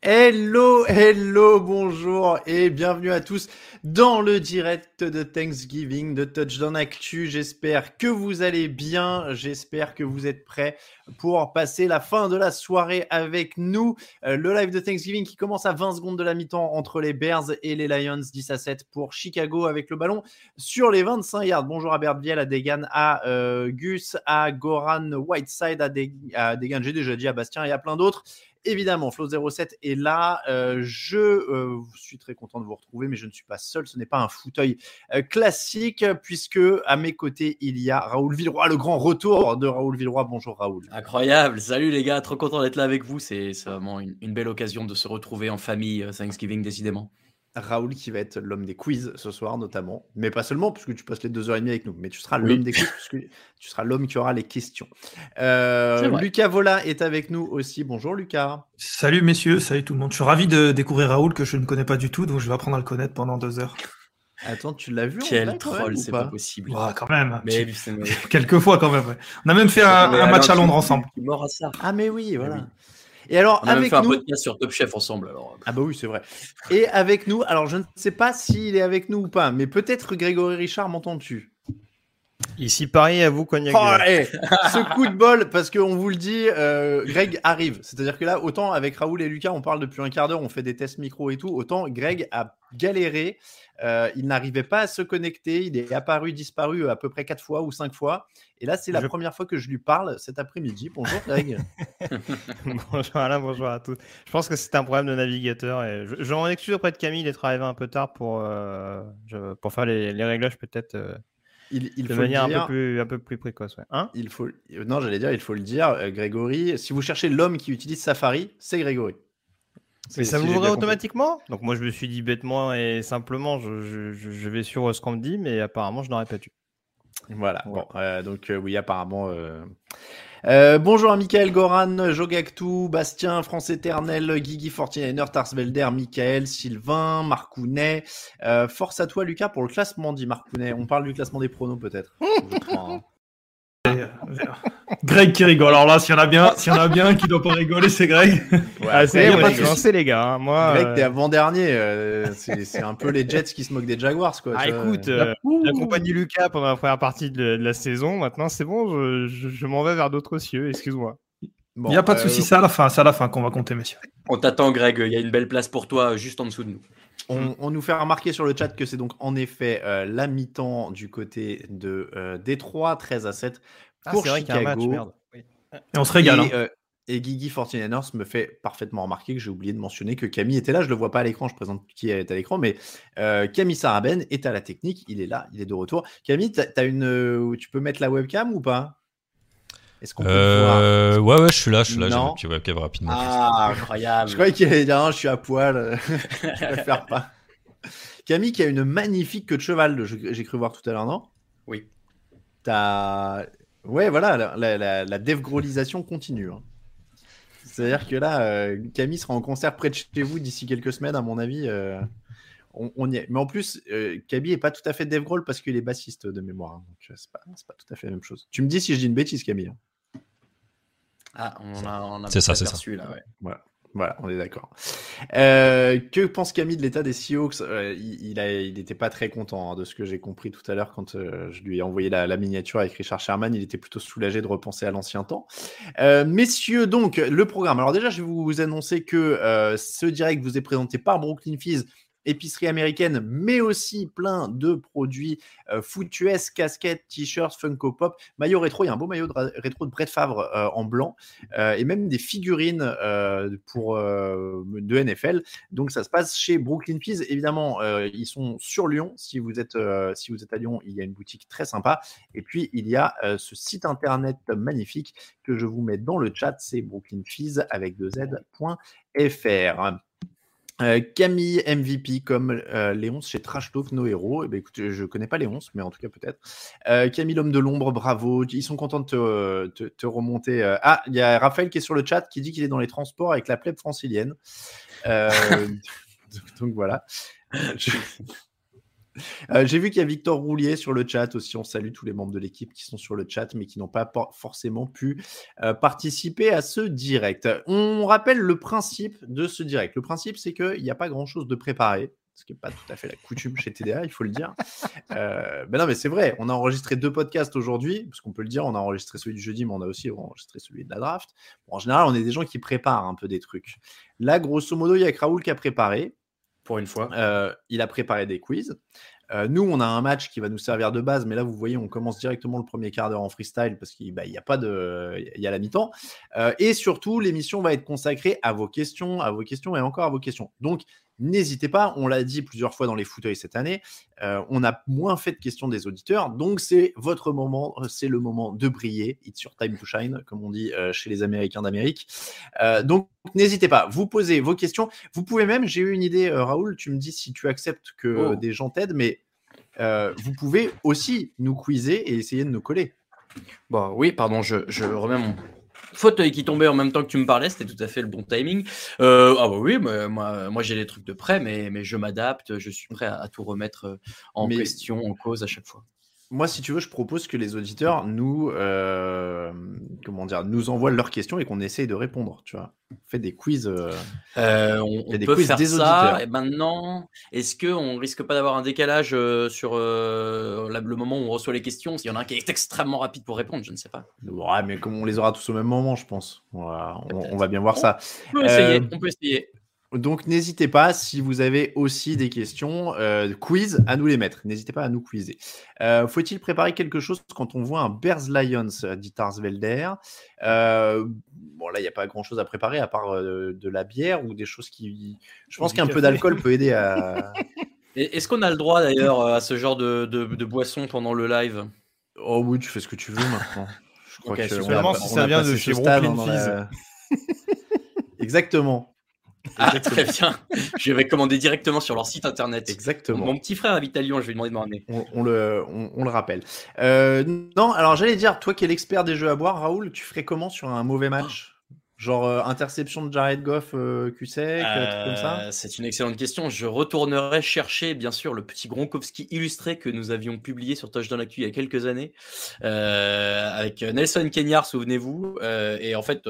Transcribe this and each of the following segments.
Hello, hello, bonjour et bienvenue à tous dans le direct de Thanksgiving de Touchdown Actu. J'espère que vous allez bien, j'espère que vous êtes prêts pour passer la fin de la soirée avec nous. Euh, le live de Thanksgiving qui commence à 20 secondes de la mi-temps entre les Bears et les Lions, 10 à 7 pour Chicago avec le ballon sur les 25 yards. Bonjour à Bertviel, à Degan, à euh, Gus, à Goran Whiteside, à, à Degan, j'ai déjà dit à Bastien et à plein d'autres. Évidemment, Flo07 est là. Euh, je euh, suis très content de vous retrouver, mais je ne suis pas seul. Ce n'est pas un fauteuil euh, classique, puisque à mes côtés, il y a Raoul Villeroy, le grand retour de Raoul Villeroy. Bonjour Raoul. Incroyable. Salut les gars, trop content d'être là avec vous. C'est vraiment une, belle occasion de se retrouver en famille Thanksgiving, décidément. Raoul qui va être l'homme des quiz ce soir notamment, mais pas seulement puisque tu passes les deux heures et demie avec nous, mais tu seras l'homme des quiz puisque tu seras l'homme qui aura les questions. Euh, Lucas Vola est avec nous aussi. Bonjour Lucas. Salut messieurs, salut tout le monde. Je suis ravi de découvrir Raoul que je ne connais pas du tout, donc je vais apprendre à le connaître pendant deux heures. Attends, tu l'as vu Quel troll, c'est pas, possible. quand même. Mais quelques fois quand même. On a même fait un, match à Londres ensemble. Mort à ça. Ah mais oui, voilà. Et alors, on a avec fait un podcast sur Top Chef ensemble. Alors. Ah bah oui, c'est vrai. Et avec nous, alors je ne sais pas s'il est avec nous ou pas, mais peut-être Grégory Richard, m'entends-tu? Ici Paris, à vous, Cognac. Oh, ce coup de bol, parce qu'on vous le dit, euh, Greg arrive. C'est-à-dire que là, autant avec Raoul et Lucas, on parle depuis un quart d'heure, on fait des tests micro et tout, autant Greg a galéré. Euh, il n'arrivait pas à se connecter. Il est apparu, disparu à peu près quatre fois ou cinq fois. Et là, c'est la première fois que je lui parle cet après-midi. Bonjour Greg. bonjour Alain, bonjour à tous. Je pense que c'est un problème de navigateur. Et je, je m'en excuse auprès de Camille d'être arrivé un peu tard pour, euh, pour faire les, les réglages peut-être. Euh, il, il de faut manière un, peu plus, un peu plus précoce. Hein? Il faut, non, j'allais dire, il faut le dire, Grégory. Si vous cherchez l'homme qui utilise Safari, c'est Grégory. Mais ça m'ouvrait automatiquement? Donc moi je me suis dit bêtement et simplement je, je, vais sur ce qu'on me dit, mais apparemment je n'aurais pas dû. Voilà, bon, euh, donc euh, oui apparemment... Euh, bonjour à Michael Goran, Jogactu, Bastien, France Éternel, Guigui Fortiner, Tarsvelder, Michael, Sylvain, Marcounet. force à toi Lucas pour le classement, dit Marcounet. On parle du classement des pronos peut-être. Greg qui rigole. Alors là, s'il y en a bien, s'il y en a bien qui doit pas rigoler, c'est Greg. Ouais, ah, c'est pas les gars. Hein. Moi, Greg, t'es euh, avant-dernier. Euh, c'est un peu les Jets qui se moquent des Jaguars, quoi. Ah, écoute, euh, j'accompagne Lucas pendant la première partie de, la saison. Maintenant, c'est bon, je, m'en vais vers d'autres cieux. Excuse-moi. Il n'y a pas de souci, c'est à la fin, c'est à la fin qu'on va compter, messieurs. On t'attend, Greg. Il y a une belle place pour toi juste en dessous de nous. On, nous fait remarquer sur le chat que c'est donc en effet la mi-temps du côté de Détroit, 13 à 7 ah, pour match, merde. Et on se régale. Et, hein. euh, et Guigui me fait parfaitement remarquer que j'ai oublié de mentionner que Camille était là. Je ne le vois pas à l'écran, je présente qui est à l'écran, mais euh, Camille Saraben est à la technique. Il est là, il est de retour. Camille, as une, euh, tu peux mettre la webcam ou pas? Est-ce qu'on peut euh, Ouais, ouais, je suis là, je suis là, j'ai un petit webcam rapidement. Ah, incroyable. je croyais qu'il allait dire, je suis à poil, je préfère pas. Camille qui a une magnifique queue de cheval, j'ai cru voir tout à l'heure, non? Oui. T'as Ouais, voilà, la, la, la, continue. hein. C'est-à-dire que là, euh, Camille sera en concert près de chez vous d'ici quelques semaines, à mon avis. euh, on, y est. Mais en plus, euh, Camille est pas tout à fait Dev Grohl parce qu'il est bassiste de mémoire. hein, donc, euh, c'est pas, c'est pas tout à fait la même chose. Tu me dis si je dis une bêtise, Camille. Hein. Ah, on a, on a C'est ça, c'est ça. là, ouais. Voilà. Voilà, on est d'accord. Euh, que pense Camille de l'état des Seahawks? Euh, Il n'était pas très content hein, de ce que j'ai compris tout à l'heure quand euh, je lui ai envoyé la, miniature avec Richard Sherman. Il était plutôt soulagé de repenser à l'ancien temps. messieurs, donc, le programme. Alors déjà, je vais vous annoncer que ce direct vous est présenté par Brooklyn Fizz épicerie américaine, mais aussi plein de produits euh, casquettes, t-shirts, Funko Pop, maillot rétro. Il y a un beau maillot de rétro de Brett Favre euh, en blanc euh, et même des figurines pour de NFL. Donc ça se passe chez Brooklyn Fizz. Évidemment, ils sont sur Lyon. Si vous êtes si vous êtes à Lyon, il y a une boutique très sympa. Et puis il y a ce site internet magnifique que je vous mets dans le chat. C'est brooklynfizz avec deux z.fr. Euh, Camille MVP comme euh, Léonce chez Trash Talk Nos Héros. Eh ben, écoute, je connais pas Léonce, mais en tout cas peut-être. Euh, Camille l'homme de l'ombre, bravo. Ils sont contents de te, remonter. Ah, il y a Raphaël qui est sur le chat qui dit qu'il est dans les transports avec la plèbe francilienne. donc, voilà. Euh, j'ai vu qu'il y a Victor Roulier sur le chat aussi. On salue tous les membres de l'équipe qui sont sur le chat, mais qui n'ont pas forcément pu euh, participer à ce direct. On rappelle le principe de ce direct. Le principe, c'est qu'il n'y a pas grand-chose de préparé ce qui n'est pas tout à fait la coutume chez TDA, il faut le dire. Ben non, mais c'est vrai, on a enregistré deux podcasts aujourd'hui, parce qu'on peut le dire, on a enregistré celui du jeudi, mais on a aussi enregistré celui de la draft. en général, on est des gens qui préparent un peu des trucs. Là, grosso modo, il y a Raoul qui a préparé. Pour une fois. Euh, il a préparé des quiz. Euh, nous, on a un match qui va nous servir de base, mais là, vous voyez, on commence directement le premier quart d'heure en freestyle parce qu'il n'y a pas de, il y a la mi-temps. Euh, et surtout, l'émission va être consacrée à vos questions, à vos questions et encore à vos questions. Donc, N'hésitez pas, on l'a dit plusieurs fois dans les fauteuils cette année, euh, on a moins fait de questions des auditeurs, donc c'est votre moment, c'est le moment de briller, it's your time to shine, comme on dit euh, chez les Américains d'Amérique. Euh, donc n'hésitez pas, vous posez vos questions. Vous pouvez même, j'ai eu une idée, Raoul, tu me dis si tu acceptes que oh. des gens t'aident, mais vous pouvez aussi nous quizer et essayer de nous coller. Bon, oui, pardon, je, je remets mon, fauteuil qui tombait en même temps que tu me parlais, c'était tout à fait le bon timing. Euh, ah bah oui, moi, moi j'ai des trucs de près, mais, mais je m'adapte, je suis prêt à, tout remettre euh, en question, en cause à chaque fois moi, si tu veux, je propose que les auditeurs nous, euh, comment dire, nous envoient leurs questions et qu'on essaye de répondre. Tu vois, on fait des quiz. Euh, euh, on, des peut quiz faire des ça. Et maintenant, est-ce que on risque pas d'avoir un décalage sur le moment où on reçoit les questions S'il y en a un qui est extrêmement rapide pour répondre, je ne sais pas. Ouais, mais comme on les aura tous au même moment, je pense. on, va bien voir ça. On peut essayer. On peut essayer. Donc n'hésitez pas, si vous avez aussi des questions, euh, quiz, à nous les mettre. N'hésitez pas à nous quizer. Euh, faut-il préparer quelque chose quand on voit un Bears Lions, euh, dit Tarsvelder Bon, là, il n'y a pas grand-chose à préparer à part de la bière ou des choses qui... Je pense qu'un peu d'alcool peut aider à... Est-ce qu'on a le droit d'ailleurs à ce genre de, de, boisson pendant le live? Oh oui, tu fais ce que tu veux maintenant. Je crois que si ça vient de chez Brooklyn Exactement. Ah, très bien. Je vais commander directement sur leur site internet. Exactement. Mon petit frère habite à Lyon, je vais lui demander de m'emmener. On, le, on, le rappelle. Euh, non, alors j'allais dire, toi qui es l'expert des jeux à boire, Raoul, tu ferais comment sur un mauvais match? Genre euh, interception de Jared Goff, euh, q euh, comme ça C'est une excellente question. Je retournerai chercher, bien sûr, le petit Gronkowski illustré que nous avions publié sur Touchdown Actu il y a quelques années, avec Nelson Kenyar, souvenez-vous. et en fait,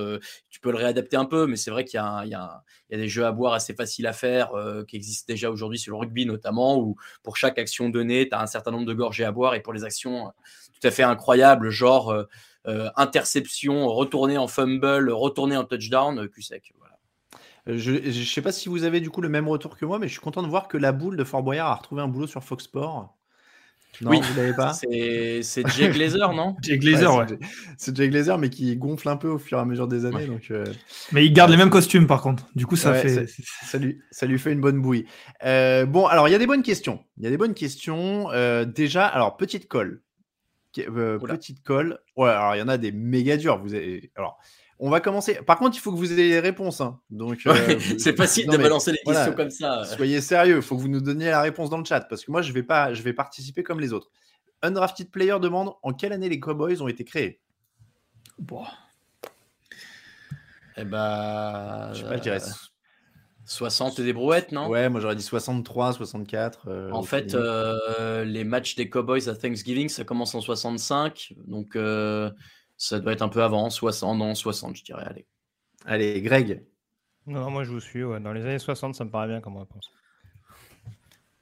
tu peux le réadapter un peu, mais c'est vrai qu'il y, y, a des jeux à boire assez faciles à faire, qui existent déjà aujourd'hui sur le rugby notamment, où pour chaque action donnée, tu as un certain nombre de gorgées à boire, et pour les actions tout à fait incroyables, genre euh, interception, retourner en fumble, retourner en touchdown, euh, cul sec. Voilà. Euh, je ne sais pas si vous avez du coup le même retour que moi, mais je suis content de voir que la boule de Fort Boyard a retrouvé un boulot sur Fox Sport. Non, oui, vous l'avez pas C'est Jay Glazer, non? Jay Glazer, ouais. C'est Jay Glazer, mais qui gonfle un peu au fur et à mesure des années. Donc, Mais il garde les mêmes costumes, par contre. Du coup, ça fait. Ça, lui, ça lui fait une bonne bouille. bon, alors, il y a des bonnes questions. Il y a des bonnes questions. déjà, alors, petite colle. Euh, petite colle. Ouais, alors il y en a des méga durs. Vous avez... Alors, on va commencer. Par contre, il faut que vous ayez les réponses. Hein. Donc, euh, c'est facile de balancer les questions comme ça. Soyez sérieux. Il faut que vous nous donniez la réponse dans le chat parce que moi, je vais pas, je vais participer comme les autres. Undrafted Player demande en quelle année les Cowboys ont été créés? Bon. Eh ben, je sais pas, je dirais 60 des brouettes, non? Ouais, moi j'aurais dit 63, 64. Euh, en fait, euh, les matchs des Cowboys à Thanksgiving, ça commence en 65. Donc euh, ça doit être un peu avant, 60, non, 60, je dirais. Allez, allez Greg. Non, moi je vous suis. Dans les années 60, ça me paraît bien comme réponse.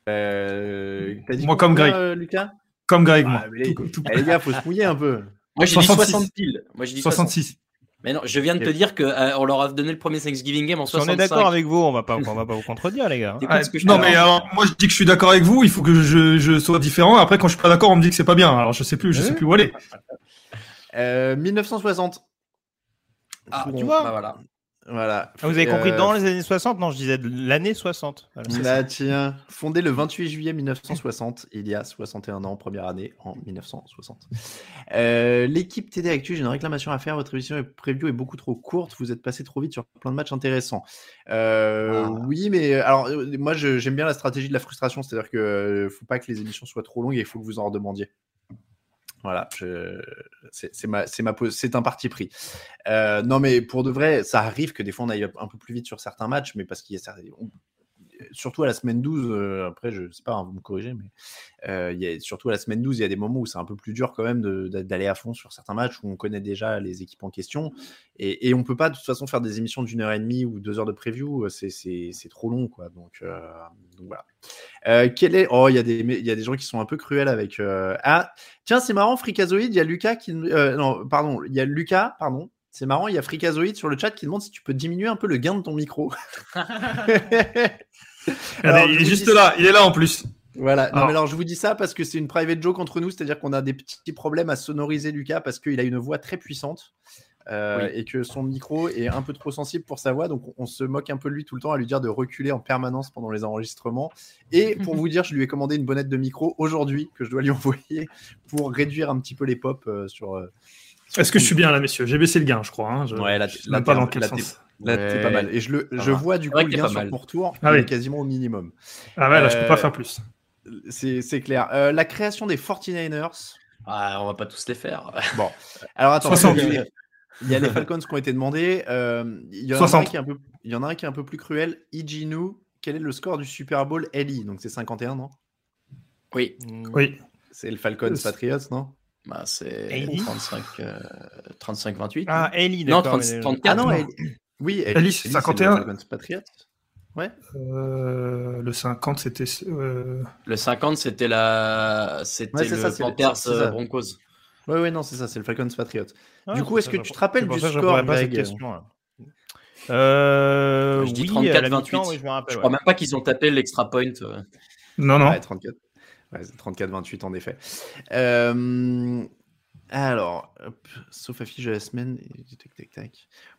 Dit moi, comme Greg. Lucas? Comme Greg, moi. Ah, les... Eh, les gars, faut se mouiller un peu. Moi j'ai dit 60 piles. Moi, dit 66. Mais non, je viens de te dire qu'on euh, leur a donné le premier Thanksgiving Game en 65. on est d'accord avec vous, on va pas, on va pas vous contredire, les gars. non, mais alors, moi je dis que je suis d'accord avec vous, il faut que je, je sois différent. Après, quand je suis pas d'accord, on me dit que c'est pas bien. Alors je sais plus, je sais plus où aller. Euh, 1960. Ah, tu vois. Bah, voilà. Voilà. Ah, vous avez compris euh, dans les années 60 Non, je disais l'année 60. Voilà, tiens, fondé le 28 juillet 1960, il y a 61 ans, première année en 1960. Euh, l'équipe TD Actu, j'ai une réclamation à faire. Votre émission est preview est beaucoup trop courte. Vous êtes passé trop vite sur plein de matchs intéressants. Euh, ah. Oui, mais alors moi j'aime bien la stratégie de la frustration, c'est-à-dire que faut pas que les émissions soient trop longues et il faut que vous en redemandiez. Voilà, c'est ma, c'est un parti pris. Euh, non, mais pour de vrai, ça arrive que des fois on aille un peu plus vite sur certains matchs, mais parce qu'il y a surtout à la semaine 12, après, je sais pas, hein, vous me corrigez, mais a, surtout à la semaine 12, il y a des moments où c'est un peu plus dur quand même d'aller à fond sur certains matchs où on connaît déjà les équipes en question. Et, et on peut pas de toute façon faire des émissions d'une heure et demie ou deux heures de preview, c'est trop long, quoi. Donc voilà. quel est... Oh, il y, a des, y a des gens qui sont un peu cruels avec. Ah, tiens, c'est marrant, Fricazoïde, il y a Lucas qui. non, pardon, il y a Lucas, pardon c'est marrant, il y a Fricazoïde sur le chat qui demande si tu peux diminuer un peu le gain de ton micro. il est juste là, il est là en plus. Voilà, alors... alors je vous dis ça parce que c'est une private joke entre nous, c'est-à-dire qu'on a des petits problèmes à sonoriser Lucas parce qu'il a une voix très puissante. Euh, et que son micro est un peu trop sensible pour sa voix, donc on se moque un peu de lui tout le temps à lui dire de reculer en permanence pendant les enregistrements. Et pour vous dire, je lui ai commandé une bonnette de micro aujourd'hui que je dois lui envoyer pour réduire un petit peu les pop euh, sur, euh, est-ce que je suis bien là, messieurs? J'ai baissé le gain, je crois. Hein. Je... Ouais, là, là pas dans quel sens. Là, t'es pas mal. Et je, le, je vois du coup le gain sur mon retour, ah, oui. quasiment au minimum. Ah ouais, là, je peux pas euh, faire plus. C'est clair. Euh, la création des 49ers. Ah, on va pas tous les faire. Bon. Alors attends, il y a les Falcons qui ont été demandés. Euh, il, y en a un qui est un peu, il y en a un qui est un peu plus cruel. Iginu, quel est le score du Super Bowl LI Donc c'est 51, non? Oui. Oui. C'est le Falcons Patriots, non? Bah, c'est 35, 35, 28. Ah, Ellie, Non, 34. Ah non, oui, Ellie, c'est 51. Patriot. Ouais. Euh, le 50, c'était. Euh... Le 50, c'était la. C'était ouais, le ça, Panthers euh, Broncos. Oui, oui, non, c'est ça, c'est le Falcons Patriot. Ah, du coup, est-ce que tu te rappelles du score, Greg question, euh, Je dis 34-28. Oui, je me rappelle. Je crois même pas qu'ils ont tapé l'extra point. Euh. Non, non. Ouais, 34. 34-28 en effet. Euh, alors, sauf affiche de la semaine.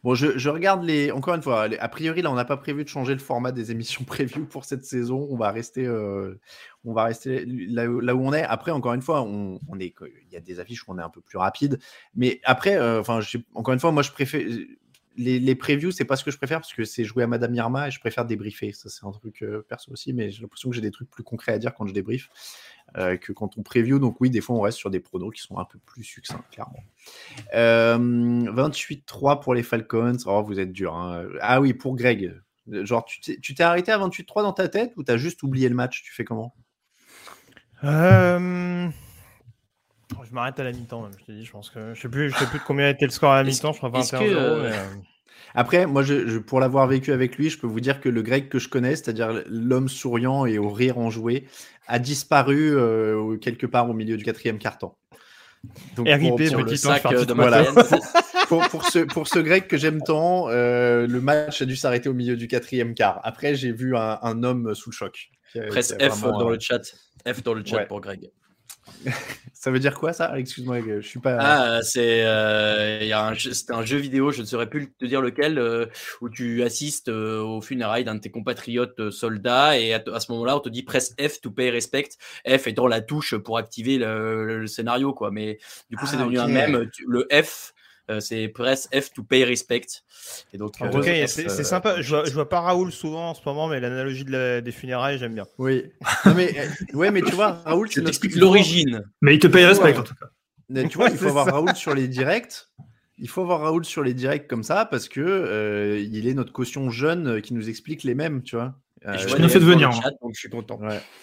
Bon, je, regarde les. Encore une fois, a priori, là, on n'a pas prévu de changer le format des émissions preview pour cette saison. On va rester, euh, on va rester là, où on est. Après, encore une fois, on, est, il y a des affiches où on est un peu plus rapide. Mais après, euh, enfin, encore une fois, moi, je préfère les, les previews, c'est pas ce que je préfère parce que c'est jouer à Madame Irma et je préfère débriefer. Ça, c'est un truc euh, perso aussi, mais j'ai l'impression que j'ai des trucs plus concrets à dire quand je débrief euh, que quand on preview. Donc, oui, des fois, on reste sur des pronos qui sont un peu plus succincts, clairement. 28-3 euh, pour les Falcons. Oh, vous êtes dur. Hein. Ah oui, pour Greg. Genre, tu t'es arrêté à 28-3 dans ta tête ou t'as juste oublié le match? Tu fais comment? Je m'arrête à la mi-temps, même, je te dis. Je pense que je sais plus, je sais plus de combien était le score à la mi-temps. Je crois 21 0 euh, Après, moi, je, pour l'avoir vécu avec lui, je peux vous dire que le grec que je connais, c'est-à-dire l'homme souriant et au rire enjoué, a disparu euh, quelque part au milieu du quatrième carton. Donc, RIP, petit sac de voilà. pour, pour, ce, pour ce grec que j'aime tant, euh, le match a dû s'arrêter au milieu du quatrième quart. Après, j'ai vu un, un, homme sous le choc. Presse F dans le chat. F dans le chat pour Greg. ça veut dire quoi ça? Excuse-moi, je suis pas. Ah, c'est euh, un, un, jeu vidéo, je ne saurais plus te dire lequel, euh, où tu assistes euh, au funérailles d'un de tes compatriotes soldats et à, ce moment-là, on te dit presse F to pay respect. F étant la touche pour activer le, scénario, quoi. Mais du coup, c'est ah, devenu un même. Le F euh, c'est press F to pay respect. Et donc, en euh, c'est euh, sympa. Je vois, vois, pas Raoul souvent en ce moment, mais l'analogie de des funérailles, j'aime bien. Oui. mais, ouais, mais tu vois, Raoul, tu t'expliques l'origine. Mais il te paye respect en tout cas. tu vois, il faut avoir Raoul sur les directs. Il faut avoir Raoul sur les directs comme ça parce que il est notre caution jeune qui nous explique les mêmes, tu vois. Euh, je bien fait de venir. Chat, donc je suis content.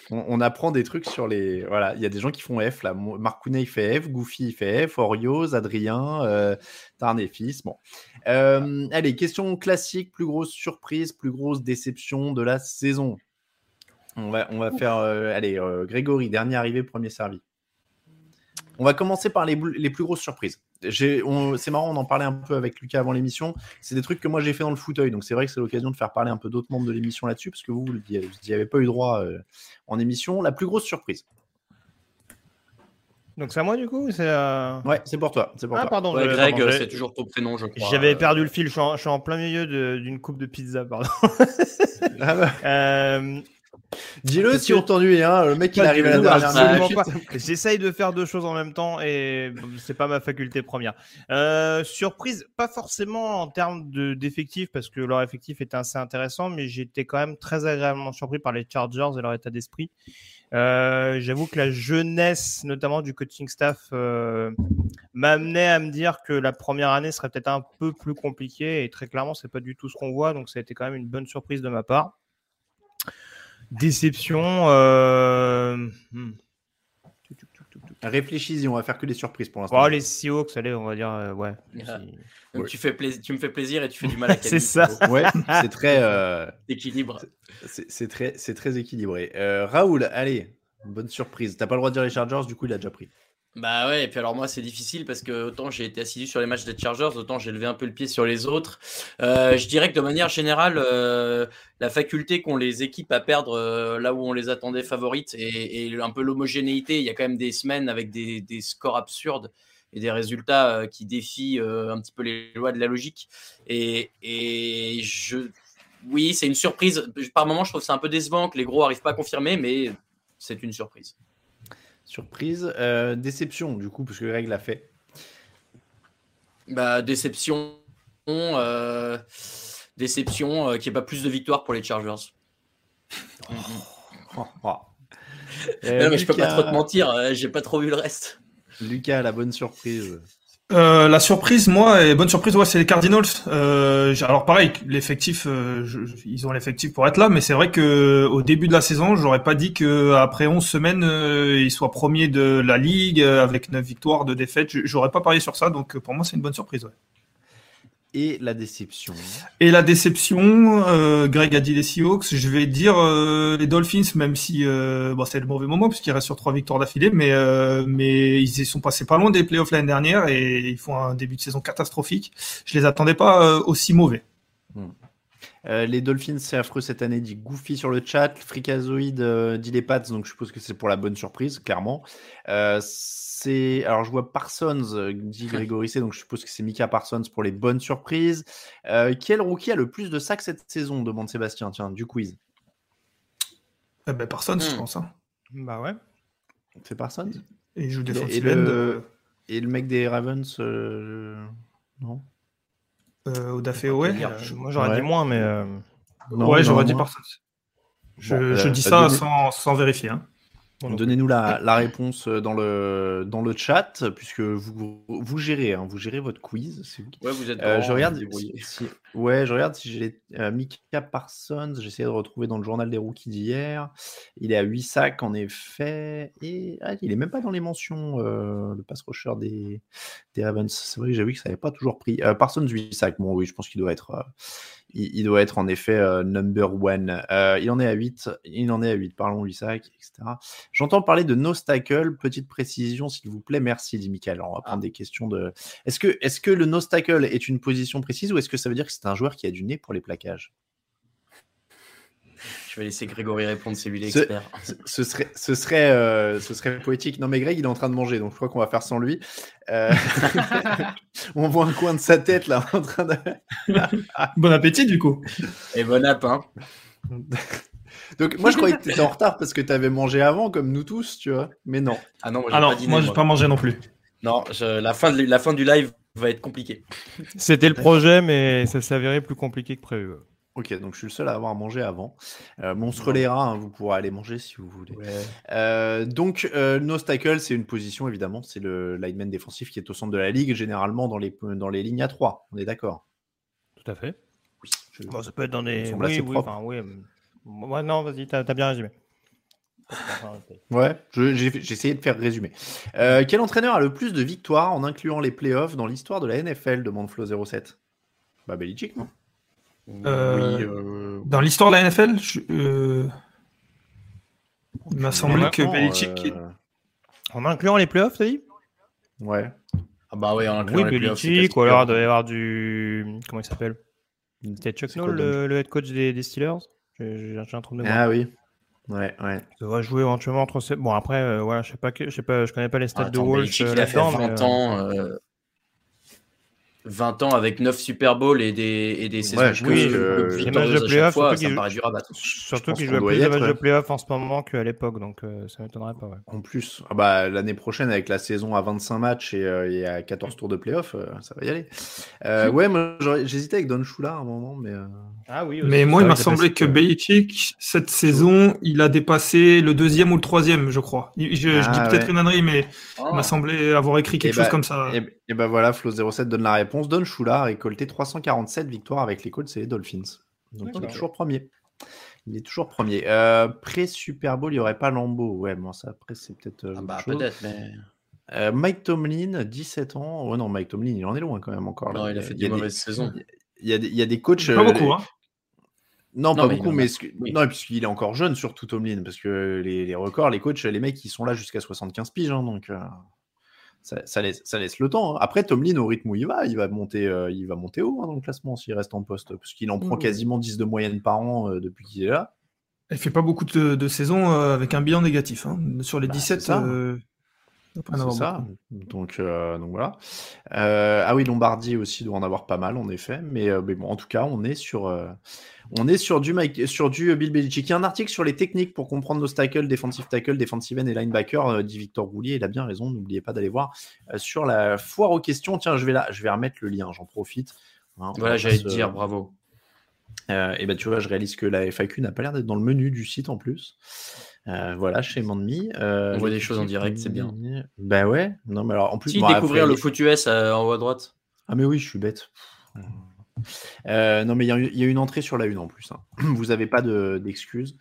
On, apprend des trucs sur les. Voilà, il y a des gens qui font F là. Marc Kounet il fait F, Goofy il fait F, Orios, Adrien, euh, Tarn et fils. Bon. Euh, allez, question classique plus grosse surprise, plus grosse déception de la saison. On va, on va faire. Euh, allez, Grégory, dernier arrivé, premier servi. On va commencer par les, les plus grosses surprises c'est marrant, on en parlait un peu avec Lucas avant l'émission. C'est des trucs que moi j'ai fait dans le fauteuil, donc c'est vrai que c'est l'occasion de faire parler un peu d'autres membres de l'émission là-dessus, parce que vous, vous n'y avez pas eu droit euh, en émission. La plus grosse surprise. Donc c'est à moi du coup c'est Ouais, c'est pour toi. C'est pour ah, pardon. Greg, c'est toujours ton prénom, je crois. J'avais perdu le fil, je suis en, plein milieu d'une coupe de pizza, pardon. ah bah. euh, Dis-le si on t'ennuie, hein. le mec il arrive à la dernière J'essaye de faire deux choses en même temps et c'est pas ma faculté première. Euh, surprise, pas forcément en termes d'effectifs parce que leur effectif était assez intéressant, mais j'étais quand même très agréablement surpris par les Chargers et leur état d'esprit. Euh, j'avoue que la jeunesse, notamment du coaching staff, euh, m'amenait à me dire que la première année serait peut-être un peu plus compliquée et très clairement, c'est pas du tout ce qu'on voit, donc ça a été quand même une bonne surprise de ma part. Déception. Euh... Hmm. Réfléchis, on va faire que des surprises pour l'instant. Oh, les Seahawks, allez, on va dire, euh, ouais. Tu, fais tu me fais plaisir et tu fais du mal à C'est ça. Ouais, c'est très. Euh... Équilibre. C'est très, très équilibré. Euh, Raoul, allez, bonne surprise. T'as pas le droit de dire les Chargers, du coup, il a déjà pris. Bah ouais, et puis alors moi c'est difficile parce que autant j'ai été assidu sur les matchs des Chargers, autant j'ai levé un peu le pied sur les autres. Euh, je dirais que de manière générale, euh, la faculté qu'ont les équipes à perdre euh, là où on les attendait favorites et, un peu l'homogénéité, il y a quand même des semaines avec des, scores absurdes et des résultats qui défient un petit peu les lois de la logique. Et, je, oui, c'est une surprise. Par moment, je trouve c'est un peu décevant que les gros n'arrivent pas à confirmer, mais c'est une surprise. Surprise. Euh, déception, du coup, parce que Greg l'a fait. Bah, déception. Euh, déception euh, qu'il n'y ait pas plus de victoires pour les Chargers. Oh. Oh, oh. non, mais je peux pas trop te mentir, j'ai pas trop vu le reste. Lucas, la bonne surprise. Euh, la surprise, moi, et bonne surprise, ouais, c'est les Cardinals. Euh, alors pareil, l'effectif, euh, ils ont l'effectif pour être là, mais c'est vrai que au début de la saison, j'aurais pas dit que après 11 semaines, ils soient premiers de la ligue avec 9 victoires, de défaites. J'aurais pas parié sur ça, donc pour moi, c'est une bonne surprise. Ouais et la déception. Et la déception, euh, Greg a dit les Seahawks, je vais dire euh, les Dolphins, même si euh, bon, c'est le mauvais moment puisqu'ils restent sur trois victoires d'affilée, mais mais ils y sont passés pas loin des playoffs l'année dernière et ils font un début de saison catastrophique. Je les attendais pas aussi mauvais. Hmm. les Dolphins, c'est affreux cette année, dit Goofy sur le chat. Freakazoid dit les Pats, donc je suppose que c'est pour la bonne surprise, clairement. Alors, je vois Parsons, euh, dit Grégory C, donc je suppose que c'est Mika Parsons pour les bonnes surprises. Euh, quel rookie a le plus de sacs cette saison demande Sébastien, tiens, du quiz. Eh ben, Parsons, je hmm. pense. Hein. Bah ouais. C'est Parsons? Et il joue défensif. Et, le... et le mec des Ravens, euh, euh, ouais. Moi, j'aurais dit moins, mais. ouais, j'aurais dit Parsons. Je, je dis ça sans, sans vérifier. Hein. Donnez-nous la, réponse euh, dans le, dans le chat, puisque vous, vous gérez, hein, vous gérez votre quiz. Ouais, vous êtes euh, je regarde si, ouais, je regarde si j'ai euh, Mika Parsons. J'essaie de retrouver dans le journal des rookies d'hier. Il est à 8 sacs en effet, et ah, il est même pas dans les mentions le pass rusher des, des Ravens. C'est vrai que j'ai vu que ça n'avait pas toujours pris. Parsons 8 sacs. Bon, oui, je pense qu'il doit être il, doit être en effet euh, number one. Euh, il en est à 8, il en est à 8, parlons Isaac, etc. J'entends parler de Nostacle, petite précision s'il vous plaît, merci dit Michael. on va prendre ah. des questions de... Est-ce que, est -ce que le Nostacle est une position précise ou est-ce que ça veut dire que c'est un joueur qui a du nez pour les plaquages? Je vais laisser Grégory répondre, c'est lui l'expert. Ce, serait, ce, serait, euh, ce serait poétique. Non, mais Greg, il est en train de manger, donc je crois qu'on va faire sans lui. Euh, on voit un coin de sa tête là en train de. bon appétit, du coup. Et bon app, hein. Donc moi je croyais que tu étais en retard parce que tu avais mangé avant comme nous tous, tu vois. Mais non. Ah non, moi j'ai pas, moi, pas mangé non plus. Non, la, fin de, la fin du live va être compliquée. C'était le projet mais ça s'avérait plus compliqué que prévu. Ok, donc je suis le seul à avoir mangé avant. Euh, on se hein, vous pourrez aller manger si vous voulez. Euh, donc, euh, Nostacle, c'est une position, évidemment, c'est le lineman défensif qui est au centre de la ligue, généralement dans les, dans les lignes à 3. On est d'accord? Tout à fait. Oui. ça peut être dans des. Oui, oui, enfin, oui. Ouais, non, vas-y, t'as as bien résumé. ouais, j'ai essayé de faire résumer. Euh, quel entraîneur a le plus de victoires en incluant les playoffs dans l'histoire de la NFL demande Flo07. Bah, Belichick, non? Euh, euh, dans l'histoire de la NFL, euh, il m'a semblé que Belichick. En incluant les playoffs, t'as dit? Ouais. Ah bah ouais, en incluant oui, les Belichick, ou alors il doit y avoir du. Comment il s'appelle? C'était Chuck Noll, le, head coach des, Steelers? J'ai un trou de mémoire. Ah oui. Ouais, ouais. Il va jouer éventuellement entre ces. Bon, après, voilà, je sais pas, je sais pas, je connais pas les stats de Walsh. Il a fait 20 ans. 20 ans avec 9 Super Bowls et des, et des saisons ouais, oui, euh, les matchs de playoff, surtout qu'il Surtout qu'il joue plus de matchs de playoff en ce moment qu'à l'époque, donc euh, ça m'étonnerait pas. Ouais. En plus, ah bah, l'année prochaine, avec la saison à 25 matchs et, euh, à 14 tours de playoff, euh, ça va y aller. Euh, ouais, moi j'hésitais avec Don Shula à un moment, mais. Ah oui, mais moi, il m'a semblé que Belichick, cette saison, il a dépassé le deuxième ou le troisième, je crois. Je, dis ah peut-être une ânerie, mais il m'a oh. semblé avoir écrit quelque chose bah, comme ça. Et, et ben voilà, Flo07 donne la réponse. Don Shula a récolté 347 victoires avec les Colts et les Dolphins. Donc il est toujours premier. Il est toujours premier. Euh, Pré-Super Bowl, il n'y aurait pas Lambeau. Ouais, bon, ça, après, c'est peut-être. Ah bah, peut-être, mais. Euh, Mike Tomlin, 17 ans. Oh non, Mike Tomlin, il en est loin quand même encore. Là. Non, il a fait des mauvaises saisons. Il y, a des, il y a des coachs. Pas beaucoup, hein. Non, pas beaucoup, mais non, puisqu'il est encore jeune, surtout Tomlin, parce que les, les, records, les coachs, les mecs, ils sont là jusqu'à 75 piges, hein, donc euh, ça, ça, laisse, ça, laisse, le temps. Hein. Après, Tomlin, au rythme où il va, il va monter, euh, il va monter haut hein, dans le classement s'il reste en poste, parce qu'il en prend mmh. quasiment 10 de moyenne par an euh, depuis qu'il est là. Il fait pas beaucoup de, de saisons avec un bilan négatif. Sur les 17, bah, c'est ça? Donc, euh, donc voilà. Euh, ah oui, Lombardi aussi doit en avoir pas mal, en effet. Mais, euh, mais bon, en tout cas, on est sur, on est sur du, Mike, sur du Bill Belichick. Il y a un article sur les techniques pour comprendre nos tackles, defensive tackle, defensive end et linebacker, dit Victor Roulier. Il a bien raison. N'oubliez pas d'aller voir sur la foire aux questions. Tiens, je vais là, je vais remettre le lien. J'en profite. Hein, voilà, j'allais te dire, bravo. et ben tu vois, je réalise que la FAQ n'a pas l'air d'être dans le menu du site en plus. Euh, voilà, chez Mandemi. Euh, on voit des choses en direct, c'est bien. Bah ouais. Non, mais alors en plus. Si découvrir le foot US euh, en haut à droite. Ah mais oui, je suis bête. non mais il y, a une entrée sur la une en plus. Hein. Vous n'avez pas d'excuses,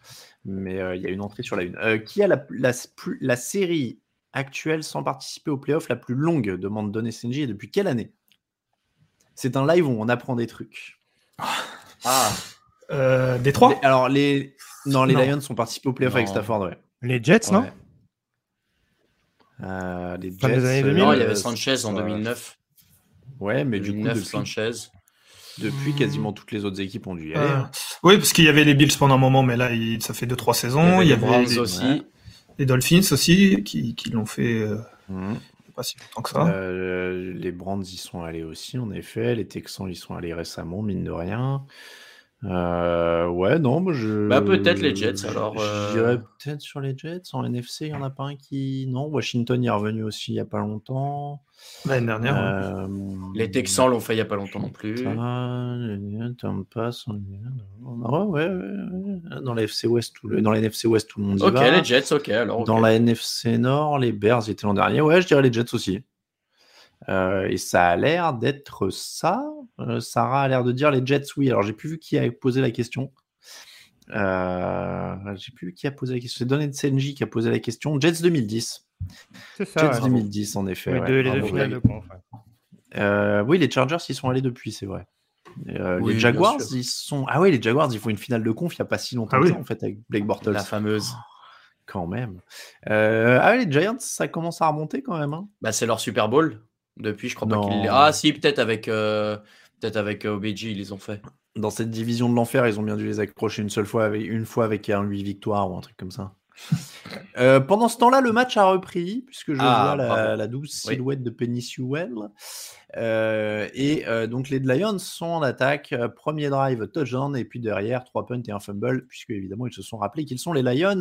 mais il y a une entrée sur la une. qui a la, la, série actuelle sans participer au playoff la plus longue demande Don SNJ et depuis quelle année? C'est un live où on apprend des trucs. Ah. des trois? Alors les non, les Lions sont participés au playoff avec Stafford, ouais. Les Jets, non euh, Les Jets. non, il y avait Sanchez en 2009. Ouais, mais du coup, depuis, Sanchez. Depuis, quasiment toutes les autres équipes ont dû y aller. Euh, oui, parce qu'il y avait les Bills pendant un moment, mais là, ça fait 2-3 saisons. Il y avait, les, aussi. Les Dolphins aussi, qui, qui l'ont fait euh, mmh. pas si longtemps que ça. les Brands y sont allés aussi, en effet. Les Texans y sont allés récemment, mine de rien. Euh, ouais, non, moi je. Bah, peut-être les Jets alors. Je dirais euh. peut-être sur les Jets. En NFC, il n'y en a pas un qui. Non, Washington y est revenu aussi il n'y a pas longtemps. L'année dernière. Euh, les Texans l'ont fait il n'y a pas longtemps non plus. Tampa, ouais, ouais, ouais, Dans la FC West, tout le... dans la NFC West, tout le monde y Ok, les Jets, ok. Alors, Dans la NFC Nord, les Bears étaient l'an dernier. Ouais, je dirais les Jets aussi. Euh, et ça a l'air d'être ça. Euh, Sarah a l'air de dire les Jets, oui. Alors, j'ai plus vu qui a posé la question. Euh, j'ai plus vu qui a posé la question. C'est Donnet Senji qui a posé la question. Jets 2010. C'est ça. Jets 2010, en effet. Oui, les deux finales de conf. oui, les Chargers, ils sont allés depuis, c'est vrai. les Jaguars, ils sont. Ah oui, les Jaguars, ils font une finale de conf il n'y a pas si longtemps ah en fait, avec Blake Bortles. La fameuse. quand même. ah oui, les Giants, ça commence à remonter quand même. Hein. Bah, c'est leur Super Bowl. Depuis, je crois pas qu'ils. Ah, si, peut-être avec, euh, peut-être avec euh, OBJ, ils les ont fait. Dans cette division de l'enfer, ils ont bien dû les accrocher une seule fois, avec, une fois avec un 8 victoires ou un truc comme ça. Euh, pendant ce temps-là, le match a repris, puisque je ah, vois la, douce silhouette de Penny Sewell. Euh, et euh, donc les Lions sont en attaque, premier drive touchdown, et puis derrière, trois punts et un fumble, puisque évidemment ils se sont rappelés qu'ils sont les Lions.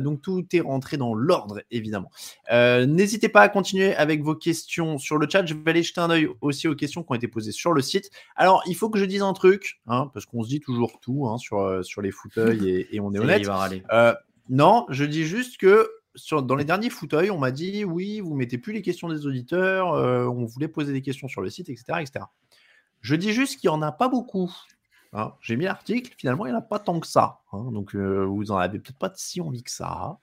donc tout est rentré dans l'ordre, évidemment. N'hésitez pas à continuer avec vos questions sur le chat. Je vais aller jeter un œil aussi aux questions qui ont été posées sur le site. Alors, il faut que je dise un truc, hein, parce qu'on se dit toujours tout hein, sur, sur les fauteuils et, et on est honnête. Non, je dis juste que dans les derniers fauteuils, on m'a dit oui, vous mettez plus les questions des auditeurs, euh, on voulait poser des questions sur le site, etc. etc. Je dis juste qu'il n'y en a pas beaucoup. Hein, j'ai mis l'article, finalement, il n'y en a pas tant que ça. Hein, donc, euh, vous en avez peut-être pas si envie que ça.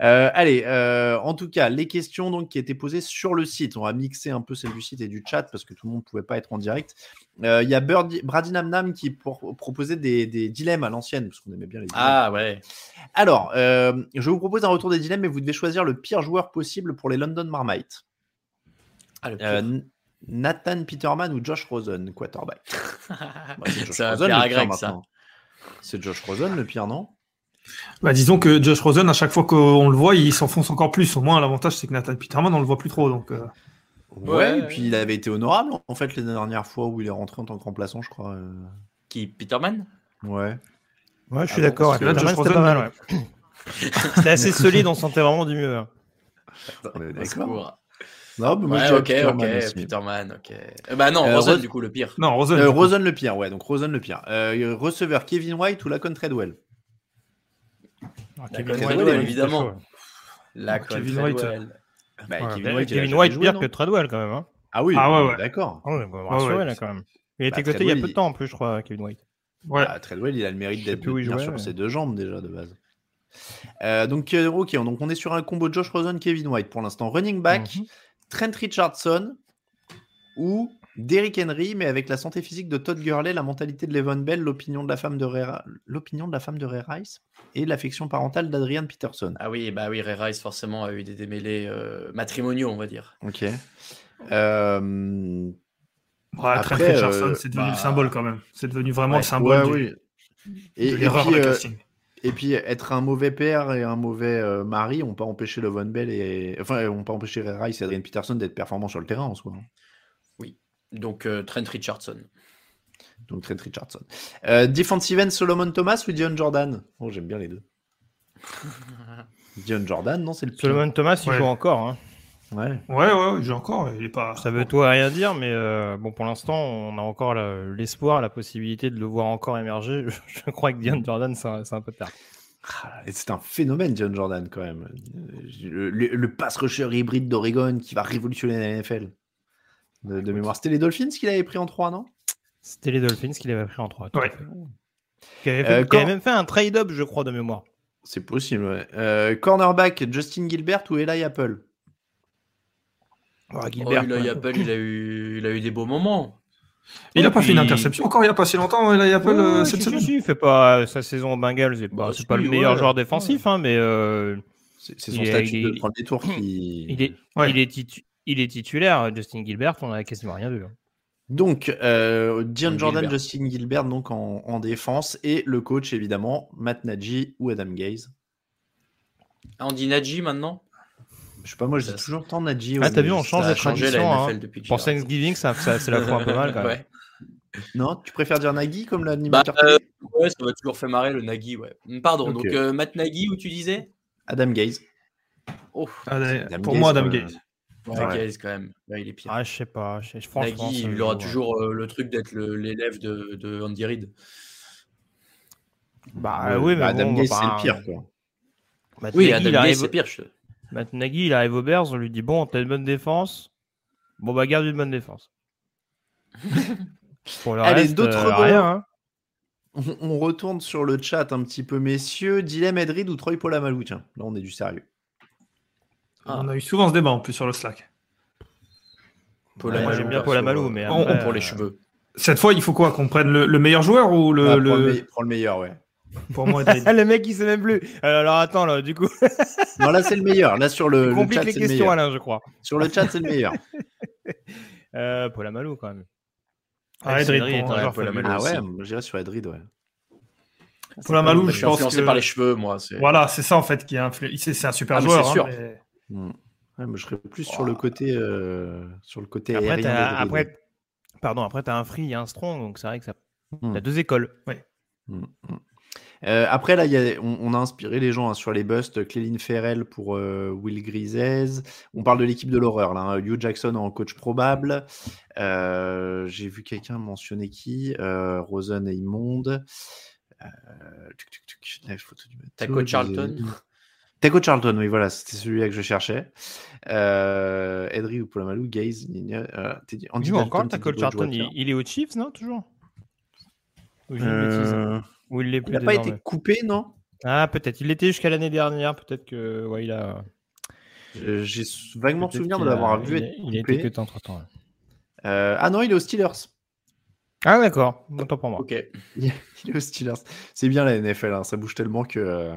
Euh, allez, euh, en tout cas, les questions donc, qui étaient posées sur le site. On va mixer un peu celles du site et du chat parce que tout le monde ne pouvait pas être en direct. Il y a Brady Namnam qui proposait des, dilemmes à l'ancienne, parce qu'on aimait bien les dilemmes. Ah ouais. Alors, je vous propose un retour des dilemmes, mais vous devez choisir le pire joueur possible pour les London Marmite. Ah, Nathan Peterman ou Josh Rosen, quarterback? C'est un pire grec, ça. C'est Josh Rosen le pire, non? Bah, disons que Josh Rosen, à chaque fois qu'on le voit, il s'enfonce encore plus. Au moins, l'avantage, c'est que Nathan Peterman, on le voit plus trop. Donc, euh. ouais, et puis il avait été honorable, en fait, les dernières fois où il est rentré en tant que remplaçant, je crois. Euh. Qui Peterman? Ouais. Ouais, je suis ah d'accord. Josh Rosen, pas mal, C'était assez solide, on sentait vraiment du mieux. Hein. On est d'accord. Non, mais moi, ok, ok, Peterman, ok. Euh, bah non, euh, Rosen, du coup, le pire. Non, Rosen. Euh, Rosen le pire, ouais, donc Rosen le pire. Euh, receveur Kevin White ou Lacon Treadwell? Ah, Kevin Treadwell, évidemment. Lacon Kevin White. Bah, Kevin White, Kevin White pire que Treadwell, quand même. Hein. Ah oui, ah, ouais, ouais. d'accord. Ah ouais, bah, là, quand même. Il a été bah, coté il y a peu de temps, en plus, je crois, Kevin White. Ouais. Bah, Treadwell, il a le mérite d'être bien sur ses deux jambes déjà de base. Euh, donc, ok, donc on est sur un combo Josh Rosen, Kevin White pour l'instant. Running back, mhm. Trent Richardson ou Derrick Henry, mais avec la santé physique de Todd Gurley, la mentalité de Levon Bell, l'opinion de la femme de Ray, l'opinion de la femme de Ray Rice et l'affection parentale d'Adrian Peterson. Ah oui, bah oui, Ray Rice forcément a eu des démêlés euh, matrimoniaux, on va dire. Ok. Euh... Trent Richardson, c'est devenu le bah, symbole quand même. C'est devenu vraiment le symbole oui. et, l'erreur euh, et puis être un mauvais père et un mauvais euh, mari on pas empêché Levon Bell et enfin on pas empêché Ray Rice et Adrian Peterson d'être performants sur le terrain en soi. Hein. Donc euh, Trent Richardson. Donc Trent Richardson. Euh, defensive end Solomon Thomas ou Dion Jordan? Oh, j'aime bien les deux. Dion Jordan, non, c'est le Solomon Thomas, il joue encore. Hein. Ouais. ouais, ouais, joue encore. Il est pas. Ça veut toi rien dire, mais euh, bon, pour l'instant, on a encore l'espoir, la, possibilité de le voir encore émerger. Je, crois que Dion Jordan, c'est un, peu tard. Ah, c'est un phénomène, Dion Jordan, quand même. Le, le pass rusher hybride d'Oregon qui va révolutionner la NFL de, mémoire. C'était les Dolphins qu'il avait pris en 3, non? C'était les Dolphins qu'il avait pris en 3. Ouais. Qui avait, euh, même fait un trade-up, je crois, de mémoire. C'est possible, ouais. Euh, cornerback, Justin Gilbert ou Eli Apple? Oh, Gilbert, Eli Apple, il a, eu, il a eu des beaux moments. Il n'a pas fait une interception encore il n'y a pas si longtemps, Eli Apple, euh, cette semaine. il fait pas sa saison au Bengals, c'est pas, pas le meilleur joueur défensif, hein, mais. c'est son statut de premier tour qui. Il est, il est, il est titulaire. Justin Gilbert, on n'a quasiment rien vu. Hein. Donc, euh, Dion Jordan, Justin Gilbert donc en, défense et le coach évidemment, Matt Nagy ou Adam Gaze. Ah, on dit Nagy maintenant? Je sais pas, moi je dis toujours tant Nagy. Ah, t'as vu, on change de tradition. Hein. Pour Thanksgiving, ça, c'est la fois un peu mal quand même. Non, tu préfères dire Nagy comme l'animateur bah, euh, Ouais, ça m'a toujours fait marrer le Nagy, ouais. Pardon, donc euh, Matt Nagy, où tu disais? Adam Gaze. Oh, pour moi, Adam Gaze. Ouais, quand même. il est pire. Ah, je sais pas. Je, Nagui, il aura toujours euh, le truc d'être l'élève de, de, Andy Reid. Bah oui, mais bah, Adam bon, c'est le pire, quoi. Matt oui, Adam Gaze, c'est pire. Je... Matt Nagy, il arrive au Bears, on lui dit Bon, t'as une bonne défense. Bon, bah, garde une bonne défense. Pour le Allez, d'autres euh, rien. Hein. On, on, retourne sur le chat un petit peu, messieurs. Dilem Edrid ou Troy Polamalu? Tiens, là, on est du sérieux. On a eu souvent ce débat en plus sur le Slack. Moi j'aime bien Paul Amalou, mais pour les cheveux. Cette fois, il faut quoi? Qu'on prenne le, meilleur joueur ou le. Ah, le... Prends, le meilleur, ouais. Pour moi, le mec il sait même plus. Alors attends là, du coup. non là c'est le meilleur. Là sur le, le chat les questions Alain, je crois. Sur le chat c'est le meilleur. euh, Paul Amalou quand même. Ah, Edrid, ah, ah ouais, j'irais sur Edrid, ouais. Paul Amalou, je, pense influencé par les cheveux, moi. Voilà, c'est ça en fait qui est influencé. C'est un super ah, joueur. C'est sûr. Hein, Hmm. je serais plus sur le côté, euh, sur le côté après, après, pardon, après, tu as un free et un strong, donc c'est vrai que ça. Hmm. Tu deux écoles. Ouais. Euh, après, là, y a, on, a inspiré les gens hein, sur les busts. Cléline Ferrell pour euh, Will Grisez. On parle de l'équipe de l'horreur, là. Hein. Hugh Jackson en coach probable. J'ai vu quelqu'un mentionner qui? Rosen et Immonde. T'as coach Charlton Taco Charlton, oui, voilà, c'était celui-là que je cherchais. Euh, Edry ou Polomalou, Gaze, Nina. Euh, il joue encore Taco Charlton, il, est au Chiefs, non Toujours? Ou euh... il n'a pas été coupé, non? Ah, peut-être. Il l'était jusqu'à l'année dernière, peut-être que. Ouais, il a. J'ai vaguement souvenir de l'avoir vu. Il, été que entre temps. Euh, ah non, il est aux Steelers. Ah d'accord, autant pour moi. Ok, il est aux Steelers. C'est bien la NFL, hein. ça bouge tellement que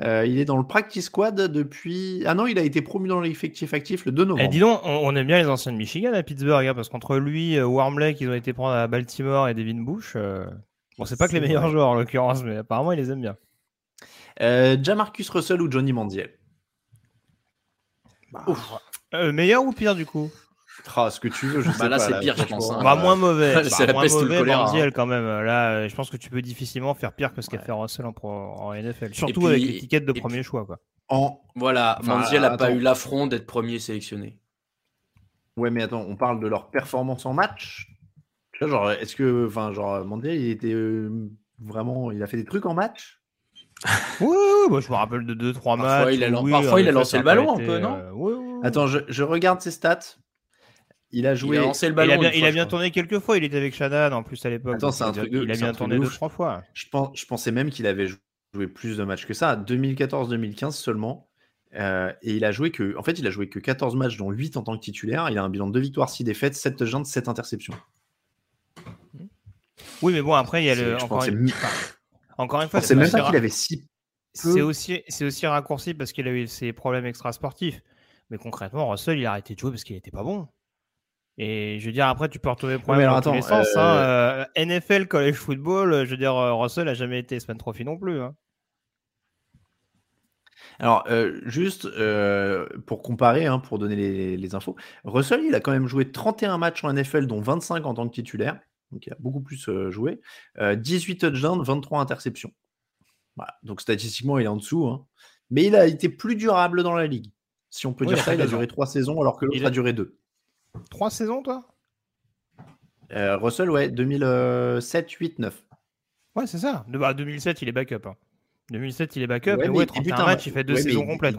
euh, il est dans le practice squad depuis. Ah non, il a été promu dans l'effectif actif le 2 novembre. Et eh, dis donc, on, aime bien les anciens de Michigan à Pittsburgh, hein, parce qu'entre lui, euh, Wormley, qu'ils ont été prendre à Baltimore et Devin Bush, euh... bon, c'est pas que les meilleurs joueurs en l'occurrence, mais apparemment, il les aime bien. Euh, Jamarcus Russell ou Johnny Mandiel bah, Meilleur ou pire du coup? Ce que tu veux, je bah, sais là, c'est pire, je pense. Hein. Bah, moins mauvais. c'est bah, moins mauvais, Mandiel, hein. quand même. Là, je pense que tu peux difficilement faire pire que ce qu'a fait Russell en, en, NFL. Surtout avec l'étiquette de premier choix. Quoi. En... Voilà, Mandiel n'a pas eu l'affront d'être premier sélectionné. Ouais, mais attends, on parle de leur performance en match. Genre, est-ce que, enfin, genre, Mandiel, il était euh, vraiment, il a fait des trucs en match? Oui, bah, je me rappelle de 2-3 matchs. Il a, parfois, il a lancé le ballon un peu, non? euh, Attends, je, je, regarde ses stats. Il a joué. Il a lancé le ballon. Il a bien, tourné quelques fois. Il était avec Shadad en plus à l'époque. Attends, c'est un truc Il a bien tourné deux, trois fois. Je, pense, je pensais même qu'il avait joué plus de matchs que ça. 2014-2015 seulement. Euh, et il a joué que, en fait, il a joué que 14 matchs, dont 8 en tant que titulaire. Il a un bilan de 2 victoires, 6 défaites, 7 touchdowns, 7 interceptions. Oui, mais bon, après, il y a le. Encore une... encore une, fois, c'est même pas qu'il avait 6 c'est aussi, c'est aussi raccourci parce qu'il a eu ses problèmes extrasportifs. Mais concrètement, Russell, il a arrêté de jouer parce qu'il n'était pas bon. Et je veux dire, après, tu peux retrouver le problème dans tous les sens. Hein. Euh, euh, NFL, college football, je veux dire, Russell n'a jamais été Span Trophy non plus. Hein. Alors, euh, juste pour comparer, hein, pour donner les, les, infos, Russell, il a quand même joué 31 matchs en NFL, dont 25 en tant que titulaire. Donc, il a beaucoup plus joué. 18 touchdowns, 23 interceptions. Donc statistiquement, il est en dessous. Hein. Mais il a été plus durable dans la ligue. Si on peut dire ça, il a duré trois saisons alors que l'autre a... duré deux. Trois saisons, toi? Euh, Russell, ouais, 2007, 8, 9. Ouais, c'est ça. De, bah, 2007, il est backup. 2007, il est backup. Ouais, ouais, il débute un match, il fait deux saisons complètes.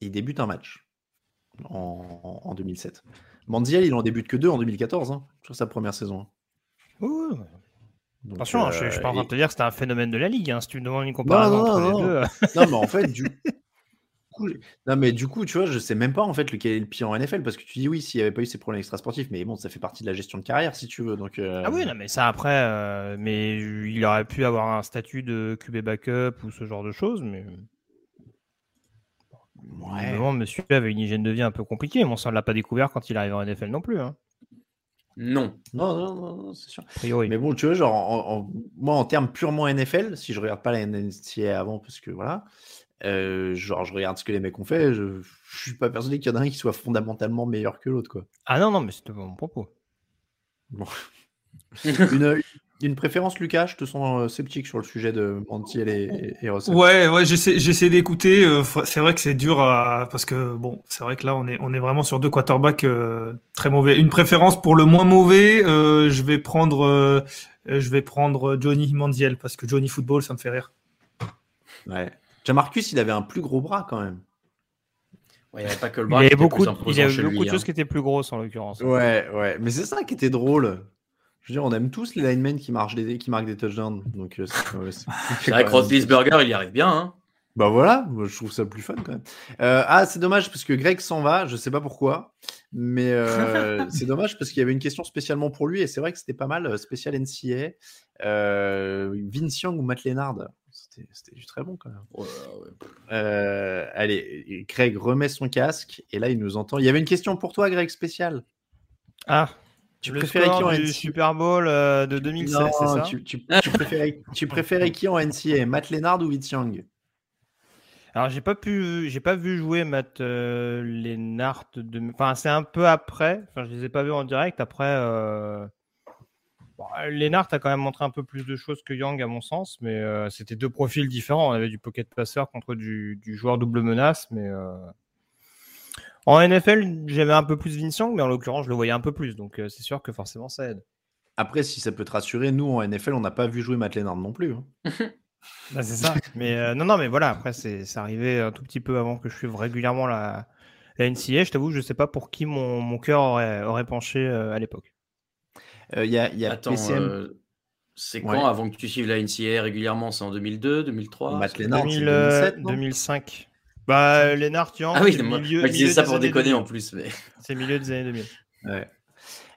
Il, débute un match en, 2007. Mandiel, il en débute que deux en 2014, hein, sur sa première saison. Attention, je, je, pas en train de te dire que c'était un phénomène de la ligue. Hein, si tu me demandes une comparaison non, entre non, les deux. non, mais en fait, du coup, non, mais du coup, tu vois, je sais même pas en fait lequel est le pire en NFL parce que tu dis oui, s'il n'y avait pas eu ces problèmes extrasportifs, mais bon, ça fait partie de la gestion de carrière si tu veux. Donc, Ah oui, non, mais ça après, euh, mais il aurait pu avoir un statut de QB backup ou ce genre de choses, mais. Ouais. monsieur avait une hygiène de vie un peu compliquée, mais on ne l'a pas découvert quand il arrive en NFL non plus. Hein. Non. Non, non, non, c'est sûr. Mais bon, tu vois, genre, moi, en termes purement NFL, si je regarde pas la NCA avant, parce que voilà, euh, genre, je regarde ce que les mecs ont fait, je, ne suis pas persuadé qu'il y en a un qui soit fondamentalement meilleur que l'autre, quoi. Ah non, non, mais c'était mon propos. Bon. une, une préférence, Lucas Je te sens euh, sceptique sur le sujet de Mantiel et, et Russell. Ouais, ouais, j'essaie d'écouter. Euh, c'est vrai que c'est dur à, parce que bon, c'est vrai que là, on est, on est vraiment sur deux quarterbacks euh, très mauvais. Une préférence pour le moins mauvais, je vais prendre, je vais prendre Johnny Mandiel parce que Johnny Football, ça me fait rire. Ouais. Jamarcus, il avait un plus gros bras quand même. Ouais, il n'y avait pas que le bras. Il y avait beaucoup, il y avait beaucoup de choses hein. qui étaient plus grosses en l'occurrence. Ouais, ouais. Mais c'est ça qui était drôle. Je veux dire, on aime tous les linemen qui, marquent des, qui marquent des touchdowns. Donc, euh, c'est vrai que Roethlisberger, il y arrive bien. Hein bah voilà, je trouve ça plus fun quand même. Euh, ah, c'est dommage parce que Greg s'en va, je sais pas pourquoi, mais euh, c'est dommage parce qu'il y avait une question spécialement pour lui et c'est vrai que c'était pas mal, spécial NCA. Vince Young ou Matt Lennard, c'était du très bon quand même. allez, Greg remet son casque et là il nous entend. Il y avait une question pour toi, Greg, spécial. Ah, tu préférais qui en du Super Bowl euh, de 2016, c'est ça tu, tu, tu, préférais, qui en NCA Matt Lennard ou Vince Young? Alors j'ai pas pu, j'ai pas vu jouer Matt euh, Lennard. De... Enfin c'est un peu après. Enfin je les ai pas vus en direct. Après, euh... Lennart a quand même montré un peu plus de choses que Young à mon sens, mais euh, c'était deux profils différents. On avait du pocket passeur contre du, du joueur double menace, mais en NFL, j'aimais un peu plus Vince Young, mais en l'occurrence, je le voyais un peu plus. Donc, euh, c'est sûr que forcément, ça aide. Après, si ça peut te rassurer, nous, en NFL, on n'a pas vu jouer Matt Lennard non plus. Hein. bah, c'est ça. Mais euh, non, non, mais voilà, après, c'est arrivé un tout petit peu avant que je suive régulièrement la, la NCA. Je t'avoue, je ne sais pas pour qui mon, mon cœur aurait, aurait penché euh, à l'époque. Il y a, y a Attends, c'est quand avant que tu suives la NCA régulièrement? C'est en 2002, 2003 Matt Lennard, 2007, 2005. Bah, Lennart Young. Ah oui, milieu, je ça pour déconner en plus. Mais... C'est milieu des années 2000. Ouais.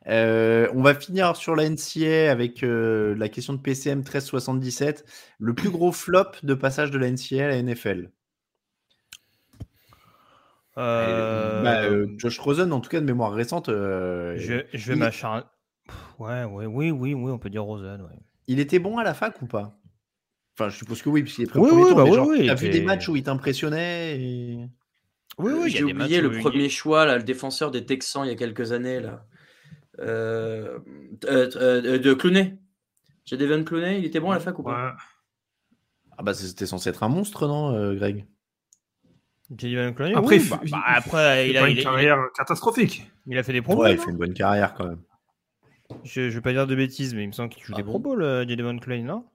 Euh, on va finir sur la NCA avec euh, la question de PCM 1377. Le plus gros flop de passage de la NCA à la NFL euh... Bah, Josh Rosen, en tout cas de mémoire récente. je, je, vais m'acharner. Ouais, ouais, oui, oui, oui, on peut dire Rosen. Ouais. Il était bon à la fac ou pas? Enfin, je suppose que oui, puisqu'il est pris oui, oui, bah oui, T'as vu des matchs où il t'impressionnait et... Oui, oui, J'ai oublié le premier choix, là, le défenseur des Texans il y a quelques années, là. Euh, euh, euh, de Clooney. J'ai Devin Clooney, il était bon à la fac ou pas? Ah bah c'était censé être un monstre, non, Greg? Clooney, après, bah, bah, après il a, une carrière catastrophique. Il a fait des Pro Ouais, il fait une bonne carrière quand même. Je, je vais pas dire de bêtises, mais il me semble qu'il joue des Pro Bowl, Jalen Clooney, non?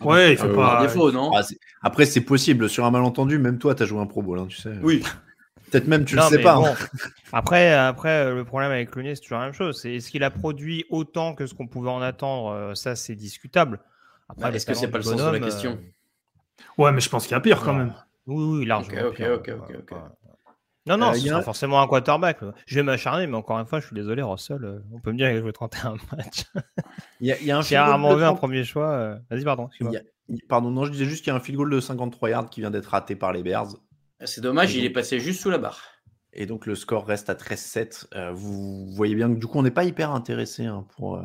Ouais, il fait pas. défaut, non? ah, Après, c'est possible. Sur un malentendu, même toi, tu as joué un Pro Bowl, hein, tu sais. Oui. Peut-être même tu ne le sais pas. Hein. Après, après, le problème avec Clooney, c'est toujours la même chose. C'est est-ce qu'il a produit autant que ce qu'on pouvait en attendre? Ça, c'est discutable. Après, bah, est-ce que c'est pas le sens de la question? Ouais, mais je pense qu'il y a pire quand même. Oui, oui, largement. Ok, ok, ok, ok. Non, non, c'est euh, forcément un quarterback. Je vais m'acharner, mais encore une fois, je suis désolé, Russell. Euh, on peut me dire qu'il a joué 31 matchs. Il y a, il y a un J'ai rarement vu un premier choix. Euh, vas-y, pardon. Pardon, non, je disais juste qu'il y a un field goal de 53 yards qui vient d'être raté par les Bears. C'est dommage, il est passé juste sous la barre. Et donc le score reste à 13-7. Euh, vous voyez bien que du coup on n'est pas hyper intéressé hein, pour, euh,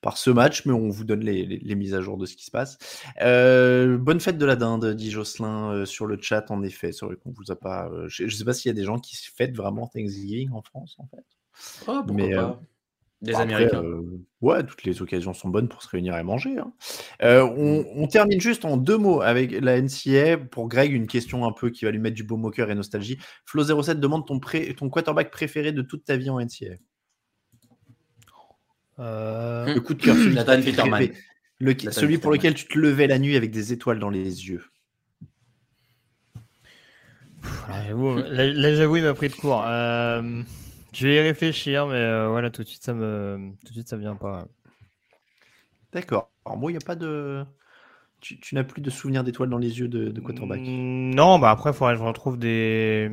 par ce match, mais on vous donne les, les, mises à jour de ce qui se passe. Euh, bonne fête de la dinde, dit Jocelyn sur le chat en effet. Sur qu'on vous a pas. je ne sais pas s'il y a des gens qui fêtent vraiment Thanksgiving en France en fait. Oh, mais, pas des Américains. Euh, ouais, toutes les occasions sont bonnes pour se réunir et manger. Hein. Euh, mm. on, termine juste en deux mots avec la NCA. Pour Greg, une question un peu qui va lui mettre du beau moqueur et nostalgie. Flo07 demande ton, ton quarterback préféré de toute ta vie en NCA. Euh, le coup de cœur, Nathan Peterman. celui pour lequel tu te levais la nuit avec des étoiles dans les yeux. Là, j'avoue, il m'a pris de court. Je vais y réfléchir, mais euh, voilà, tout de suite, ça me, tout de suite, ça vient pas. D'accord. Alors moi, il n'y a pas de. Tu, n'as plus de souvenirs d'étoiles dans les yeux de, de quarterback? Mm, Non, bah après, il faudrait que je retrouve des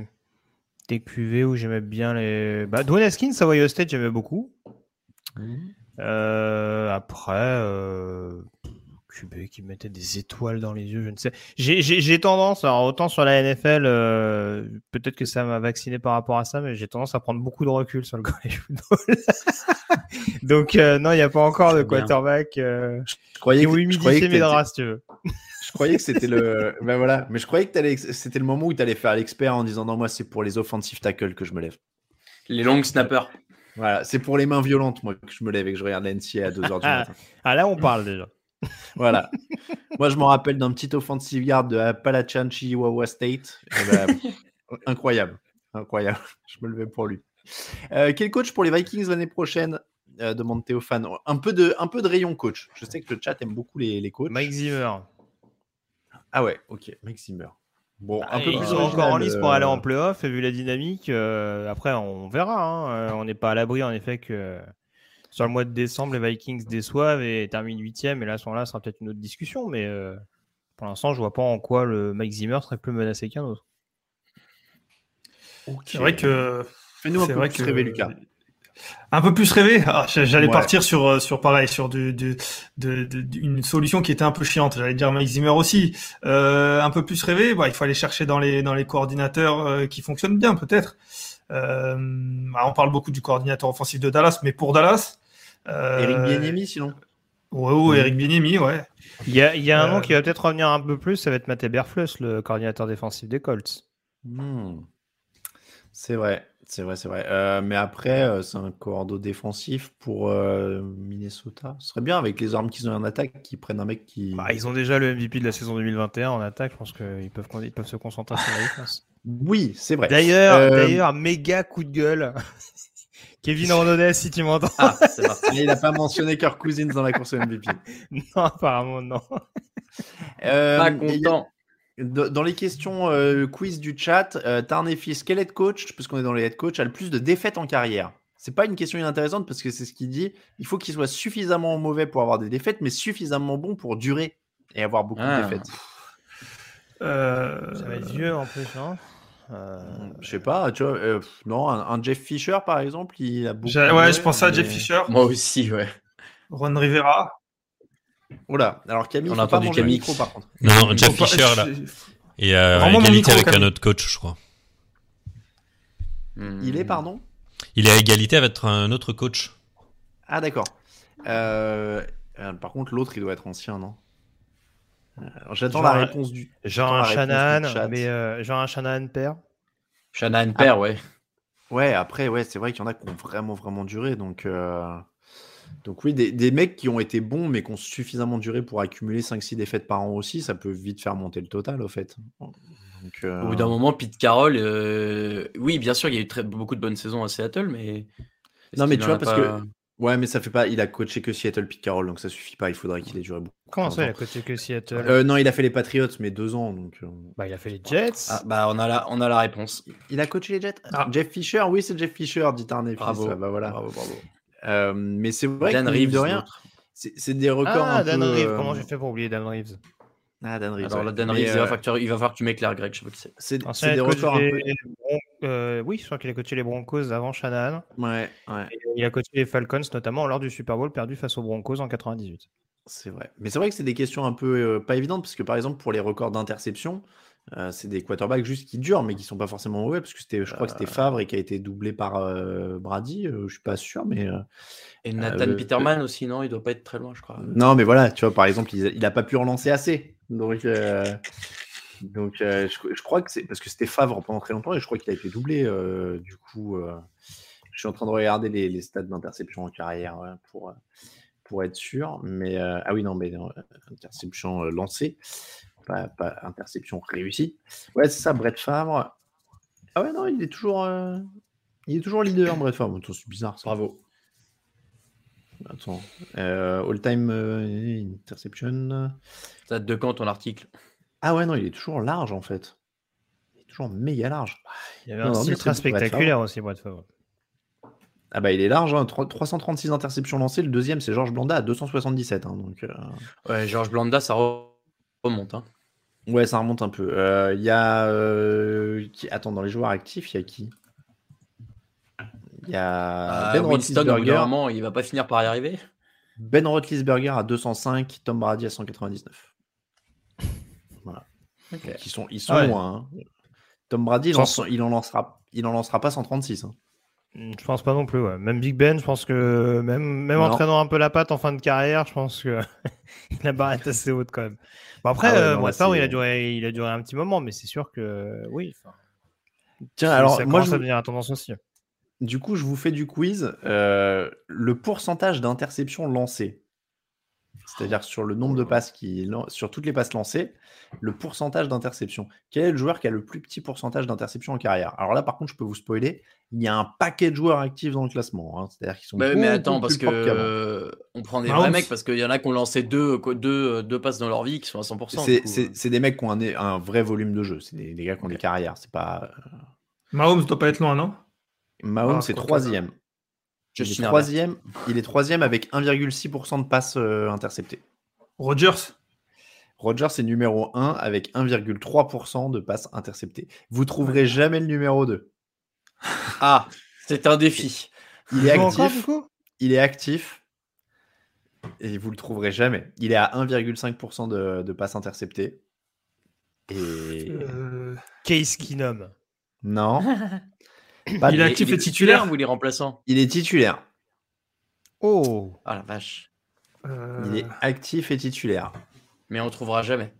des QV où j'aimais bien les. Bah, Dwayne Haskins, Savoy State, j'aimais beaucoup. Mmh. Euh, après, euh, qui mettait des étoiles dans les yeux, je ne sais. J'ai tendance, alors autant sur la NFL, euh, peut-être que ça m'a vacciné par rapport à ça, mais j'ai tendance à prendre beaucoup de recul sur le college football. Donc euh, non, il n'y a pas encore de quarterback. Euh, je croyais que, je croyais que mes draps, si tu veux. Je croyais que c'était le, ben voilà, mais je croyais que c'était le moment où tu allais faire l'expert en disant non moi c'est pour les offensive tackles que je me lève. Les longs snappers. Voilà, c'est pour les mains violentes moi que je me lève et que je regarde l'NCA à 2h du matin. ah là on parle déjà voilà. Moi, je me rappelle d'un petit offensive guard de Appalachian Chihuahua State. Ben, incroyable. Incroyable. Je me levais pour lui. Euh, quel coach pour les Vikings l'année prochaine? Euh, demande Théophane. Un peu, de, un peu de rayon coach. Je sais que le chat aime beaucoup les, les coachs. Mike Zimmer. Ah ouais, ok. Mike Zimmer. Bon, un peu plus encore en liste pour aller en euh, playoff et vu la dynamique, après on verra. Hein. on n'est pas à l'abri en effet que sur le mois de décembre, les Vikings déçoivent et terminent huitième. Et là, à ce moment-là, ce sera peut-être une autre discussion. Mais euh, pour l'instant, je vois pas en quoi le Mike Zimmer serait plus menacé qu'un autre. C'est vrai que. Fais-nous un peu plus rêver, Lucas. Un peu plus rêver. Ah, j'allais partir sur euh, sur pareil, sur du, une solution qui était un peu chiante. J'allais dire Mike Zimmer aussi. Euh, un peu plus rêver. Bah, il faut aller chercher dans les dans les coordinateurs qui fonctionnent bien, peut-être. Bah, on parle beaucoup du coordinateur offensif de Dallas, mais pour Dallas, euh, Eric Bieniemi, sinon Ouais, ouais, Eric Bieniemi, ouais. Il y a, il y a un nom euh, qui va peut-être revenir un peu plus, ça va être Matt Berflus, le coordinateur défensif des Colts. Hmm. C'est vrai, c'est vrai, c'est vrai. Euh, mais après, c'est un cordeau défensif pour Minnesota. Ce serait bien avec les armes qu'ils ont en attaque, qu'ils prennent un mec qui. Bah, ils ont déjà le MVP de la saison 2021 en attaque. Je pense qu'ils peuvent, ils peuvent se concentrer sur la défense. Oui, c'est vrai. D'ailleurs, d'ailleurs, méga coup de gueule. Kevin Ronaudet, si tu m'entends. Ah, il n'a pas mentionné Kirk Cousins dans la course MVP. non, apparemment, non. Euh, pas content. Dans les questions euh, quiz du chat, euh, Tarnefis, quel head coach, puisqu'on est dans les head coach, a le plus de défaites en carrière? C'est pas une question inintéressante parce que c'est ce qu'il dit. Il faut qu'il soit suffisamment mauvais pour avoir des défaites, mais suffisamment bon pour durer et avoir beaucoup de ah. défaites. Euh... Ça va être vieux en plus, non euh, je sais pas, tu vois, euh, non, un, Jeff Fisher par exemple, il a beaucoup. Ouais, je pensais à Jeff Fisher. Moi aussi, ouais. Ron Rivera. Oula, alors Camille, on a entendu Camille. Micro, par contre. Non, Jeff Fisher là. Et à égalité avec un autre coach, je crois. Il est, pardon? Il est à égalité avec un autre coach. Ah, d'accord. Euh, par contre, l'autre, il doit être ancien, non? J'attends la réponse du. Genre un Shanahan, mais euh, genre un Shanahan père. Shanahan père, ah. ouais. Ouais, après, ouais, c'est vrai qu'il y en a qui ont vraiment, vraiment duré. Donc, euh, donc oui, des, des, mecs qui ont été bons, mais qui ont suffisamment duré pour accumuler 5-6 défaites par an aussi, ça peut vite faire monter le total, au fait. Donc, euh, Au bout d'un moment, Pete Carroll, oui, bien sûr, il y a eu très, beaucoup de bonnes saisons à Seattle, mais. Non, mais tu vois, parce que Ouais, mais ça fait pas. Il a coaché que Seattle Pete Carroll, donc ça suffit pas. Il faudrait qu'il ait duré beaucoup. Comment ça, il a coaché que Seattle euh, Non, il a fait les Patriots, mais deux ans. Donc, euh. bah, il a fait les Jets. Ah, bah, on a la, on a la réponse. Il a coaché les Jets? Ah. Jeff Fisher, oui, c'est Jeff Fisher, dit Arne. Bravo. Bah, voilà. Bravo, bravo. Euh, mais c'est vrai Dan que Reeves, de rien, c'est des records. Ah, un Dan peu, Reeves. Comment j'ai fait pour oublier Dan Reeves? Ah, Dan Reeves. Alors, ouais. là, Dan Reeves, il, va euh, falloir que tu, il va falloir que tu m'éclaires, Greg. Je sais pas qui c'est. C'est des records un peu. Euh, oui, je crois qu'il a coaché les Broncos avant Shanahan. Ouais, ouais. Et il a coaché les Falcons, notamment lors du Super Bowl perdu face aux Broncos en 98. C'est vrai. Mais c'est vrai que c'est des questions un peu euh, pas évidentes, parce que par exemple, pour les records d'interception, euh, c'est des quarterbacks juste qui durent, mais qui sont pas forcément mauvais, parce que c'était, je crois que c'était Favre et qui a été doublé par euh, Brady. euh, je suis pas sûr, mais. euh, Et Nathan Euh, Peterman aussi, non Il doit pas être très loin, je crois. Non, mais voilà, tu vois, par exemple, il, il a pas pu relancer assez. Donc, euh, donc euh, je, je crois que c'est parce que c'était Favre pendant très longtemps et je crois qu'il a été doublé. euh, du coup, euh, je suis en train de regarder les, les stats d'interception en carrière ouais, pour, euh, pour être sûr. Mais euh, ah oui, non, mais euh, interception euh, lancée, pas, pas interception réussie. Ouais, c'est ça, Brett Favre. Ah ouais, non, il est toujours, euh, il est toujours leader, Brett Favre. C'est bizarre, ça. Bravo. Attends, euh, all-time euh, interception. Ça date de quand ton article? Ah ouais, non, il est toujours large en fait. Il est toujours méga large. Il y avait Non, un non, Brett spectaculaire aussi, Brett Favre. Ah bah il est large, hein, tro- 336 interceptions lancées. Le deuxième, c'est Georges Blanda à 277. hein, donc, euh, Ouais, Georges Blanda, ça re- remonte. Hein. Ouais, ça remonte un peu. Euh, Il y a. euh, qui... Attends, dans les joueurs actifs, il y a qui? Il y a Ah, Ben Winston, Roethlisberger. moment, il va pas finir par y arriver? Ben Roethlisberger à 205, Tom Brady à 199. Voilà. Donc, ils sont, ils sont Ah ouais. loin. hein. Tom Brady, il, en lancera, il en lancera pas 136. hein. Hmm, Je pense pas non plus. ouais. Même Big Ben, je pense que même, même Non. entraînant un peu la patte en fin de carrière, je pense que la barre est assez haute quand même. Bon, après, Ah ouais, euh, non, il a duré, il a duré un petit moment, mais c'est sûr que oui. Tiens, ça- alors ça moi, je à devenir la tendance aussi. du coup, je vous fais du quiz. Euh, le pourcentage d'interceptions lancées, c'est-à-dire sur le nombre de passes qui, sur toutes les passes lancées, le pourcentage d'interceptions. Quel est le joueur qui a le plus petit pourcentage d'interceptions en carrière? Alors là, par contre, je peux vous spoiler, il y a un paquet de joueurs actifs dans le classement. hein. C'est-à-dire qu'ils sont. Bah, mais attends, parce que euh, on prend des Mahomes. vrais mecs, parce qu'il y en a qui ont lancé deux, deux passes dans leur vie qui sont à 100%. C'est du coup. c'est- des mecs qui ont un, un vrai volume de jeu. C'est des, des gars qui ont des carrières. C'est pas. Mahomes doit pas être loin, non? Mahomes, Ah, c'est quoi, Il est troisième, il est troisième avec 1,6% de passes euh, interceptées. Rogers Rogers est numéro 1 avec 1,3% de passes interceptées. Vous trouverez jamais le numéro 2. Ah, c'est un défi. Il est encore, actif. du coup? Il est actif. Et vous le trouverez jamais. Il est à 1,5% de, de passes interceptées. Et Euh, Case Keenum. non. Pas Il est actif et titulaire ou il est remplaçant il est titulaire. Oh Ah la vache. euh, Il est actif et titulaire. Mais on trouvera jamais.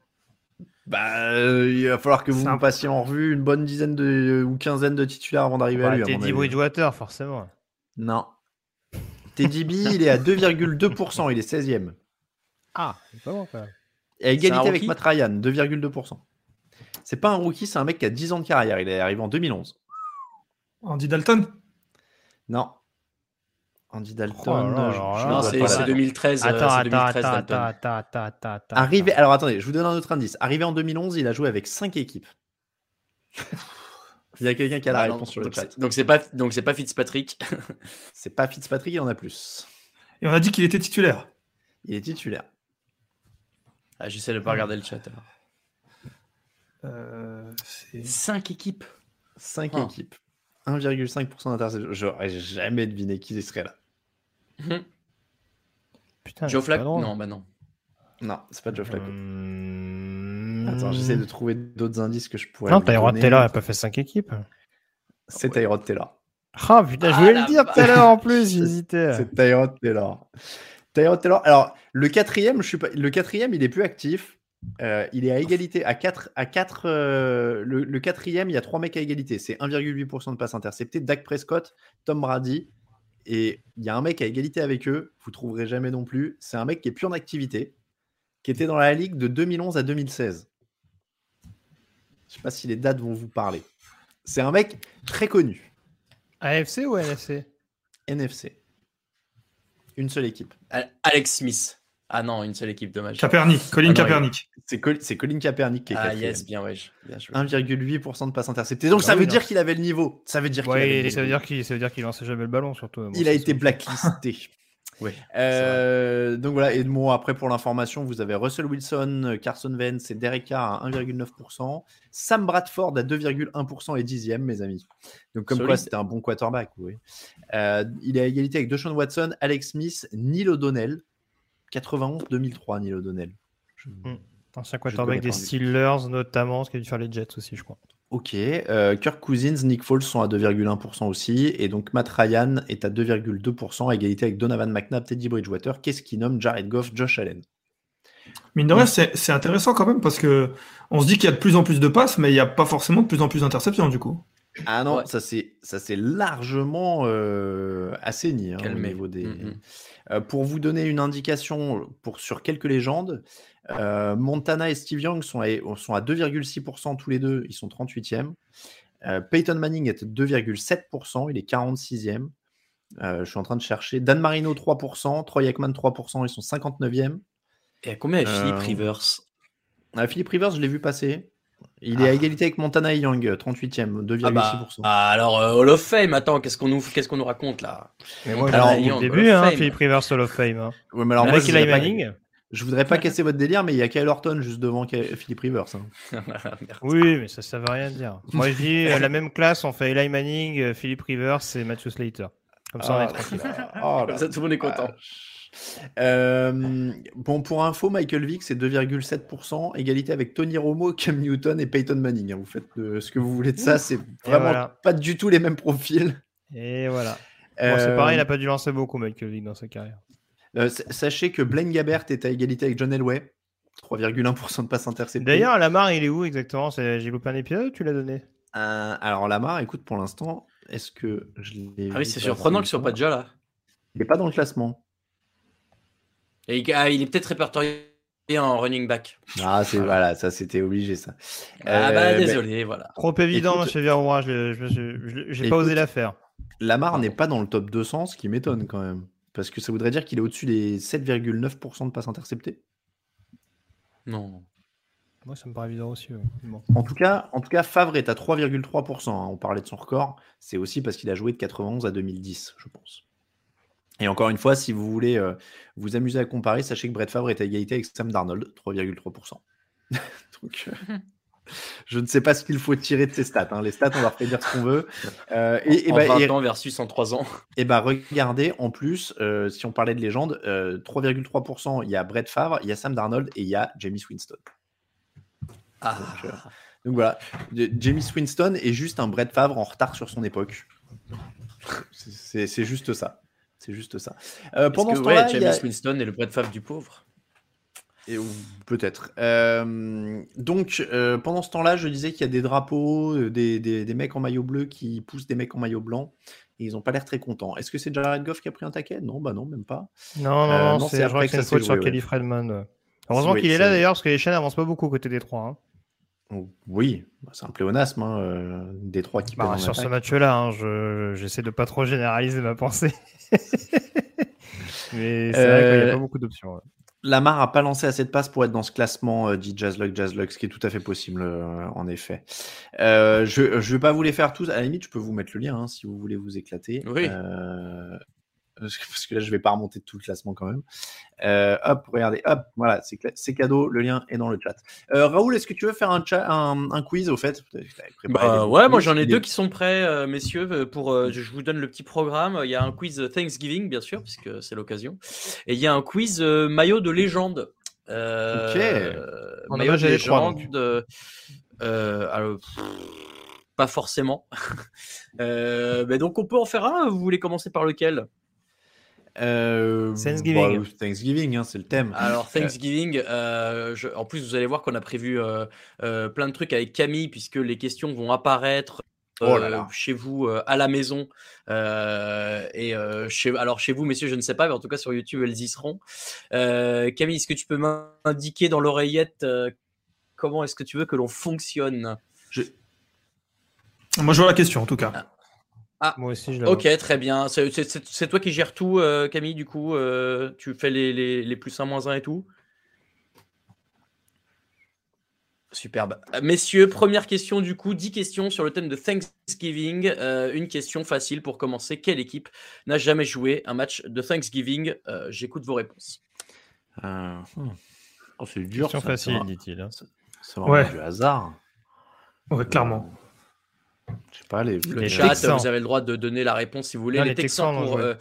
Bah, euh, il va falloir que vous me passiez en revue une bonne dizaine de, ou quinzaine de titulaires avant d'arriver à bah, lui. à Teddy. Bridgewater, forcément. Non. Teddy B, il est à 2,2%, il est 16e. Ah, c'est pas bon quand même. Et à égalité avec Matt Ryan, 2,2%. C'est pas un rookie, c'est un mec qui a 10 ans de carrière. Il est arrivé en 2011. Andy Dalton? Non. Andy Dalton. Oh ne Non, c'est pas c'est la- 2013. euh, Attends, c'est attends, 2013 attends, Dalton. attends, attends, attends, attends. Arrivé... Alors attendez, je vous donne un autre indice. Arrivé en 2011, il a joué avec 5 équipes. il y a quelqu'un qui a la Ah non, réponse sur le donc chat. c'est- Donc c'est pas donc c'est pas Fitzpatrick. C'est pas Fitzpatrick, il en a plus. Et on a dit qu'il était titulaire. Il est titulaire. Ah, j'essaie de pas regarder le chat. alors. Euh, c'est- Cinq équipes. 5 Ah. équipes. 1,5% d'interception. J'aurais jamais deviné qui serait là. Putain, Joe c'est Flacco. Non, bah non. Non, c'est pas Joe Flacco. Hum, Attends, j'essaie de trouver d'autres indices que je pourrais. Non, Tyrod. Taylor n'a pas fait 5 équipes. C'est Tyrod Taylor. Ah putain, je Ah, voulais la le dire tout à l'heure en plus, j'hésitais. C'est Tyrod Taylor. Tyrod Taylor. Alors, le quatrième, je suis pas... le quatrième, il est plus actif. Euh, il est à égalité à 4. À 4 euh, le, le quatrième, il y a trois mecs à égalité. C'est 1,8% de passes interceptées. Dak Prescott, Tom Brady. Et il y a un mec à égalité avec eux. Vous trouverez jamais non plus. C'est un mec qui est plus en activité. Qui était dans la ligue de 2011 à 2016. Je sais pas si les dates vont vous parler. C'est un mec très connu. AFC ou NFC NFC. Une seule équipe. Alex Smith. Ah non, une seule équipe, dommage. Capernic, Colin Capernic. C'est Colin Kaepernick qui est Ah yes, bien, ouais. 1,8% de passes interceptées. Donc ah ça veut dire qu'il avait le niveau. Ça veut dire qu'il ouais, ça veut dire qu'il ça veut dire qu'il lançait jamais le ballon surtout. il a été blacklisté. oui. Euh, donc voilà, et bon, après pour l'information, vous avez Russell Wilson, Carson Wentz et Derek Carr à 1,9%. Sam Bradford à 2,1% et dixième, mes amis. Donc comme quoi, c'était un bon quarterback. Oui. Euh, il est à égalité avec Deshaun Watson, Alex Smith, Neil O'Donnell 91-2003, Neil O'Donnell. Je... Hmm. Ancien quarterback des Steelers, notamment, ce qui a dû faire les Jets aussi, je crois. Ok. Euh, Kirk Cousins, Nick Foles sont à 2,1% aussi. Et donc Matt Ryan est à 2,2%, à égalité avec Donovan McNabb, Teddy Bridgewater. Qu'est-ce qui nomme Jared Goff, Josh Allen? Mine de rien, c'est intéressant quand même parce que on se dit qu'il y a de plus en plus de passes, mais il n'y a pas forcément de plus en plus d'interceptions du coup. Ah non, ça c'est largement euh, assaini hein, au niveau des. Mm, mm. Euh, pour vous donner une indication pour, sur quelques légendes, euh, Montana et Steve Young sont à, sont à 2,6% tous les deux, ils sont 38e. Euh, Peyton Manning est à 2,7%, il est 46e. je suis en train de chercher. Dan Marino 3%, Troy Aikman 3%, ils sont 59e. Et à combien est Philippe Rivers? Philippe Rivers, je l'ai vu passer. Il est à ah. égalité avec Montana et Young, 38e, 2,6%. Ah bah, ah, alors, euh, Hall of Fame, attends, qu'est-ce qu'on nous, qu'est-ce qu'on nous raconte là mais moi, Alors, au début, hein, Philippe Rivers Hall of Fame. Hein. Ouais, mais alors, moi, je voudrais, pas, je voudrais pas casser votre délire, mais il y a Kyle Orton juste devant Philippe Rivers. Hein. oui, mais ça, ça veut rien dire. Moi, je dis, euh, la même classe, on fait Eli Manning, euh, Philippe Rivers et Matthew Slater. Comme ça, on est tranquille. Oh, Comme ça, tout le monde est content. Euh, bon, pour info, Michael Vick, c'est 2,7%, égalité avec Tony Romo, Cam Newton et Peyton Manning. Hein. Vous faites ce que vous voulez de ça, c'est vraiment pas du tout les mêmes profils. Et voilà. c'est pareil, il n'a pas dû lancer beaucoup, Michael Vick, dans sa carrière. Euh, sachez que Blaine Gabbert est à égalité avec John Elway. 3,1% de passes interceptées. D'ailleurs, Lamar, il est où exactement? J'ai loupé un épisode tu l'as donné? Euh, Alors, Lamar, écoute, pour l'instant, est-ce que je l'ai. Ah oui, c'est surprenant qu'il soit pas déjà là. Il n'est pas dans le classement. Et ah, il est peut-être répertorié en running back. Ah, c'est voilà, ça c'était obligé ça. Ah bah euh, désolé, voilà. Trop évident chez Verroy, je n'ai pas osé la faire. Lamar n'est pas dans le top 200, ce qui m'étonne quand même. Parce que ça voudrait dire qu'il est au-dessus des 7,9% de passes interceptées. Non. Moi, ça me paraît évident aussi. En, tout cas, en tout cas, Favre est à 3,3%. Hein. On parlait de son record. C'est aussi parce qu'il a joué de 91 à 2010, je pense. Et encore une fois, si vous voulez euh, vous amuser à comparer, sachez que Brett Favre est à égalité avec Sam Darnold, 3,3%. Donc, euh, je ne sais pas ce qu'il faut tirer de ces stats. Hein. Les stats, on leur fait dire ce qu'on veut. Euh, et, en, bah, 20 ans versus en 3 ans. Et bah, regardez, en plus, si on parlait de légende, 3,3%, il y a Brett Favre, il y a Sam Darnold et il y a Jamie Winston. Ah. Donc, donc, voilà, Jamie Winston est juste un Brett Favre en retard sur son époque. C'est juste ça. C'est juste ça. Euh, pendant ce temps-là, James Winston est le Brett Favre du pauvre. Peut-être. Euh, donc, euh, pendant ce temps-là, je disais qu'il y a des drapeaux, des, des, mecs en maillot bleu qui poussent des mecs en maillot blanc. Et ils n'ont pas l'air très contents. Est-ce que c'est Jared Goff qui a pris un taquet? Non, bah non, même pas. Non, non, non c'est après que ça faute sur Kelly Fredman. Heureusement qu'il est là d'ailleurs, parce que les chaînes n'avancent pas beaucoup côté des trois. Hein. Oui, c'est un pléonasme, hein, euh, des trois qui bah, Sur ce match-là, hein, j'essaie de pas trop généraliser ma pensée. Mais c'est vrai qu'il n'y a pas euh, beaucoup d'options. Lamar n'a pas lancé assez de passes pour être dans ce classement euh, dit Jazzluck, Jazzluck, ce qui est tout à fait possible en effet. je ne vais pas vous les faire tous. À la limite, je peux vous mettre le lien hein, si vous voulez vous éclater. Oui parce que là, je vais pas remonter tout le classement quand même. Euh, hop, regardez, hop, voilà, c'est cadeau, le lien est dans le chat. Euh, Raoul, est-ce que tu veux faire un, un, quiz au fait? Bah, Ouais, moi j'en ai deux qui sont prêts, euh, messieurs. Pour, je vous donne le petit programme. Il y a un quiz Thanksgiving, bien sûr, puisque c'est l'occasion. Et il y a un quiz maillot de légende. ok. maillot de légende. alors, pas forcément. mais donc on peut en faire un. Vous voulez commencer par lequel? Euh, Thanksgiving. Bah, Thanksgiving, hein, c'est le thème. Alors Thanksgiving, euh, en plus vous allez voir qu'on a prévu euh, plein de trucs avec Camille puisque les questions vont apparaître oh chez vous à la maison et chez alors chez vous messieurs je ne sais pas mais en tout cas sur YouTube elles y seront. Camille, est-ce que tu peux m'indiquer dans l'oreillette comment est-ce que tu veux que l'on fonctionne? Moi je vois la question en tout cas. Ah. Ah, moi aussi, je Ok, très bien. C'est toi qui gères tout, euh, Camille, du coup. Euh, tu fais les, les, les, plus 1, moins 1 et tout? Superbe. Messieurs, première question du coup, 10 questions sur le thème de Thanksgiving. Euh, une question facile pour commencer. Quelle équipe n'a jamais joué un match de Thanksgiving? J'écoute vos réponses. Hmm. Oh, c'est dur. Question facile, dit-il. Hein. C'est vraiment du hasard. Ouais, clairement. Je sais pas, les, les chats, vous avez le droit de donner la réponse si vous voulez. les, Texans, pour. Euh,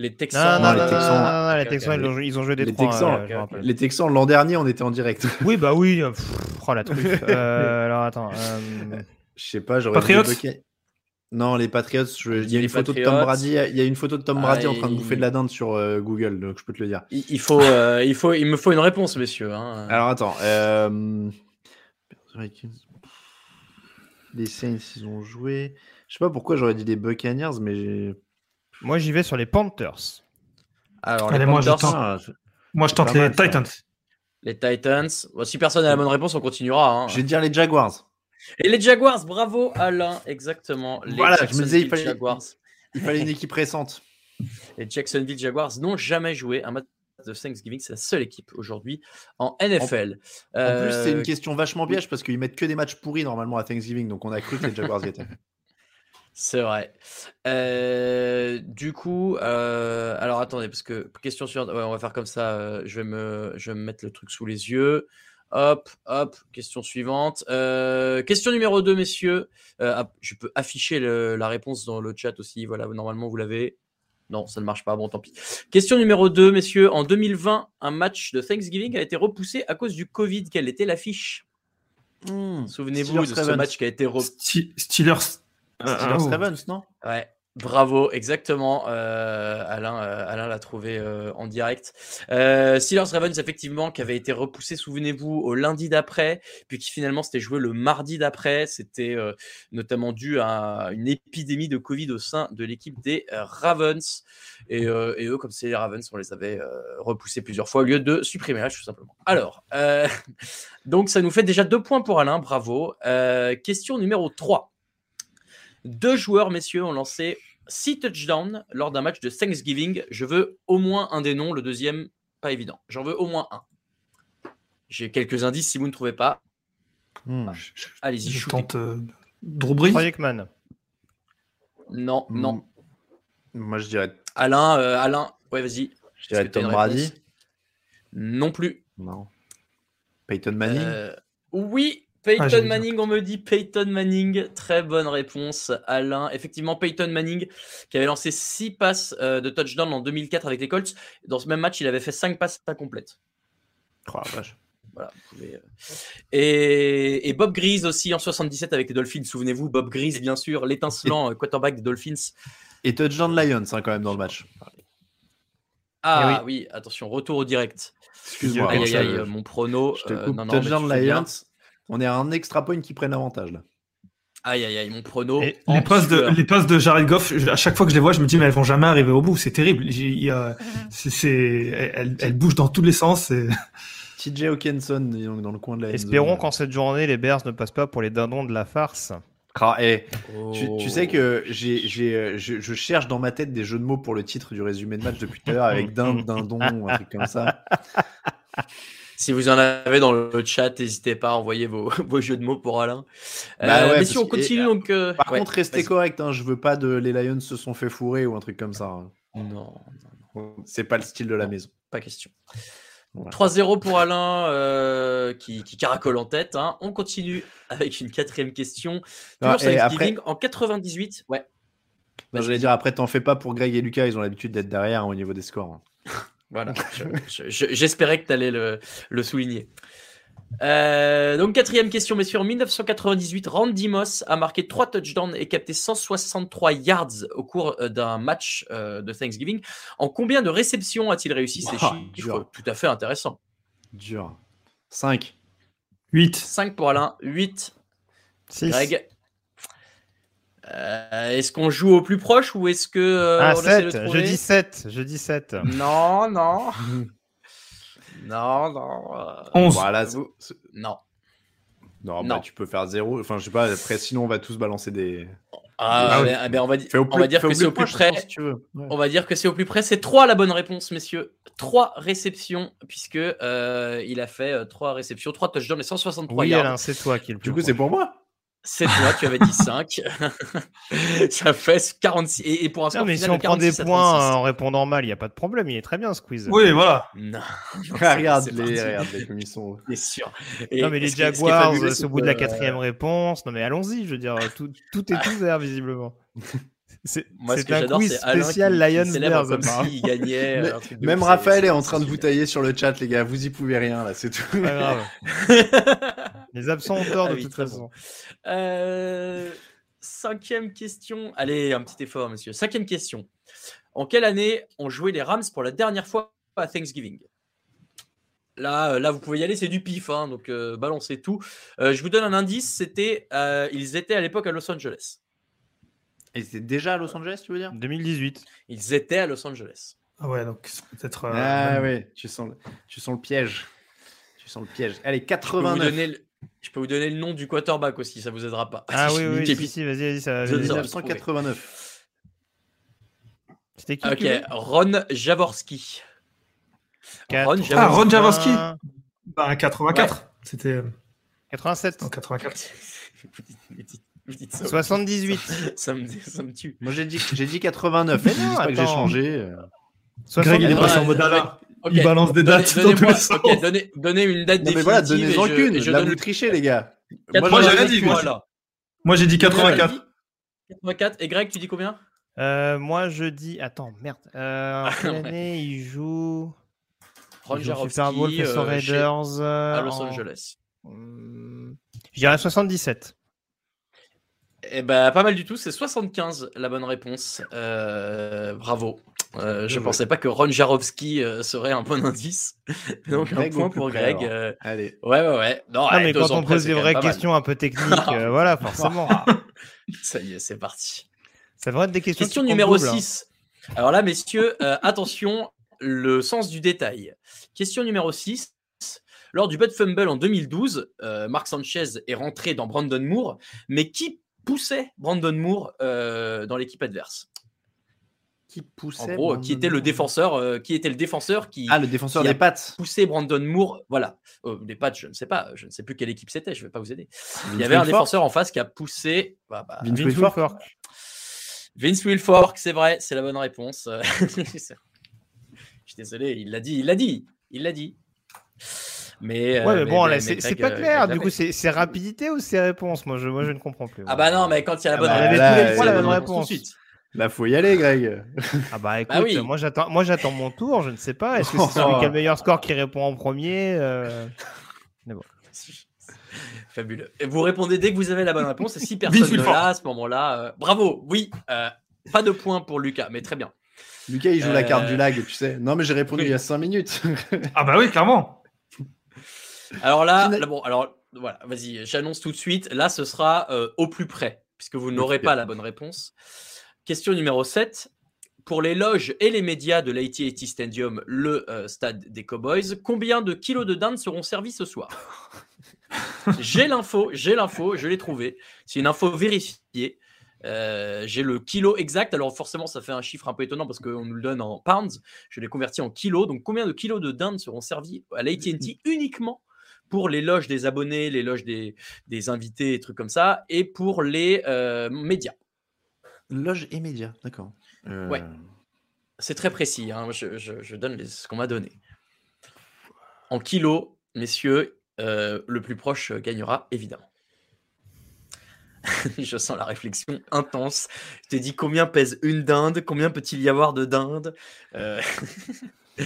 les Texans. Non, non, les Texans, les Texans ils, ont, joué des les Texans, euh, les Texans, l'an dernier, on était en direct. Oui, bah oui. oh la truffe. euh, alors attends. Euh... Je sais pas, j'aurais Patriots Non, les Patriots. Il y a une photo de Tom Brady. Il y a une photo de Tom Brady en train de bouffer de la dinde sur euh, Google, donc je peux te le dire. Il, faut, il faut, il me faut une réponse, messieurs. Hein. Alors attends. Les Saints, ils ont joué. Je sais pas pourquoi j'aurais dit les Buccaneers, mais moi j'y vais sur les Panthers. Alors, les moi, Panthers, je moi je tente les Titans. Les Titans. si personne n'a la bonne réponse, on continuera. Hein. Je vais dire les Jaguars. Et les Jaguars, bravo Alain, exactement. Les voilà, je me disais, il fallait, Jaguars. il fallait une équipe récente. Les Jacksonville Jaguars n'ont jamais joué un match de Thanksgiving. C'est la seule équipe aujourd'hui en NFL. En, plus, c'est une euh, question vachement piège parce qu'ils mettent que des matchs pourris normalement à Thanksgiving. Donc on a cru que les Jaguars y étaient. C'est vrai. Euh, du coup, euh, alors attendez, parce que question suivante, on va faire comme ça. je, vais me, je vais me mettre le truc sous les yeux. Hop, hop, question suivante. question numéro 2, messieurs. je peux afficher la réponse dans le chat aussi. Voilà, normalement, vous l'avez. Non, ça ne marche pas. Bon, tant pis. Question numéro 2, messieurs. En 2020, un match de Thanksgiving a été repoussé à cause du Covid. Quelle était l'affiche? Hmm. Souvenez-vous de ce match qui a été repoussé. Steelers. Steelers Ravens, non? Ouais. Bravo, exactement. Euh, Alain, euh, Alain l'a trouvé euh, en direct. Steelers Ravens, effectivement, qui avait été repoussé, souvenez-vous, au lundi d'après, puis qui finalement s'était joué le mardi d'après. C'était notamment dû à une épidémie de Covid au sein de l'équipe des Ravens. Et, eux, comme c'est les Ravens, on les avait repoussés plusieurs fois au lieu de supprimer tout simplement. Alors, donc ça nous fait déjà deux points pour Alain, bravo. question numéro 3. Deux joueurs, messieurs, ont lancé six touchdowns lors d'un match de Thanksgiving. Je veux au moins un des noms, le deuxième, pas évident. J'en veux au moins un. J'ai quelques indices si vous ne trouvez pas. Hmm. Allez-y, je tente euh, Drew Non, hmm. non. Moi, je dirais. Alain, euh, Alain, ouais, vas-y. Je dirais Tom Brady? Non plus. Non. Peyton Manning? Euh, oui, Peyton ah, Manning, on me dit Peyton Manning. Très bonne réponse, Alain. Effectivement, Peyton Manning, qui avait lancé 6 passes euh, de touchdown en 2004 avec les Colts. Dans ce même match, il avait fait 5 passes complètes. Oh, vache. Voilà, euh. et, Bob Grease aussi en 77 avec les Dolphins. Souvenez-vous, Bob Grease, bien sûr, l'étincelant euh, quarterback des Dolphins. Et touchdown Lions, hein, quand même, dans le match. Ah eh oui. attention, retour au direct. Excuse-moi. Aïe, aïe, aïe, mon prono. touchdown Lions. On est à un extra point qui prennent avantage là. Aïe aïe aïe, mon prono. les, passes de, les passes de Jared Goff, à chaque fois que je les vois, je me dis, mais elles vont jamais arriver au bout. C'est terrible. c'est, elles, bougent dans tous les sens. TJ Hawkinson dans le coin de la Espérons qu'en cette journée, les Bears ne passent pas pour les dindons de la farce. Ah, et tu, sais que j'ai, j'ai, je, je, cherche dans ma tête des jeux de mots pour le titre du résumé de match depuis tout à l'heure avec dinde, dindon, un truc comme ça. Si vous en avez dans le chat, n'hésitez pas à envoyer vos, vos, jeux de mots pour Alain. Bah euh, mais si on continue, donc. Euh, par contre, restez correct. Hein, je veux pas de les Lions se sont fait fourrer ou un truc comme ça. Hein. Non, non, C'est pas le style de la maison. Pas question. 3-0 pour Alain euh, qui, qui, caracole en tête. Hein. On continue avec une quatrième question. Ah, après... en 98. Ouais. J'allais dire, après, t'en fais pas pour Greg et Lucas, ils ont l'habitude d'être derrière au niveau des scores. Voilà, j'espérais que tu allais le, souligner. Euh, donc quatrième question, messieurs. En 1998, Randy Moss a marqué 3 touchdowns et capté 163 yards au cours euh, d'un match euh, de Thanksgiving. En combien de réceptions a-t-il réussi ces chiffres? Tout à fait intéressant. Dur. 5. 8. 5 pour Alain. 8. 6. Greg. Euh, est-ce qu'on joue au plus proche ou est-ce que. Euh, ah, 7, je dis 7, je dis 7. Non, non. non, non. 11. Euh, voilà, non. Non, bah, tu peux faire 0. Enfin, je sais pas, après, sinon, on va tous balancer des. Ah, ah ben, on va, on va dire que c'est au plus près. On va dire que c'est au plus près. C'est trois la bonne réponse, messieurs. Trois réceptions, puisque euh, il a fait trois réceptions, trois touchdowns et 163 oui, yards. c'est toi qui le Du coup, c'est pour moi. C'est toi, tu avais dit 5. ça fait 46. Et, pour un score non, mais si on prend des points en répondant mal, il n'y a pas de problème. Il est très bien ce quiz. Oui, voilà. Non. regarde-les comme ils sont. C'est sûr. non, mais les Jaguars, c'est au bout de la quatrième réponse. Non, mais allons-y. Je veux dire, tout, tout est ouvert visiblement. C'est un quiz spécial Lions Bears. Comme s'il gagnait. Euh, même Raphaël est en train de vous tailler sur le chat, les gars. Vous y pouvez rien là, c'est tout. Pas grave. les absents ont tort de ah toute façon. Euh, cinquième question. Allez, un petit effort, monsieur. Cinquième question. En quelle année ont joué les Rams pour la dernière fois à Thanksgiving? Là, euh, là, vous pouvez y aller, c'est du pif, hein, donc balancez tout. je vous donne un indice, c'était, ils étaient à l'époque à Los Angeles. Et c'était déjà à Los Angeles, tu veux dire? 2018. Ils étaient à Los Angeles. Ah ouais, donc peut-être. Euh, ah ouais, tu sens, le, tu sens le piège. Tu sens le piège. Allez, 89. Je peux vous donner le, nom du quarterback aussi, ça vous aidera pas. Ah oui, oui, si, si, vas-y, vas-y, ça 1989. C'était qui Ok, Ron Jaworski. Ron Jaworski. Ah, Ron Jaworski Bah, 84. C'était. 87. En 84. 78. ça, me, ça me tue. Moi j'ai dit, j'ai dit 89. Mais non, j'ai changé. Greg, il est passé en mode Il balance des dates dans tous les sens. donnez, donnez, une date non, mais voilà, donnez-en qu'une. Je, Là, vous trichez, les gars. Moi, j'ai dit. Moi, moi j'ai dit 84. 84. Et Greg, tu dis combien? Euh, Moi, je dis. Attends, merde. Euh, en quelle année il joue Ron Super Bowl aux Raiders. À Los Angeles. Je dirais 77. Eh ben, pas mal du tout, c'est 75 la bonne réponse. Euh, bravo. Euh, je ne pensais pas que Ron Jarowski euh, serait un bon indice. Donc un point pour Greg. Allez. Ouais, ouais, ouais. Non, mais quand on pose des vraies questions un peu techniques, voilà, forcément. Ça y est, c'est parti. Ça devrait être des questions. Question numéro 6. Hein. Alors là, messieurs, attention, le sens du détail. Question numéro 6. Lors du Bud Fumble en 2012, Marc Sanchez est rentré dans Brandon Moore, mais qui poussait Brandon Moore euh, dans l'équipe adverse. Qui poussait En gros, qui était le défenseur, euh, qui était le défenseur qui ah le défenseur des pattes poussé Brandon Moore, voilà, euh, des pattes, je ne sais pas, je ne sais plus quelle équipe c'était, je ne vais pas vous aider. Il y avait un défenseur en face qui a poussé bah, bah, Vince, Wilfork. Vince Wilfork, c'est vrai, c'est la bonne réponse. je suis désolé, il l'a dit, il l'a dit, il l'a dit. Mais, ouais, mais, bon, là, c'est pas clair. Du coup, c'est rapidité ou c'est réponse? Moi je, moi, je ne comprends plus. Ah bah non, mais quand il y a la bonne réponse. avait tous les fois la bonne réponse. Là, faut y aller, Greg. Ah bah écoute, oui. moi j'attends, moi j'attends mon tour. Je ne sais pas. Est-ce que c'est celui qui a le meilleur score qui répond en premier euh... Mais bon. Fabuleux. Et vous répondez dès que vous avez la bonne réponse. Et si personne ne l'a à ce moment-là, euh... bravo. Oui, euh, pas de points pour Lucas, mais très bien. Lucas, il joue la carte du lag, tu sais. Non, mais j'ai répondu il y a 5 minutes. ah bah oui, clairement. Alors là, bon, alors voilà, vas-y, j'annonce tout de suite. Là, ce sera euh, au plus près, puisque vous n'aurez pas la bonne réponse. Question numéro 7. Pour les loges et les médias de l'AT&T Stadium, le euh, stade des Cowboys, combien de kilos de dinde seront servis ce soir? J'ai l'info, j'ai l'info, je l'ai trouvé. C'est une info vérifiée. Euh, j'ai le kilo exact. Alors forcément, ça fait un chiffre un peu étonnant parce qu'on nous le donne en pounds. Je l'ai converti en kilos. Donc combien de kilos de dinde seront servis à l'AT&T uniquement pour les loges des abonnés, les loges des, invités, et trucs comme ça, et pour les euh, médias. Loges et médias, d'accord. Euh, ouais. C'est très précis, hein. je, donne ce qu'on m'a donné. En kilos, messieurs, euh, le plus proche gagnera, évidemment. je sens la réflexion intense. Je t'ai dit combien pèse une dinde, combien peut-il y avoir de dindes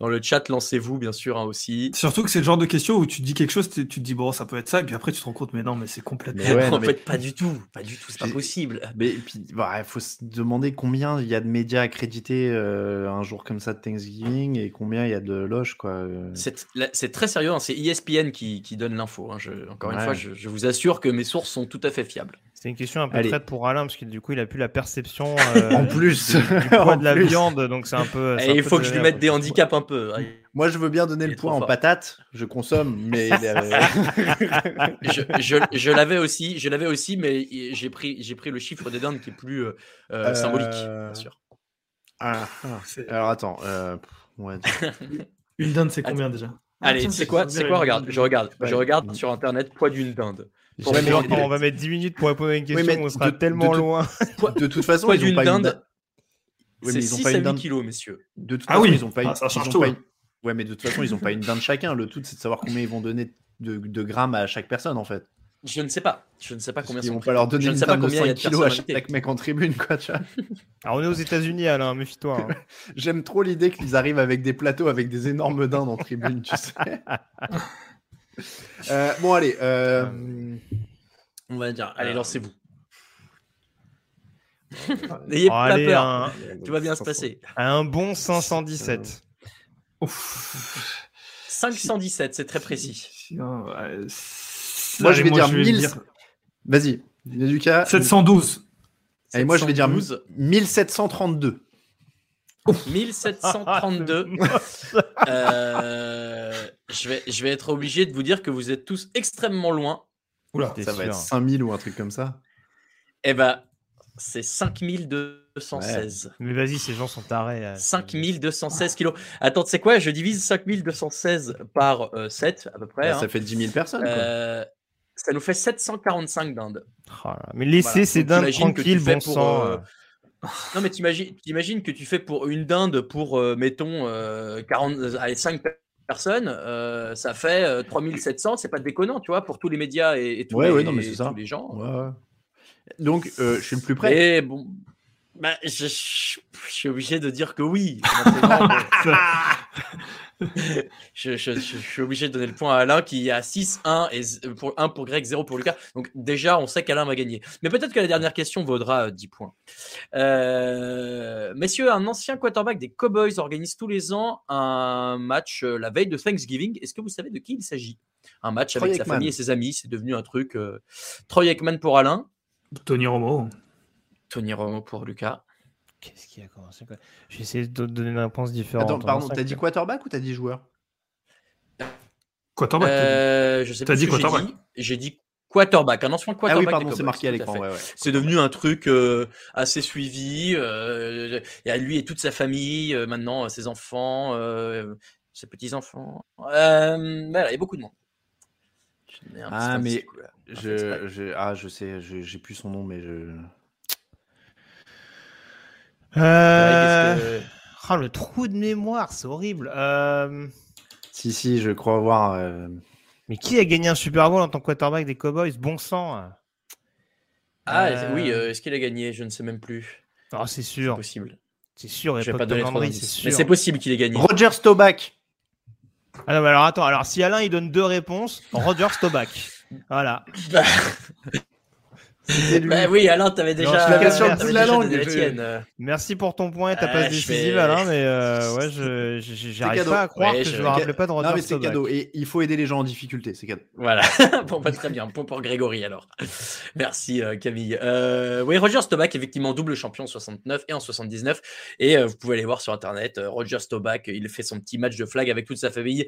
Dans le chat, lancez-vous, bien sûr, hein, aussi. Surtout que c'est le genre de question où tu dis quelque chose, tu te dis, bon, ça peut être ça, et puis après, tu te rends compte, mais non, mais c'est complètement. en fait, pas du tout. Pas du tout, c'est pas possible. Mais puis, bah, il faut se demander combien il y a de médias accrédités euh, un jour comme ça de Thanksgiving et combien il y a de loges, quoi. Euh. C'est très sérieux, hein, c'est ESPN qui, qui, donne l'info. Hein. Encore une fois, je, je vous assure que mes sources sont tout à fait fiables. C'est une question un peu traite pour Alain, parce que du coup, il a plus la perception euh, en plus du, poids de la viande, donc c'est un peu. il faut que je lui mette te déhandicape un peu. Moi, je veux bien donner le point en patate. Je consomme, mais je, l'avais aussi, je l'avais aussi, mais j'ai pris, j'ai pris le chiffre des dindes qui est plus euh, euh, symbolique, bien sûr. Ah, ah, alors attends. Une dinde, c'est combien déjà? Allez, c'est quoi, c'est quoi Regarde, je regarde, je regarde sur internet poids d'une dinde. on va mettre 10 minutes pour répondre à une question, on sera tellement loin. De toute façon, poids d'une dinde. c'est 6 à 8 kilos, messieurs. De toute ah façon, ils ont pas. Ah, ça change tout. Hein. Ouais, mais de toute façon, ils n'ont pas une dinde chacun. Le tout, c'est de savoir combien ils vont donner de, grammes à chaque personne, en fait. Je ne sais pas. Je ne sais pas combien ils vont pas leur donner une dinde de 5 kilos à chaque mec en tribune, quoi. Tu vois Alors, on est aux États-Unis, Alain, méfie-toi. Hein. J'aime trop l'idée qu'ils arrivent avec des plateaux avec des énormes dindes en tribune, tu sais. Euh, bon, allez. Euh, on va dire, allez, lancez-vous. N'ayez pas peur. Tout va bien se passer. Un bon 517. 517, c'est très précis. Moi, je vais dire 1000. Vas-y, Lucas. 712. Allez, moi, je vais dire 1732. 1732. euh, je, vais, je vais être obligé de vous dire que vous êtes tous extrêmement loin. Oula, ça va être 5000 ou un truc comme ça. Eh ben, c'est 5216. Mais vas-y, ces gens sont tarés. 5216 kilos. Attends, tu sais quoi? Je divise 5216 par 7 euh, à peu près. Bah, ça hein. fait 10 000 personnes. Euh, ça nous fait 745 dindes. Oh mais laissez ces dindes tranquilles, bon sang. Euh, non, mais t'imagines que tu fais pour une dinde pour, mettons, 40, allez, 5 personnes, ça fait 3700, c'est pas déconnant, tu vois, pour tous les médias et, tous, les, non, mais tous les gens. Ouais, donc, euh, je suis le plus près. Et bon, bah, je, suis obligé de dire que oui. je, suis obligé de donner le point à Alain qui a 6, 1 et pour 1 pour Greg, 0 pour Lucas. Donc déjà, on sait qu'Alain va gagner. Mais peut-être que la dernière question vaudra 10 euh, points. Euh, messieurs, un ancien quarterback des Cowboys organise tous les ans un match la veille de Thanksgiving. Est-ce que vous savez de qui il s'agit? Un match avec sa famille et ses amis. C'est devenu un truc. Troy Aikman pour Alain. Tony Romo. Tony Romo pour Lucas. Qu'est-ce qui a commencé J'ai essayé de donner une réponse différente. Attends, pardon, t'as dit quarterback ou t'as dit joueur? Quarterback. Euh, je sais pas. dit quarterback. J'ai dit quarterback, un ancien quarterback. Ah oui, pardon, c'est marqué à l'écran. C'est devenu un truc euh, assez suivi. Euh, il y a lui et toute sa famille, euh, maintenant ses enfants, ses petits enfants. voilà, il y a beaucoup de monde. Ah mais je, je, ah, je sais, j'ai plus son nom, mais je. Euh... Oh, le trou de mémoire, c'est horrible. Euh... Si, si, je crois voir. Euh... Mais qui a gagné un Super Bowl en tant que quarterback des Cowboys? Bon sang. Ah euh... oui, euh, est-ce qu'il a gagné? Je ne sais même plus. Ah, c'est sûr. C'est possible. C'est sûr, je vais pas donner trop Mais c'est possible qu'il ait gagné. Roger Staubach. Ah non, alors attends, alors si Alain il donne deux réponses, Roger Staubach. Voilà. Bah, bah oui, Alain, t'avais déjà. la question de la langue. Merci pour ton point et ta passe décisive, Alain, mais euh, ouais, je j'arrive pas à croire que je me rappelais pas de Roger Non, mais c'est cadeau et il faut aider les gens en difficulté, c'est cadeau. Voilà, bon, pas très bien. Bon pour Grégory alors. Merci euh, Camille. Euh, oui, Roger Staubach, effectivement, double champion en 69 et en 79. Et vous pouvez aller voir sur internet, Roger Staubach, il fait son petit match de flag avec toute sa famille.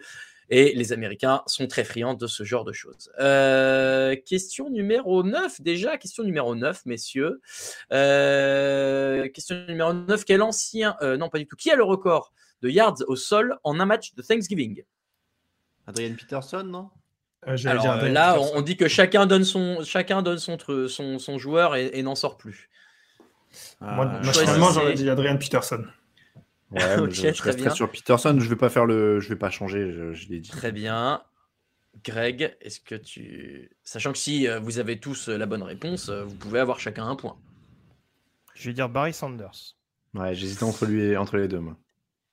Et les Américains sont très friands de ce genre de choses. Euh, question numéro 9, déjà, question numéro 9, messieurs. Euh, question numéro 9, quel ancien, euh, non pas du tout, qui a le record de yards au sol en un match de Thanksgiving? Adrian Peterson, non? Alors là, on, dit que chacun donne son, chacun donne son, son, son joueur et, n'en sort plus. Moi, naturellement, j'aurais dit Adrian Peterson. Ouais, je, resterai sur Peterson. Je vais pas faire le, je vais pas changer. Je, l'ai dit. Très bien. Greg, est-ce que tu, sachant que si euh, vous avez tous euh, la bonne réponse, euh, vous pouvez avoir chacun un point. Je vais dire Barry Sanders. Ouais, j'hésitais entre lui et entre les deux, moi.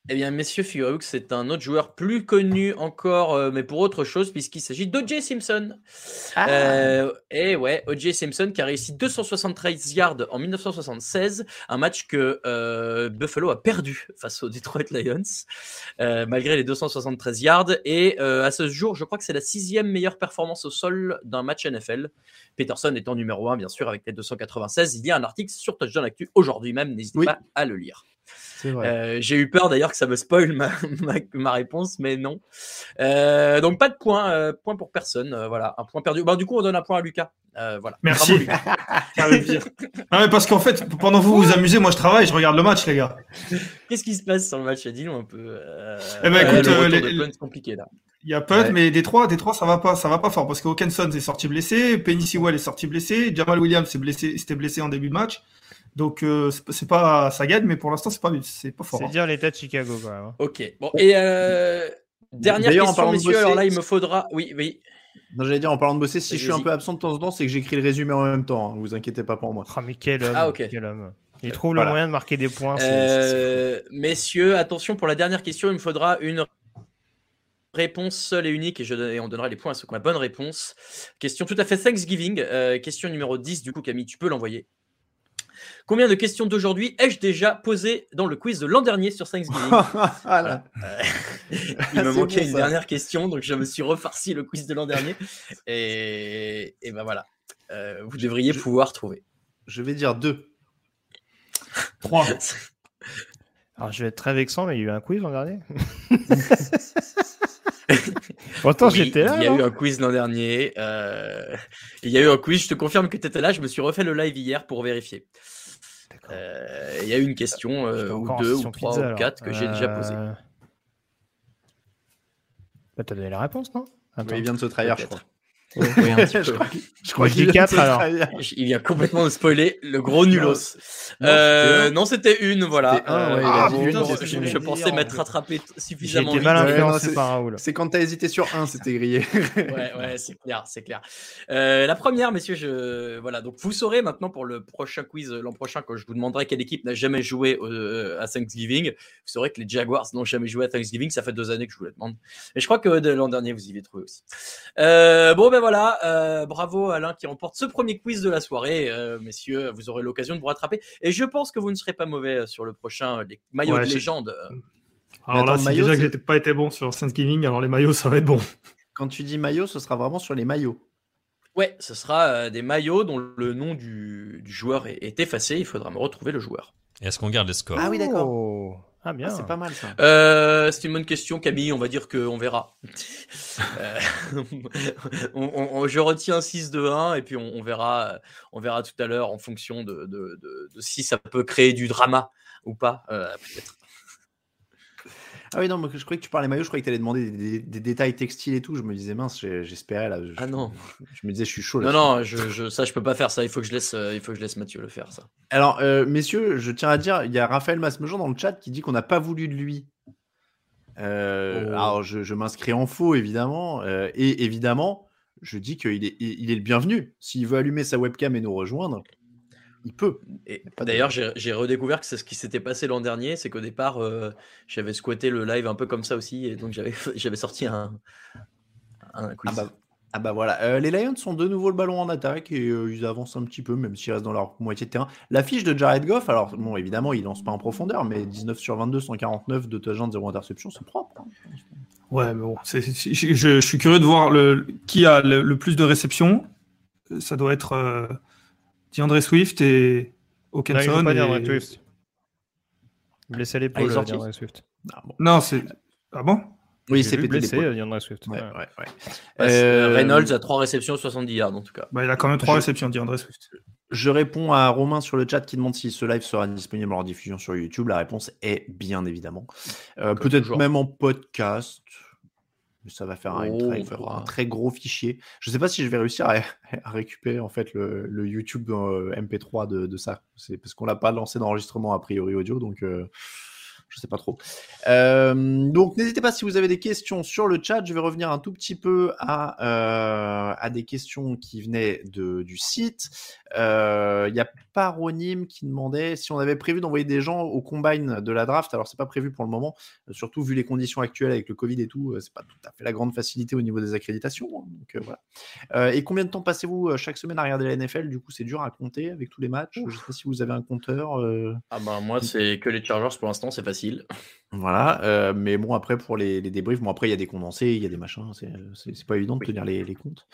Eh bien, messieurs, figurez-vous que c'est un autre joueur plus connu encore, euh, mais pour autre chose, puisqu'il s'agit d'O.J. Simpson. Ah. Euh, et ouais, O.J. Simpson qui a réussi 273 yards en 1976, un match que euh, Buffalo a perdu face aux Detroit Lions, malgré les 273 yards. Et à ce jour, je crois que c'est la sixième meilleure performance au sol d'un match NFL. Peterson étant numéro 1, bien sûr, avec les 296. Il y a un article sur Touchdown Actu aujourd'hui même, n'hésitez pas à le lire. Euh, j'ai eu peur d'ailleurs que ça me spoil ma, ma, réponse, mais non. Euh, donc pas de point, euh, point pour personne. voilà, un point perdu. Bah, du coup, on donne un point à Lucas. voilà. Merci. non, mais parce qu'en fait, pendant que vous vous amusez, moi je travaille, je regarde le match, les gars. Qu'est-ce qui se passe sur le match? Dis-nous un peu. eh ben, écoute, les, compliqué là. Il y a Punt, mais des trois, des trois, ça va pas, ça va pas fort parce qu'Okenson est sorti blessé, Penny Sewell est sorti blessé, Jamal Williams s'est blessé, s'était blessé en début de match. Donc euh, c'est pas ça gagne, mais pour l'instant c'est pas c'est pas fort. C'est hein. dire l'état de Chicago quand même. Hein. Ok. Bon et euh, dernière question, messieurs. alors là, il me faudra. Oui, oui. Non, j'allais dire en parlant de bosser, si je suis un peu absent de temps en temps, c'est que j'écris le résumé en même temps. Hein. Vous inquiétez pas pour moi. Ah mais quel homme. Ah, quel homme. Il trouve le moyen de marquer des points. Euh, messieurs, attention pour la dernière question, il me faudra une réponse seule et unique et, je, et on donnera les points à ceux qui ont la bonne réponse. Question tout à fait Thanksgiving. question numéro 10, du coup Camille, tu peux l'envoyer. Combien de questions d'aujourd'hui ai-je déjà posées dans le quiz de l'an dernier sur Thanksgiving voilà. Il me manquait une dernière question, donc je me suis refarci le quiz de l'an dernier. Et, et ben voilà, euh, vous devriez pouvoir trouver. Je vais dire deux. Trois. Alors je vais être très vexant, mais il y a eu un quiz l'an dernier. Pourtant, j'étais là. Il y a eu un quiz l'an dernier. Euh, il y a eu un quiz. Je te confirme que tu étais là. Je me suis refait le live hier pour vérifier. Euh, il y a une question euh, ou deux ou trois ou quatre que j'ai déjà posée. Bah, T'as donné la réponse, non? Il vient de se trahir, je crois. je crois, qu'il 4 alors. Il vient complètement de spoiler le gros nulos. Euh, non, c'était une, voilà. Un, ah, je, pensais m'être rattrapé suffisamment vite. mal influencé par Raoul. C'est quand t'as hésité sur un, c'était grillé. ouais, ouais, c'est clair, c'est clair. Euh, la première, messieurs, je voilà. Donc vous saurez maintenant pour le prochain quiz l'an prochain quand je vous demanderai quelle équipe n'a jamais joué euh, à Thanksgiving. Vous saurez que les Jaguars n'ont jamais joué à Thanksgiving. Ça fait deux années que je vous le demande. Mais je crois que l'an dernier vous y avez trouvé aussi. bon ben voilà, euh, bravo Alain qui remporte ce premier quiz de la soirée. Euh, messieurs, vous aurez l'occasion de vous rattraper. Et je pense que vous ne serez pas mauvais euh, sur le prochain les maillots de légende. Alors là, c'est déjà que j'ai pas été bon sur Thanksgiving, alors les maillots, ça va être bon. Quand tu dis maillot, ce sera vraiment sur les maillots. Ouais, ce sera des maillots dont le nom du, joueur est, effacé. Il faudra me retrouver le joueur. Est-ce qu'on garde les scores? Ah oui, d'accord. Oh. Ah bien. Ah, c'est pas mal ça. Euh, c'est une bonne question, Camille. On va dire qu'on verra. Euh, je retiens 6 de 1 et puis on, verra, on verra tout à l'heure en fonction de, si ça peut créer du drama ou pas, euh, peut-être. Ah oui, non, mais je croyais que tu parlais maillot, je croyais que tu allais demander des, détails textiles et tout. Je me disais, mince, j'espérais là. ah non. Je, me disais, je suis chaud là. Non, non, je, ça, je peux pas faire ça. Il faut que je laisse, euh, il faut que je laisse Mathieu le faire, ça. Alors, euh, messieurs, je tiens à dire, il y a Raphaël Masmejean dans le chat qui dit qu'on n'a pas voulu de lui. Euh, oh. Alors, je, m'inscris en faux, évidemment. et évidemment, je dis qu'il est, il est le bienvenu. S'il veut allumer sa webcam et nous rejoindre, il peut. Et d'ailleurs, j'ai redécouvert que c'est ce qui s'était passé l'an dernier, c'est qu'au départ, euh, j'avais squatté le live un peu comme ça aussi, et donc j'avais sorti un, un quiz. Ah bah, ah bah voilà, euh, les Lions sont de nouveau le ballon en attaque et euh, ils avancent un petit peu, même s'ils restent dans leur moitié de terrain. La fiche de Jared Goff, alors bon, évidemment, il lance pas en profondeur, mais 19 sur 22, 149, de touchdowns, 0 interception, c'est propre. Hein. Ouais, mais bon, je, suis curieux de voir le, qui a le, plus de réceptions. Ça doit être DeAndre Swift et Hawkinson. Non, pas et... Swift. Blessé à l'épaule, ah, DeAndre Swift. Ah, bon. Non, c'est. Ah bon? Oui, c'est blessé, DeAndre Swift. Ouais, ouais, ouais. Euh... Reynolds a 3 réceptions, 70 yards en tout cas. Bah, il a quand même 3 je... réceptions, DeAndre Swift. Je réponds à Romain sur le chat qui demande si ce live sera disponible en diffusion sur YouTube. La réponse est bien évidemment. Euh, Peut-être même en podcast ça va faire un, oh, très, gros fichier. Je ne sais pas si je vais réussir à, récupérer en fait le, YouTube euh, MP3 de, ça. C'est parce qu'on l'a pas lancé d'enregistrement a priori audio, donc euh, je sais pas trop. Euh, donc n'hésitez pas si vous avez des questions sur le chat. Je vais revenir un tout petit peu à, à des questions qui venaient de, du site. Il y a Paronyme qui demandait si on avait prévu d'envoyer des gens au combine de la draft. Alors, c'est pas prévu pour le moment, euh, surtout vu les conditions actuelles avec le Covid et tout. Euh, c'est pas tout à fait la grande facilité au niveau des accréditations. Hein, donc, euh, voilà. et combien de temps passez-vous chaque semaine à regarder la NFL Du coup, c'est dur à compter avec tous les matchs. Je sais pas si vous avez un compteur. Ah bah, moi, c'est que les Chargers pour l'instant, c'est facile. Facile. Voilà, euh, mais bon, après, pour les, débriefs, bon, après, il y a des condensés, il y a des machins, c'est pas évident de tenir les, comptes,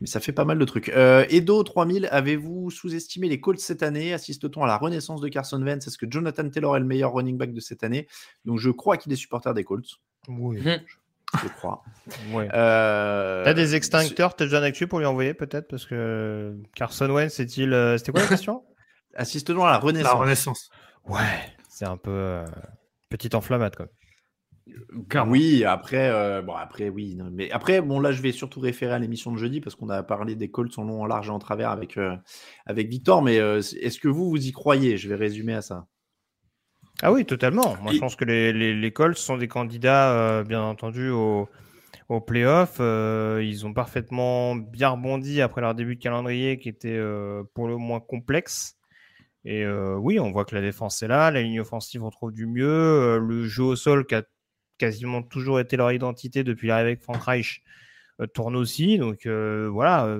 mais ça fait pas mal de trucs. Euh, Edo 3000, avez-vous sous-estimé les Colts cette année? Assiste-t-on à la renaissance de Carson Wentz? Est-ce que Jonathan Taylor est le meilleur running back de cette année? Donc, je crois qu'il est supporter des Colts. Oui. Hum. Je crois. ouais. Euh, T'as des extincteurs, t'as déjà un actu pour lui envoyer peut-être? Parce que Carson Wentz, c'est-il. Euh, c'était quoi la question? Assiste-t-on à la renaissance? La renaissance. Ouais, c'est un peu. Petite enflammade, quoi. Oui, après, euh, bon, après, oui. mais après, bon, là, je vais surtout référer à l'émission de jeudi parce qu'on a parlé des Colts en long, en large et en travers avec, euh, avec Victor. Mais euh, est-ce que vous, vous y croyez? Je vais résumer à ça. Ah oui, totalement. Moi, je pense que les, les, Colts sont des candidats, bien entendu, au, au playoff. ils ont parfaitement bien rebondi après leur début de calendrier qui était pour le moins complexe. Et euh, oui, on voit que la défense est là, la ligne offensive retrouve du mieux, euh, le jeu au sol qui a quasiment toujours été leur identité depuis l'arrivée avec Frank Reich euh, tourne aussi. Donc voilà,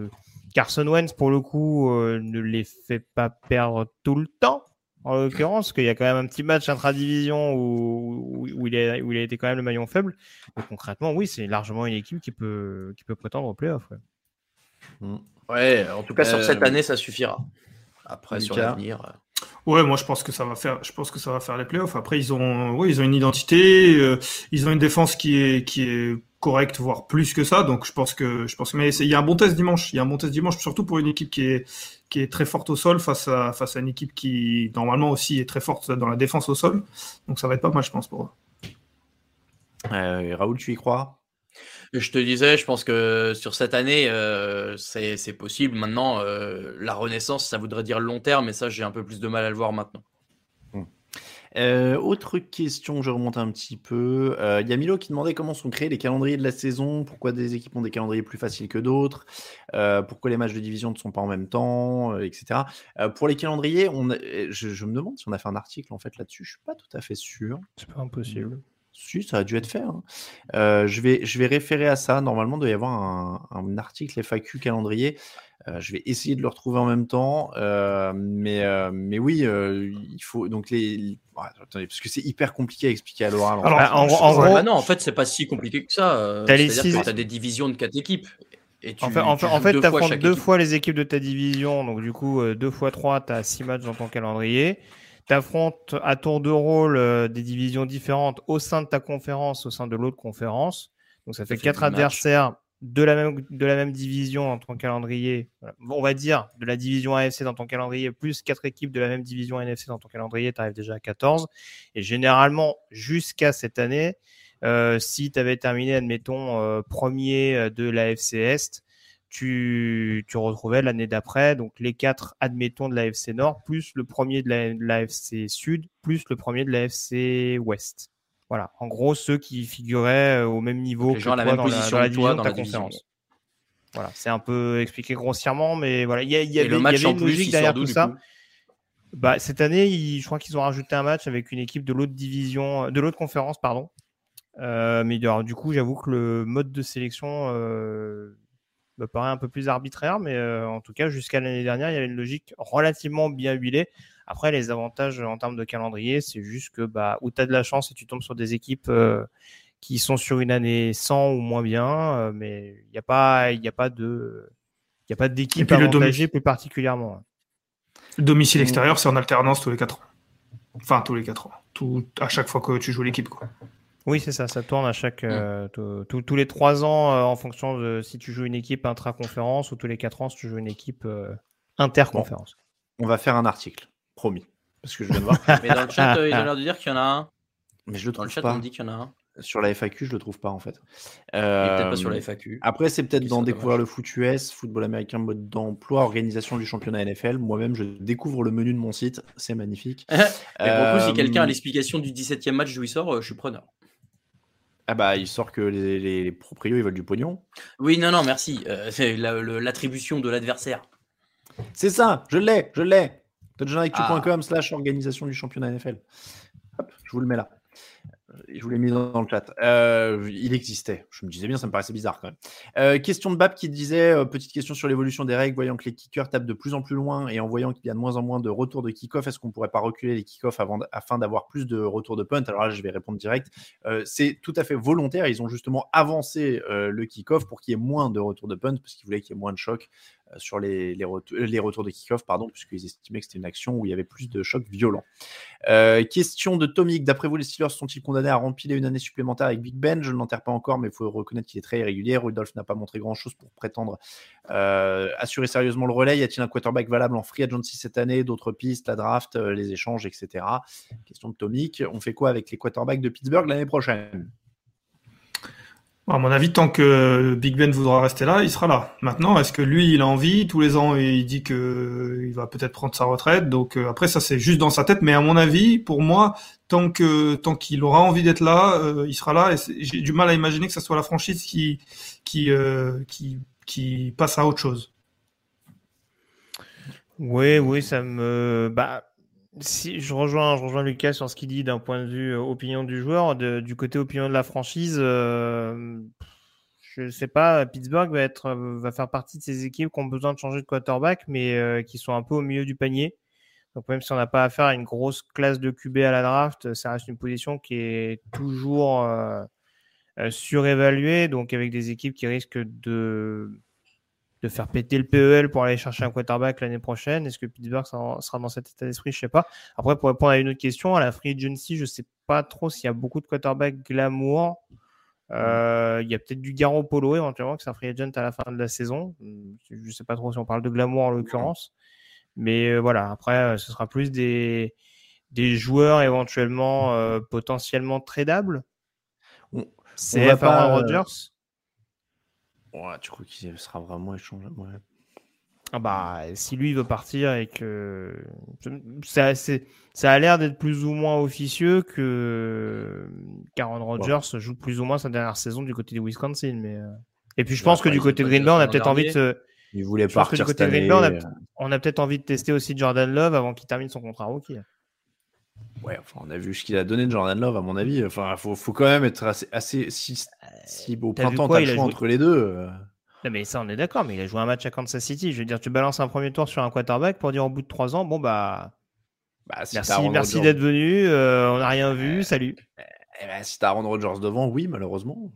Carson Wentz pour le coup ne les fait pas perdre tout le temps. En l'occurrence, parce qu'il y a quand même un petit match intra-division où, où, il a, où il a été quand même le maillon faible. Mais concrètement, oui, c'est largement une équipe qui peut, qui peut prétendre au playoff. Ouais. Mmh. ouais, en tout cas, sur cette année, ça suffira. Après, sur l'avenir. Euh. Ouais, moi je pense que ça va faire, je pense que ça va faire les playoffs. Après, ils ont, ouais, ils ont une identité, euh, ils ont une défense qui est, qui est correcte, voire plus que ça. Donc je pense que, je pense, mais il y a un bon test dimanche. Il y a un bon test dimanche, surtout pour une équipe qui est, qui est très forte au sol face à, face à une équipe qui normalement aussi est très forte dans la défense au sol. Donc ça va être pas mal, je pense pour eux. Euh, Raoul, tu y crois? Je te disais, je pense que sur cette année, euh, c'est possible. Maintenant, euh, la renaissance, ça voudrait dire long terme, mais ça, j'ai un peu plus de mal à le voir maintenant. Mmh. Euh, autre question, je remonte un petit peu. Il y a Milo qui demandait comment sont créés les calendriers de la saison, pourquoi des équipes ont des calendriers plus faciles que d'autres, pourquoi les matchs de division ne sont pas en même temps, etc. pour les calendriers, on je, je, me demande si on a fait un article en fait là-dessus. Je suis pas tout à fait sûr. C'est pas impossible. Si, ça a dû être fait. Hein. Euh, je, vais, je vais référer à ça. Normalement, il doit y avoir un, article FAQ calendrier. Euh, je vais essayer de le retrouver en même temps. Euh, mais, mais oui, il faut. Donc, les. attendez, parce que c'est hyper compliqué à expliquer à l'oral. En, gros. Bah non, en fait, c'est pas si compliqué que ça. C'est-à-dire que tu as des divisions de quatre équipes. Et tu, en fait, tu en fait, deux fois les équipes de ta division. Donc, du coup, deux fois trois, tu as six matchs dans ton calendrier tu affrontes à tour de rôle euh, des divisions différentes au sein de ta conférence, au sein de l'autre conférence. Donc ça, fait, quatre adversaires de la, même, de la même division dans ton calendrier. On va dire de la division AFC dans ton calendrier, plus quatre équipes de la même division NFC dans ton calendrier, tu arrives déjà à 14. Et généralement, jusqu'à cette année, euh, si tu avais terminé, admettons, euh, premier de l'AFC Est, tu, tu retrouvais l'année d'après, donc les quatre, admettons, de l'AFC Nord, plus le premier de l'AFC Sud, plus le premier de l'AFC Ouest. Voilà, en gros, ceux qui figuraient euh, au même niveau que toi dans, la, division de ta conférence. Voilà, c'est un peu expliqué grossièrement, mais voilà, il y, avait, une logique derrière tout ça? Bah, cette année, je crois qu'ils ont rajouté un match avec une équipe de l'autre division, de l'autre conférence, pardon. Euh, mais du coup, j'avoue que le mode de sélection euh, me paraît un peu plus arbitraire, mais euh, en tout cas, jusqu'à l'année dernière, il y avait une logique relativement bien huilée. Après, les avantages en termes de calendrier, c'est juste que bah, où tu as de la chance et tu tombes sur des équipes euh, qui sont sur une année 100 ou moins bien, euh, mais il n'y a pas, il a pas de, il a pas d'équipe avantagée plus particulièrement. Le domicile extérieur, c'est en alternance tous les 4 ans. Enfin, tous les 4 ans. Tout, à chaque fois que tu joues l'équipe, quoi. Oui, c'est ça, ça tourne à chaque mm. euh, tous les trois ans euh, en fonction de si tu joues une équipe intra-conférence ou tous les quatre ans si tu joues une équipe euh, interconférence. on va faire un article, promis, parce que je viens de voir. Mais dans le chat, il a l'air de dire qu'il y en a un. Mais je le trouve dans le chat, pas. on dit qu'il y en a un. Sur la FAQ, je le trouve pas en fait. peut-être pas sur la FAQ. Après, c'est peut-être dans découvrir le foot US, football américain, mode d'emploi, organisation du championnat NFL. Moi-même, je découvre le menu de mon site, c'est magnifique. Et si quelqu'un a l'explication du 17e match d'où il sort, je suis preneur. Ah bah, il sort que les, les, proprios, ils veulent du pognon. Oui, non, non, merci. Euh, c'est l'attribution de l'adversaire. C'est ça, je l'ai, je l'ai. touchdownactu.com ah. slash organisation du championnat NFL. Hop, je vous le mets là. Je vous l'ai mis dans, le chat. Euh, il existait. Je me disais bien, ça me paraissait bizarre quand même. Euh, question de Bab qui disait euh, petite question sur l'évolution des règles, voyant que les kickers tapent de plus en plus loin et en voyant qu'il y a de moins en moins de retours de kick-off, est-ce qu'on pourrait pas reculer les kick-off afin d'avoir plus de retours de punt? Alors là, je vais répondre direct. c'est tout à fait volontaire. Ils ont justement avancé le kick-off pour qu'il y ait moins de retours de punt parce qu'ils voulaient qu'il y ait moins de chocs sur les, les, les retours de kick-off, pardon, puisqu'ils estimaient que c'était une action où il y avait plus de chocs violents. question de Tomic d'après vous, les Steelers sont-ils condamnés à remplir une année supplémentaire avec Big Ben? Je ne l'enterre pas encore, mais il faut reconnaître qu'il est très irrégulier. Rudolph n'a pas montré grand-chose pour prétendre assurer sérieusement le relais. Y a-t-il un quarterback valable en free agency cette année? D'autres pistes, la draft, les échanges, etc. Question de Tomic. On fait quoi avec les quarterbacks de Pittsburgh l'année prochaine? À mon avis, tant que Big Ben voudra rester là, il sera là. Maintenant, est-ce que lui, il a envie? Tous les ans, il dit que il va peut-être prendre sa retraite. Donc euh, après, ça c'est juste dans sa tête. Mais à mon avis, pour moi, tant que tant qu'il aura envie d'être là, euh, il sera là. Et j'ai du mal à imaginer que ce soit la franchise qui euh, qui qui passe à autre chose. Oui, oui, ça me. Bah, si je rejoins, je rejoins Lucas sur ce qu'il dit d'un point de vue euh, opinion du joueur, du côté opinion de la franchise, euh, je ne sais pas, Pittsburgh va être, euh, va faire partie de ces équipes qui ont besoin de changer de quarterback, mais qui sont un peu au milieu du panier. Donc même si on n'a pas affaire à une grosse classe de QB à la draft, ça reste une position qui est toujours surévaluée, donc avec des équipes qui risquent de de faire péter le PEL pour aller chercher un quarterback l'année prochaine. Est-ce que Pittsburgh sera dans cet état d'esprit? Je sais pas. Après, pour répondre à une autre question, à la free agency, je sais pas trop s'il y a beaucoup de quarterbacks glamour. Euh, il y a peut-être du Garo Polo éventuellement qui sera free agent à la fin de la saison. Je sais pas trop si on parle de glamour en l'occurrence. Mais euh, voilà, après, euh, ce sera plus des, des joueurs éventuellement potentiellement tradables. C'est Aaron Rodgers tu crois qu'il sera vraiment échangeable ah bah, si lui veut partir et que ça, ça a l'air d'être plus ou moins officieux que Karen Rodgers joue plus ou moins sa dernière saison du côté de Wisconsin. Mais euh. et puis je pense que du côté de Green Bay, on a peut-être envie de se. Il voulait partir côté de Green Bay, on a, peut-être envie de tester aussi Jordan Love avant qu'il termine son contrat rookie. Ouais, enfin, on a vu ce qu'il a donné de Jordan Love, à mon avis. Enfin, faut, faut quand même être assez, assez si, si au printemps, t'as le choix entre les deux. Euh. Non, mais ça, on est d'accord, mais il a joué un match à Kansas City. Je veux dire, tu balances un premier tour sur un quarterback pour dire au bout de trois ans, bon, bah. bah merci merci d'être venu, euh, on n'a rien vu, salut. Eh ben, si t'as Aaron Rodgers devant, oui, malheureusement.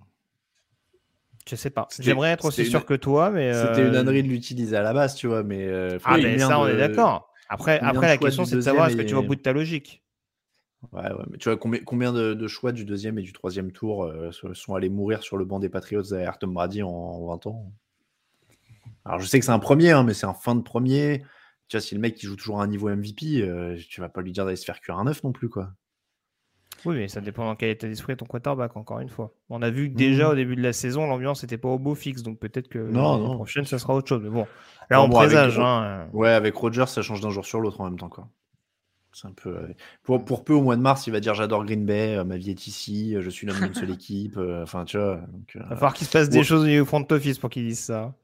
Je sais pas. J'aimerais être aussi sûr que toi, mais. C'était une euh, ânerie de l'utiliser à la base, tu vois, mais. ah, mais ça, on est d'accord. Après, après la question, c'est de savoir est-ce que tu vas au bout de ta logique. Ouais, ouais, mais tu vois combien, combien de, choix du deuxième et du troisième tour euh, sont allés mourir sur le banc des Patriots derrière Tom Brady en, 20 ans? Alors je sais que c'est un premier, hein, mais c'est un fin de premier. Tu vois, si le mec qui joue toujours à un niveau MVP, euh, tu vas pas lui dire d'aller se faire cuire un neuf non plus, quoi. Oui, mais ça dépend dans quel état d'esprit ton quarterback, encore une fois. On a vu que déjà mmh. au début de la saison, l'ambiance n'était pas au beau fixe, donc peut-être que l'année prochaine, ça sera autre chose. Mais bon, là, on présage. Hein, euh. Ouais, avec Rogers, ça change d'un jour sur l'autre en même temps, quoi. C'est un peu. Euh, pour, pour, peu au mois de mars, il va dire j'adore Green Bay, euh, ma vie est ici, euh, je suis l'homme d'une seule équipe. Enfin, tu vois. il va falloir qu'il se passe des choses au front office pour qu'il dise ça.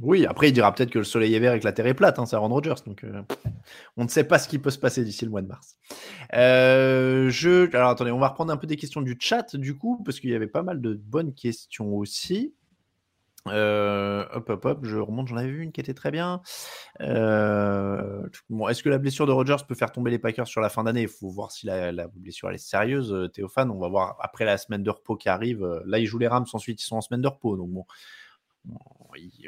Oui, après il dira peut-être que le soleil est vert et que la terre est plate, hein, c'est Aaron Rodgers. Donc on ne sait pas ce qui peut se passer d'ici le mois de mars. je... Alors attendez, on va reprendre un peu des questions du chat du coup, parce qu'il y avait pas mal de bonnes questions aussi. Euh, hop, hop, hop, je remonte, j'en avais vu une qui était très bien. Euh, bon, est-ce que la blessure de Rogers peut faire tomber les Packers sur la fin d'année? Il faut voir si la, blessure est sérieuse, euh, Théophane. On va voir après la semaine de repos qui arrive. Là, ils jouent les Rams, ensuite ils sont en semaine de repos. Donc bon,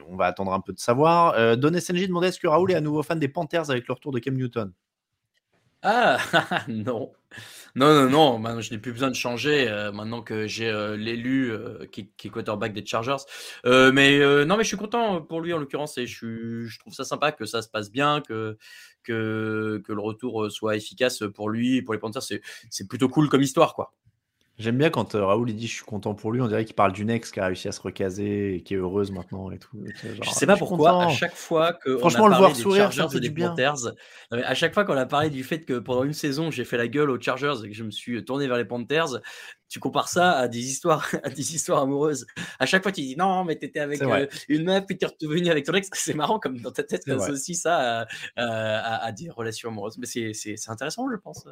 on va attendre un peu de savoir. Euh, Don SNJ demandait est-ce que Raoul est à nouveau fan des Panthers avec le retour de Cam Newton? Ah non. Non, non, non, je n'ai plus besoin de changer euh, maintenant que j'ai euh, l'élu euh, qui, qui, quarterback des Chargers. mais non, mais je suis content pour lui en l'occurrence et je, je, trouve ça sympa que ça se passe bien, que, que, que le retour soit efficace pour lui pour les Panthers. C'est plutôt cool comme histoire, quoi. J'aime bien quand euh, Raoul il dit je suis content pour lui, on dirait qu'il parle d'une ex qui a réussi à se recaser et qui est heureuse maintenant et tout. je sais pas pourquoi, à chaque fois que Franchement, on a parlé le voir sourire, Chargers et des Panthers, à chaque fois qu'on a parlé du fait que pendant une saison j'ai fait la gueule aux Chargers et que je me suis tourné vers les Panthers, tu compares ça à des histoires, à des histoires amoureuses. À chaque fois, tu dis non, mais tu étais avec euh, une meuf, puis tu es revenu avec ton ex. C'est marrant comme dans ta tête, tu aussi ça à, des relations amoureuses. Mais c'est intéressant, je pense.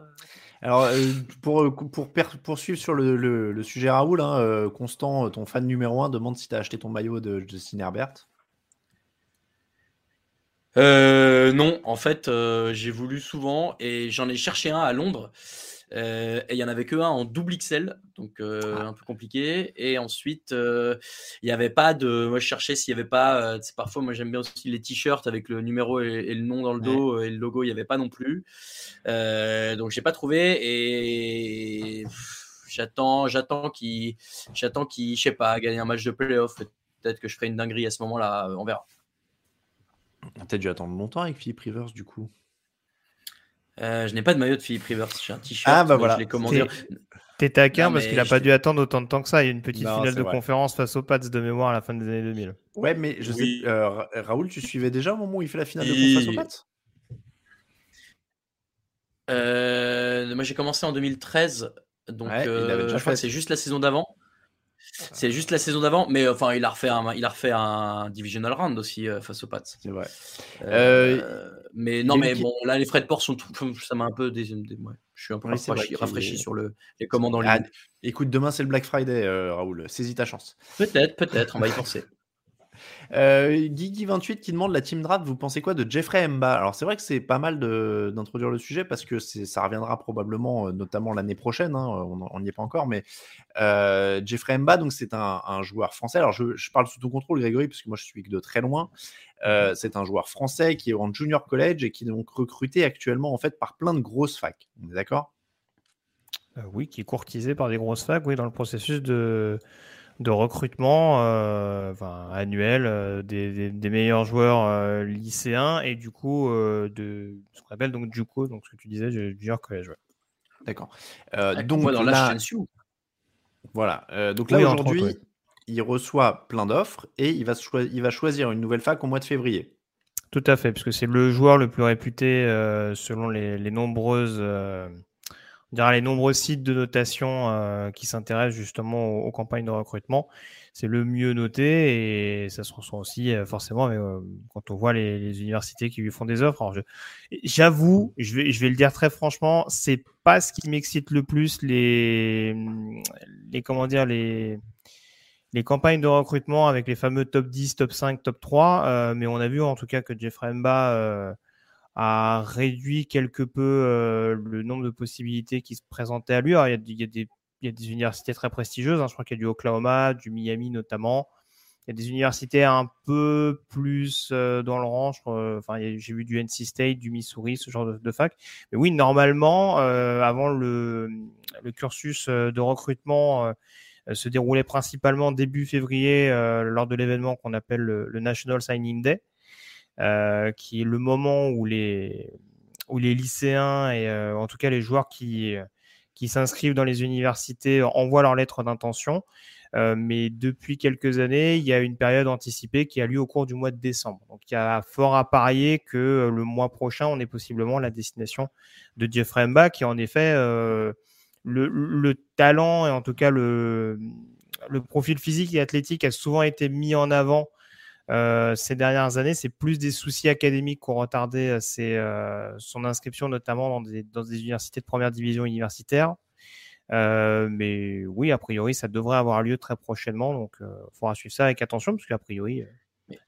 Alors, euh, pour, pour poursuivre sur le, sujet Raoul, hein, euh, Constant, ton fan numéro 1, demande si tu as acheté ton maillot de Justin Herbert. non, en fait, j'ai voulu souvent et j'en ai cherché un à Londres. Euh, et il y en avait que un en double XL, donc euh, ah. un peu compliqué. Et ensuite, euh, il n'y avait pas de. Moi, je cherchais s'il n'y avait pas. parfois, moi, j'aime bien aussi les t-shirts avec le numéro et, le nom dans le dos et le logo. Il n'y avait pas non plus. donc, j'ai pas trouvé. Et j'attends, j'attends qu'il, j'attends qu'il, je sais pas, gagner un match de playoff. Peut-être que je ferai une dinguerie à ce moment-là. On verra. Peut-être dû attendre longtemps avec Philippe Rivers, du coup? Euh, je n'ai pas de maillot de Philippe Rivers, j'ai un t-shirt. Ah bah voilà. Je l'ai commandé. T'es taquin parce qu'il n'a pas dû attendre autant de temps que ça. Il y a une petite finale de conférence face aux Pats de mémoire à la fin des années 2000. Ouais, mais je sais, euh, Raoul, tu suivais déjà au moment où il fait la finale de conférence face aux Pats? Euh, Moi, j'ai commencé en 2013, donc je crois que c'est juste la saison d'avant. C'est juste la saison d'avant, mais enfin, il a refait un, il a refait un divisional round aussi euh, face aux Pats. C'est vrai. Euh, mais non, mais bon, là, les frais de port sont tout. Ça m'a un peu des, Je suis un peu rafraîchi, sur le, les commandes en ligne. écoute, demain c'est le Black Friday, euh, Raoul. Saisis ta chance. Peut-être, peut-être. On va y penser. Euh, Guigui28 qui demande la team draft, vous pensez quoi de Jeffrey Mba? Alors c'est vrai que c'est pas mal d'introduire le sujet parce que ça reviendra probablement, euh, notamment l'année prochaine, hein, on n'y est pas encore, mais euh, Jeffrey Mba, donc c'est un, joueur français. Alors je, parle sous ton contrôle, Grégory, parce que moi je suis de très loin. Euh, c'est un joueur français qui est en junior college et qui est donc recruté actuellement en fait par plein de grosses facs. On est d'accord? Oui, qui est courtisé par des grosses facs, oui, dans le processus de de recrutement euh, annuel euh, des, meilleurs joueurs euh, lycéens et du coup de ce qu'on appelle donc JUCO, donc ce que tu disais, junior college. D'accord. donc dans là, voilà. donc là aujourd'hui, il reçoit plein d'offres et il va, il va choisir une nouvelle fac au mois de février. Tout à fait, puisque c'est le joueur le plus réputé selon les, les nombreuses on les nombreux sites de notation euh, qui s'intéressent justement aux, campagnes de recrutement. C'est le mieux noté et ça se ressent aussi euh, forcément euh, quand on voit les, universités qui lui font des offres. J'avoue, je vais, je vais le dire très franchement, c'est pas ce qui m'excite le plus les, les comment dire les les campagnes de recrutement avec les fameux top 10, top 5, top 3. mais on a vu en tout cas que Jeffrey Mba a réduit quelque peu euh, le nombre de possibilités qui se présentaient à lui. il, y a, il, y a des, il, y a, des, universités très prestigieuses, hein. je crois qu'il y a du Oklahoma, du Miami notamment. Il y a des universités un peu plus euh, dans le rang. Enfin, j'ai vu du NC State, du Missouri, ce genre de, fac. Mais oui, normalement, euh, avant le, le, cursus de recrutement se déroulait principalement début février lors de l'événement qu'on appelle le National Signing Day. Euh, qui est le moment où les, lycéens et euh, en tout cas les joueurs qui, s'inscrivent dans les universités envoient leur lettre d'intention. Euh, mais depuis quelques années, il y a une période anticipée qui a lieu au cours du mois de décembre. Donc il y a fort à parier que le mois prochain, on est possiblement la destination de Jeffrey Mba, qui en effet le, le, talent et en tout cas le profil physique et athlétique a souvent été mis en avant euh, ces dernières années, c'est plus des soucis académiques qui ont retardé euh, euh, son inscription, notamment dans des, dans des, universités de première division universitaire. mais oui, a priori, ça devrait avoir lieu très prochainement. Donc, il faudra suivre ça avec attention, parce qu'a priori,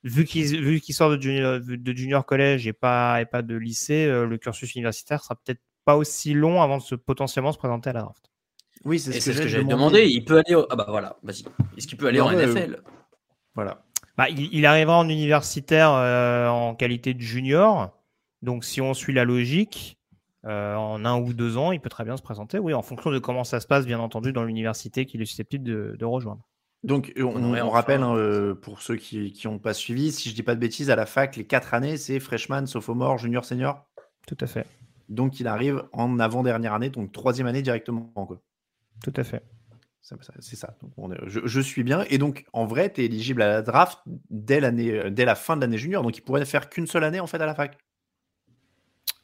vu qu'il sort de junior, de junior collège et pas, et pas de lycée, le cursus universitaire sera peut-être pas aussi long avant de se, potentiellement se présenter à la draft. Oui, c'est ce, que, j'avais demandé. Il peut aller. Au... Ah bah voilà, vas-y. Est-ce qu'il peut aller en NFL Voilà. Bah, il, arrivera en universitaire euh, en qualité de junior. Donc, si on suit la logique, euh, en un ou deux ans, il peut très bien se présenter. Oui, en fonction de comment ça se passe, bien entendu, dans l'université qu'il est susceptible de, rejoindre. Donc, on, rappelle, hein, euh, pour ceux qui n'ont pas suivi, si je dis pas de bêtises, à la fac, les quatre années, c'est freshman, sophomore, junior, senior Tout à fait. Donc, il arrive en avant-dernière année, donc troisième année directement. Quoi. Tout à fait. C'est ça. je, suis bien. Et donc, en vrai, tu es éligible à la draft dès, l'année, dès la fin de l'année junior. Donc, il pourrait faire qu'une seule année en fait à la fac.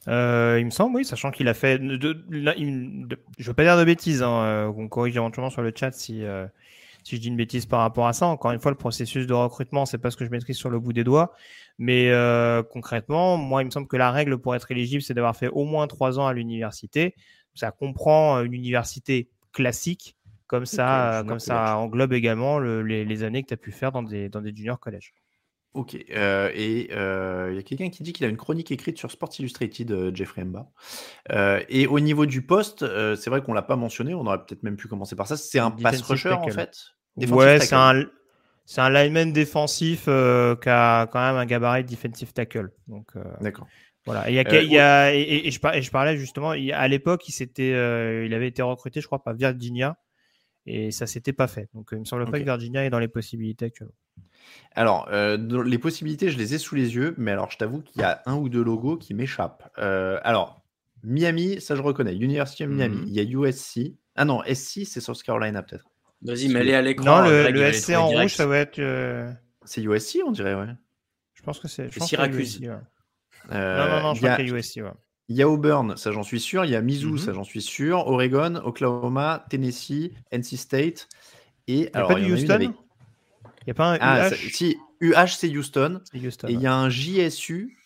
il me semble, oui, sachant qu'il a fait. De, je veux pas dire de bêtises, hein, on corrige éventuellement sur le chat si, si je dis une bêtise par rapport à ça. Encore une fois, le processus de recrutement, c'est pas ce que je maîtrise sur le bout des doigts. Mais euh, concrètement, moi, il me semble que la règle pour être éligible, c'est d'avoir fait au moins trois ans à l'université. Ça comprend une université classique, comme ça, comme ça englobe également les, années que tu as pu faire dans des, dans des junior collèges. Ok. Euh, et euh, il y a quelqu'un qui dit qu'il a une chronique écrite sur Sports Illustrated, Jeffrey Mba. et au niveau du poste, c'est vrai qu'on l'a pas mentionné, on aurait peut-être même pu commencer par ça. C'est un pass rusher en fait? Ouais, c'est un, c'est un lineman défensif euh, qui a quand même un gabarit de defensive tackle. Donc, euh, D'accord. Voilà. Et, y a, euh, y a, et, je, parlais, je parlais justement, à l'époque, il, il avait été recruté, je crois, par Virginia. Et ça s'était pas fait. Donc, il me semble pas que Virginia est dans les possibilités actuellement. Alors, les possibilités, je les ai sous les yeux, mais alors je t'avoue qu'il y a un ou deux logos qui m'échappent. alors, Miami, ça je reconnais. University of Miami. Mhm. Il y a USC. Ah non, SC, c'est South Carolina peut-être. Vas-y, mets-les à l'écran. Non, le, SC en rouge, ça va être. Euh, c'est USC, on dirait, ouais. Je pense que c'est. Syracuse. Euh, non, non, non, je crois qu'il y a USC, ouais. Il y a Auburn, ça j'en suis sûr. Il y a Mizzou, mhm. ça j'en suis sûr. Oregon, Oklahoma, Tennessee, NC State. Et il n'y a pas de Houston Il n'y a pas un ah, UH Si, UH c'est Houston. Houston. Et il y a un JSU.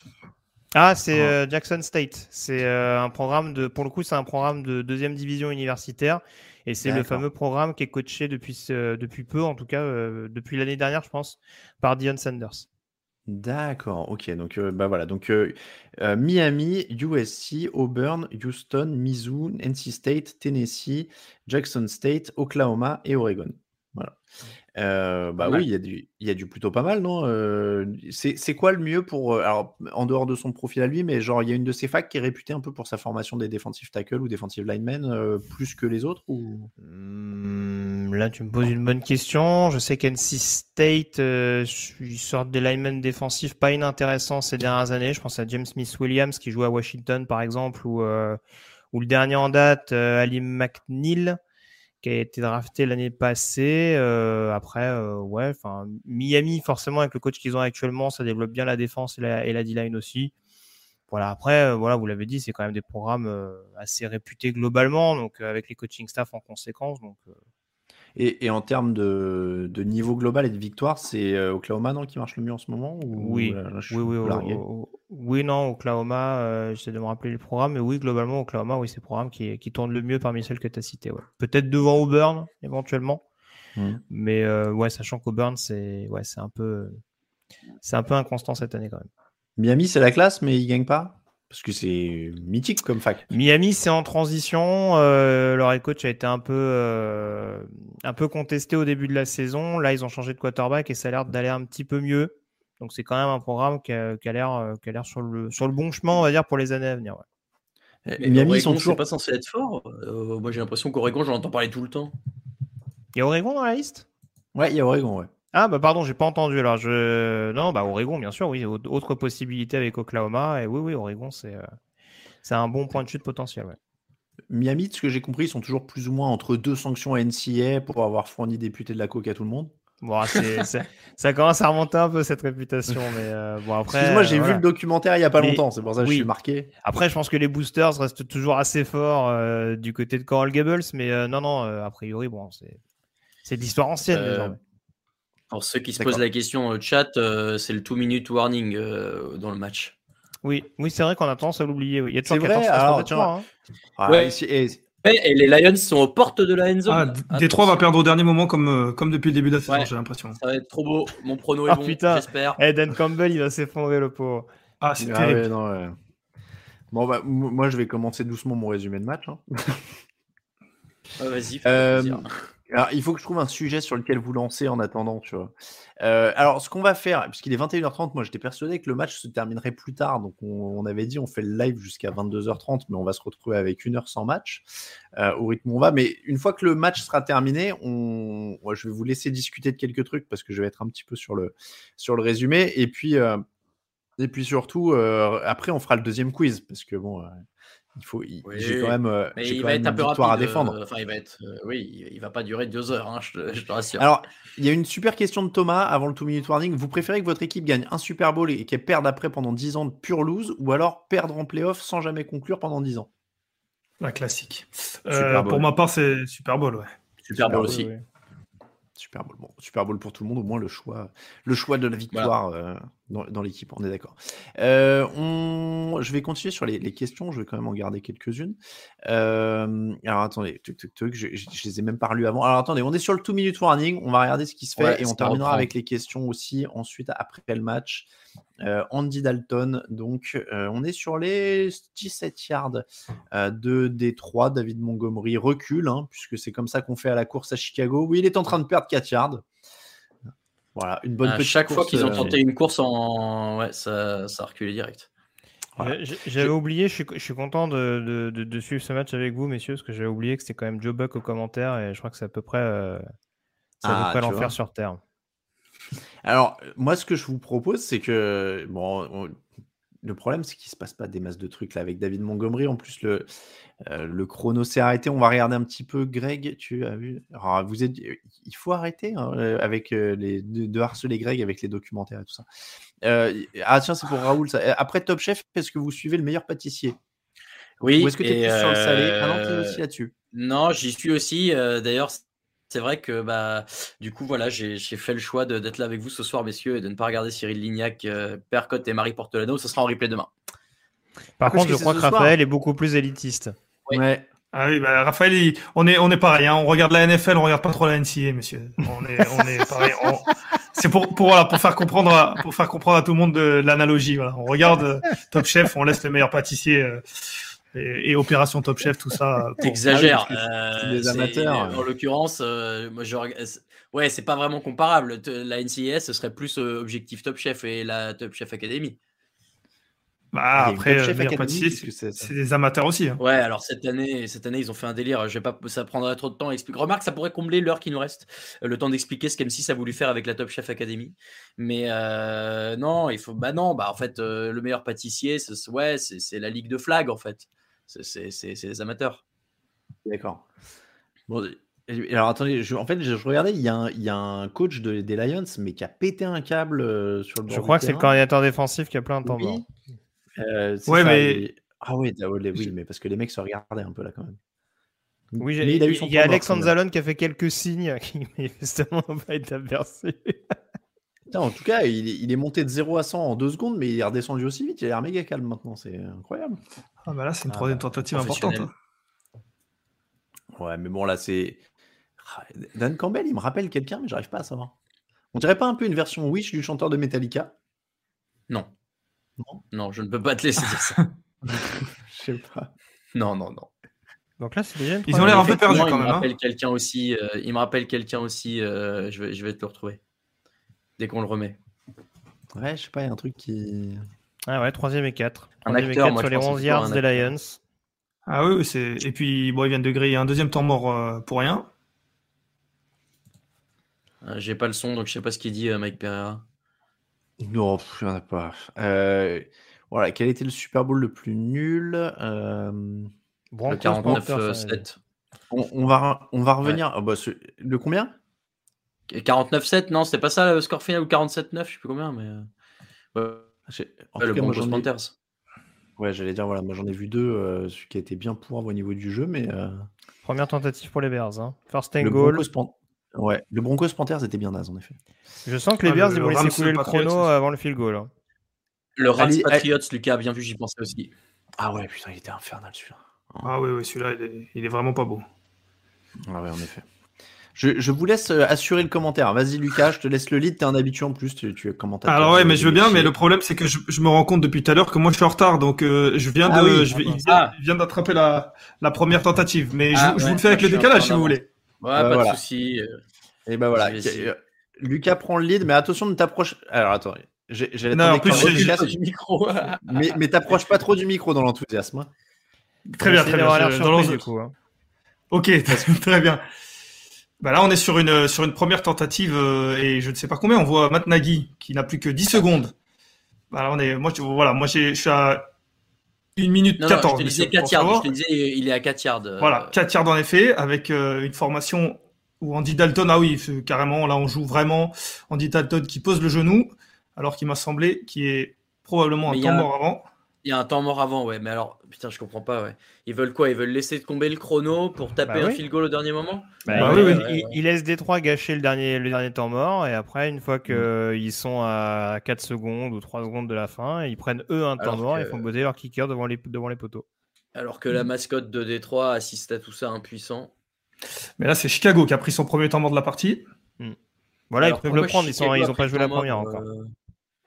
Ah, c'est euh, Jackson State. C'est un programme de. Pour le coup, c'est un programme de deuxième division universitaire et c'est le fameux programme qui est coaché depuis, depuis peu, en tout cas euh, depuis l'année dernière, je pense, par Dion Sanders. D'accord, ok. Donc, euh, bah voilà. Donc, euh, Miami, USC, Auburn, Houston, Mizzou, NC State, Tennessee, Jackson State, Oklahoma et Oregon. Voilà. Euh, bah oui, il y, a du, il y a du plutôt pas mal, non euh, C'est quoi le mieux pour. Alors, en dehors de son profil à lui, mais genre, il y a une de ses facs qui est réputée un peu pour sa formation des defensive tackle ou defensive linemen plus que les autres ou... Mmh, là, tu me poses une bonne question. Je sais qu'NC State, ils sortent des linemen défensifs pas inintéressants ces dernières années. Je pense à James Smith Williams qui joue à Washington, par exemple, ou, ou le dernier en date, Ali McNeil qui a été drafté l'année passée. Euh, après, euh, ouais, Miami, forcément, avec le coach qu'ils ont actuellement, ça développe bien la défense et la, et la D-line aussi. Voilà, après, euh, voilà, vous l'avez dit, c'est quand même des programmes assez réputés globalement, donc avec les coaching staff en conséquence. Donc, et, en termes de, niveau global et de victoire, c'est euh, Oklahoma non, qui marche le mieux en ce moment Oui, oui, oui, oui, non, Oklahoma, euh, j'essaie de me rappeler le programme, mais oui, globalement, Oklahoma, oui, c'est le programme qui, qui tourne le mieux parmi celles que tu as citées. Peut-être devant Auburn, éventuellement. Mmh. Mais euh, ouais, sachant qu'Auburn, c'est ouais, un, peu, un peu inconstant cette année quand même. Miami, c'est la classe, mais ils gagnent pas? Parce que c'est mythique comme fac. Miami, c'est en transition. Euh, leur head coach a été un peu, euh, un peu contesté au début de la saison. Là, ils ont changé de quarterback et ça a l'air d'aller un petit peu mieux. Donc, c'est quand même un programme qui a, l'air, euh, qui a l'air sur le, sur le bon chemin, on va dire, pour les années à venir. Mais Miami, ils sont toujours pas censés être forts. moi, j'ai l'impression qu'Oregon, j'en entends parler tout le temps. Il y a Oregon dans la liste? Ouais, il y a Oregon, ouais. Ah bah pardon, j'ai pas entendu. Alors je non bah Oregon bien sûr, oui. Autre possibilité avec Oklahoma et oui oui Oregon c'est euh, c'est un bon point de chute potentiel. Ouais. Miami, ce que j'ai compris, ils sont toujours plus ou moins entre deux sanctions NCA pour avoir fourni des de la coke à tout le monde. Bon, ça commence à remonter un peu cette réputation, mais euh, bon après. Excuse-moi, j'ai vu le documentaire il y a pas longtemps, c'est pour ça que je suis marqué. Après, je pense que les boosters restent toujours assez forts euh, du côté de Coral Gables, mais non non, a priori bon c'est c'est l'histoire ancienne désormais. Pour ceux qui se posent la question au chat, euh, c'est le 2-minute warning euh, dans le match. Oui, oui c'est vrai qu'on a tendance à l'oublier. Il y a toujours vrai, alors, hein. et... les Lions sont aux portes de la end zone. Ah, Détroit va perdre au dernier moment comme, euh, comme depuis le début de la saison, j'ai l'impression. Ça va être trop beau. Mon prono est ah, bon, j'espère. Eden Campbell, il va s'effondrer le pauvre. Ah, c'est ah terrible. bon, bah, moi, je vais commencer doucement mon résumé de match. Hein. Vas-y, alors, il faut que je trouve un sujet sur lequel vous lancer en attendant, tu vois. Euh, alors, ce qu'on va faire, puisqu'il est 21h30, moi j'étais persuadé que le match se terminerait plus tard. Donc, on, avait dit on fait le live jusqu'à 22h30, mais on va se retrouver avec une heure sans match euh, au rythme où on va. Mais une fois que le match sera terminé, on... je vais vous laisser discuter de quelques trucs parce que je vais être un petit peu sur le, sur le résumé. Et puis, euh, Et puis surtout, après, on fera le deuxième quiz parce que bon, il faut, j'ai quand même, euh, il va être un peu rapide, à défendre. Euh, enfin, il va être, euh, oui, il va pas durer deux heures, hein, je, te, rassure. Alors, il y a une super question de Thomas avant le two minute warning. Vous préférez que votre équipe gagne un Super Bowl et qu'elle perde après pendant 10 ans de pure lose, ou alors perdre en playoff sans jamais conclure pendant 10 ans? La classique. pour ma part, c'est Super Bowl, ouais. Super, Bowl aussi. Super Bowl. Bon, Super Bowl pour tout le monde, au moins le choix, le choix de la victoire euh, dans, l'équipe, on est d'accord. Euh, on... Je vais continuer sur les, questions, je vais quand même en garder quelques-unes. Euh, alors attendez, je, je, les ai même pas lues avant. Alors attendez, on est sur le 2 minute warning, on va regarder ce qui se fait et on terminera avec les questions aussi ensuite après le match. Euh, Andy Dalton, donc on est sur les 17 yards de Détroit. David Montgomery recule, hein, puisque c'est comme ça qu'on fait à la course à Chicago. Oui, il est en train de perdre 4 yards. Voilà, une bonne à Chaque fois qu'ils ont tenté une course en. Ouais, ça, ça a reculé direct. J'avais oublié, je suis, content de, suivre ce match avec vous, messieurs, parce que j'avais oublié que c'était quand même Joe Buck au commentaire et je crois que c'est à peu près, ah, l'enfer sur Terre. Alors, moi, ce que je vous propose, c'est que, bon, le problème, c'est qu'il ne se passe pas des masses de trucs là avec David Montgomery. En plus, le, euh, le chrono s'est arrêté. On va regarder un petit peu. Greg, tu as vu? Alors, vous êtes... Il faut arrêter hein, euh, avec euh, les... de, harceler Greg avec les documentaires et tout ça. ah, tiens, c'est pour Raoul. Ça. Après Top Chef, est-ce que vous suivez le meilleur pâtissier? Oui. Ou est-ce que tu es plus sur le salé? Ah non, es aussi là-dessus. Non, j'y suis aussi. D'ailleurs, c'est vrai que bah du coup voilà j'ai fait le choix d'être là avec vous ce soir messieurs et de ne pas regarder Cyril Lignac, euh, Percotte et Marie Portolano. Ce sera en replay demain. Par contre, je crois que Raphaël est beaucoup plus élitiste. Ouais. Ah oui, bah, Raphaël, on est on est pareil. Hein. On regarde la NFL, on regarde pas trop la NCA, monsieur. On est on est pareil. C'est pour pour voilà, pour faire comprendre à, pour faire comprendre à tout le monde de, l'analogie. Voilà. On regarde euh, Top Chef, on laisse le meilleur pâtissier. Euh, et, Opération Top Chef, tout ça. T'exagères. Euh, les amateurs. En l'occurrence, euh, moi, je, ouais, c'est pas vraiment comparable. La NCIS, ce serait plus euh, Objectif Top Chef et la Top Chef Academy. Bah, après, c'est des amateurs aussi. Hein. Ouais, alors cette année, cette année, ils ont fait un délire. Je vais pas, ça prendrait trop de temps à expliquer. Remarque, ça pourrait combler l'heure qui nous reste, le temps d'expliquer ce qu'M6 a voulu faire avec la Top Chef Academy. Mais non, il faut. Bah non, bah en fait, le meilleur pâtissier, ouais, c'est la Ligue de Flag en fait. C'est les amateurs. D'accord. Bon, alors attendez, je, en fait, je, regardais, il y, a un, il y, a un coach de, des Lions, mais qui a pété un câble euh, sur le bord Je crois que c'est le coordinateur défensif qui a plein de temps oui. Euh, ouais, mais. Ah oui, oui, mais parce que les mecs se regardaient un peu là quand même. Oui, il, a eu il y a Alexandre Zalon qui a fait quelques signes qui manifestement n'ont pas été aperçus. En tout cas, il est, monté de 0 à 100 en 2 secondes, mais il est redescendu aussi vite. Il a l'air méga calme maintenant. C'est incroyable. Ah bah là, c'est une ah troisième bah, tentative importante. Hein. Ouais, mais bon, là, c'est. Dan Campbell, il me rappelle quelqu'un, mais j'arrive pas à savoir. On dirait pas un peu une version Wish du chanteur de Metallica? Non. Non, non je ne peux pas te laisser dire ça. Je sais pas. Non, non, non. Donc là, c'est déjà Ils ont l'air un peu perdus quand même. Il me rappelle quelqu'un aussi. Euh, il me rappelle quelqu'un aussi. Euh, je, vais, je vais te le retrouver dès qu'on le remet. Ouais, je sais pas, il y a un truc qui. Ah ouais, troisième et 4. Un acteur, et 4 sur les 11 yards des Lions. Ah oui, c'est. Et puis, bon, ils viennent de griller un deuxième temps mort euh, pour rien. Euh, j'ai pas le son, donc je sais pas ce qu'il dit, euh, Mike Pereira. Non, il n'y en a pas. voilà, quel était le Super Bowl le plus nul Le 49-7. On, va, on va revenir. Oh, bah, le combien? 49-7, non, c'était pas ça le score final ou 47-9, je sais plus combien, mais. Ouais. En le Broncos Panthers. Ouais, j'allais dire, voilà, moi j'en ai vu deux, euh, celui qui a été bien pour au niveau du jeu, mais. Euh, Première tentative pour les Bears. Hein. First and goal. Ouais, le Broncos Panthers était bien naze, en effet. Je sens que les ah, Bears, ils vont laisser couler le chrono avant le field goal. Hein. Le Rams Patriots, Lucas a bien vu, j'y pensais aussi. Ah ouais, putain, il était infernal celui-là. Ah ouais, ouais celui-là, il est vraiment pas beau. Ah ouais, en effet. Je, vous laisse euh, assurer le commentaire. Vas-y, Lucas, je te laisse le lead. T'es un habitué en plus. Tu, tu es commentateur. Alors ouais, mais je veux bien. Mais le problème, c'est que je, me rends compte depuis tout à l'heure que moi, je suis en retard. Donc, euh, je viens ah de, je vais, ah. il vient, d'attraper la, la première tentative. Mais je, ah, vous le fais avec le décalage si vous voulez. Ouais, pas de souci. Et ben voilà. Lucas prend le lead, mais attention, ne t'approche. Alors attends. J'ai non, en plus, j'ai du micro. mais mais t'approches pas trop du micro dans l'enthousiasme. Hein. Très bien, très bien. Dans du coup, hein. Ok, très bien. Bah là, on est sur une, sur une première tentative euh, et je ne sais pas combien. On voit Matt Nagy qui n'a plus que 10 secondes Bah, on est, moi, je, voilà, moi, je suis à 1 minute 14. je te disais 4 yards. Je te disais, il est à 4 yards. Euh. Voilà, 4 yards en effet, avec euh, une formation où Andy Dalton, ah oui, carrément, là, on joue vraiment Andy Dalton qui pose le genou, alors qu'il m'a semblé qu'il est probablement un temps mort avant. Il y a un temps mort avant, ouais. Mais alors, putain, je comprends pas, ouais. Ils veulent quoi? Ils veulent laisser tomber le chrono pour taper bah un field goal au dernier moment? Bah bah oui, il, laisse Détroit gâcher le dernier, le dernier temps mort. Et après, une fois qu'ils mm. ils sont à 4 secondes ou 3 secondes de la fin, ils prennent eux un temps mort et font bosser leur kicker devant les, devant les poteaux. Alors que la mascotte de Détroit assiste à tout ça impuissant. Mais là, c'est Chicago qui a pris son premier temps mort de la partie. Mm. Voilà, ils peuvent le prendre. Ils n'ont pas joué la première encore. Euh,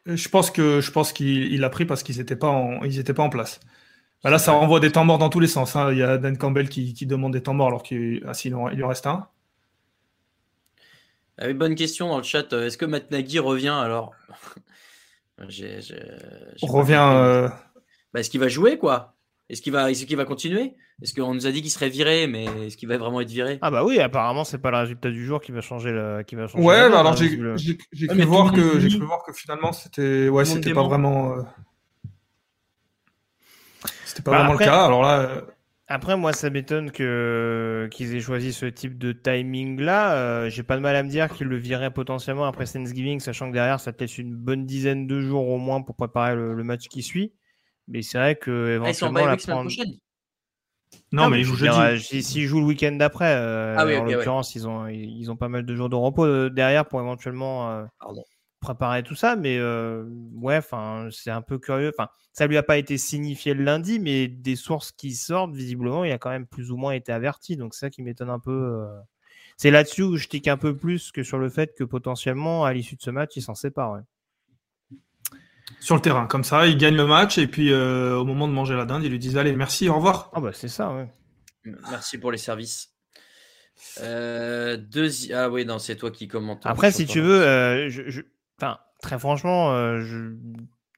je pense que je pense qu'il l'a pris parce qu'ils n'étaient pas en ils étaient pas en place. Bah là, ça renvoie des temps morts dans tous les sens. Hein. Il y a Dan Campbell qui, qui demande des temps morts alors qu'il ah, il lui reste un. Ah bonne question dans le chat. Est-ce que Matt Nagy revient alors? Revient. Euh, bah, est-ce qu'il va jouer quoi? Est-ce qu'il va, est qu'il va continuer? Est-ce qu'on nous a dit qu'il serait viré, mais est-ce qu'il va vraiment être viré? Ah bah oui, apparemment c'est pas le résultat du jour qui va changer le, qui va changer. Ouais, bah alors j'ai cru voir que j'ai cru voir que finalement c'était, ouais, c'était pas vraiment. Euh, c'était pas bah, vraiment le cas. Alors là. Euh, après, moi, ça m'étonne que qu'ils aient choisi ce type de timing-là. Euh, j'ai pas de mal à me dire qu'ils le viraient potentiellement après Thanksgiving, sachant que derrière, ça te laisse une bonne dizaine de jours au moins pour préparer le, match qui suit. Mais c'est vrai que ah, éventuellement, la prendre... Non, mais, ils jouent jeudi. S'ils jouent le week-end d'après, euh, ah en l'occurrence, ils ont ils ont pas mal de jours de repos derrière pour éventuellement préparer tout ça. Mais ouais, enfin, c'est un peu curieux. Enfin, ça lui a pas été signifié le lundi, mais des sources qui sortent, visiblement, il a quand même plus ou moins été averti. Donc c'est ça qui m'étonne un peu. Euh. C'est là-dessus où je tique un peu plus que sur le fait que potentiellement, à l'issue de ce match, il s'en sépare. Sur le terrain, comme ça, il gagne le match et puis euh, au moment de manger la dinde, il lui disent allez, merci, au revoir. Ah bah c'est ça, ouais. Merci pour les services. Euh, Ah oui, non, c'est toi qui commentes. Après, si tu veux, je, Enfin, très franchement, je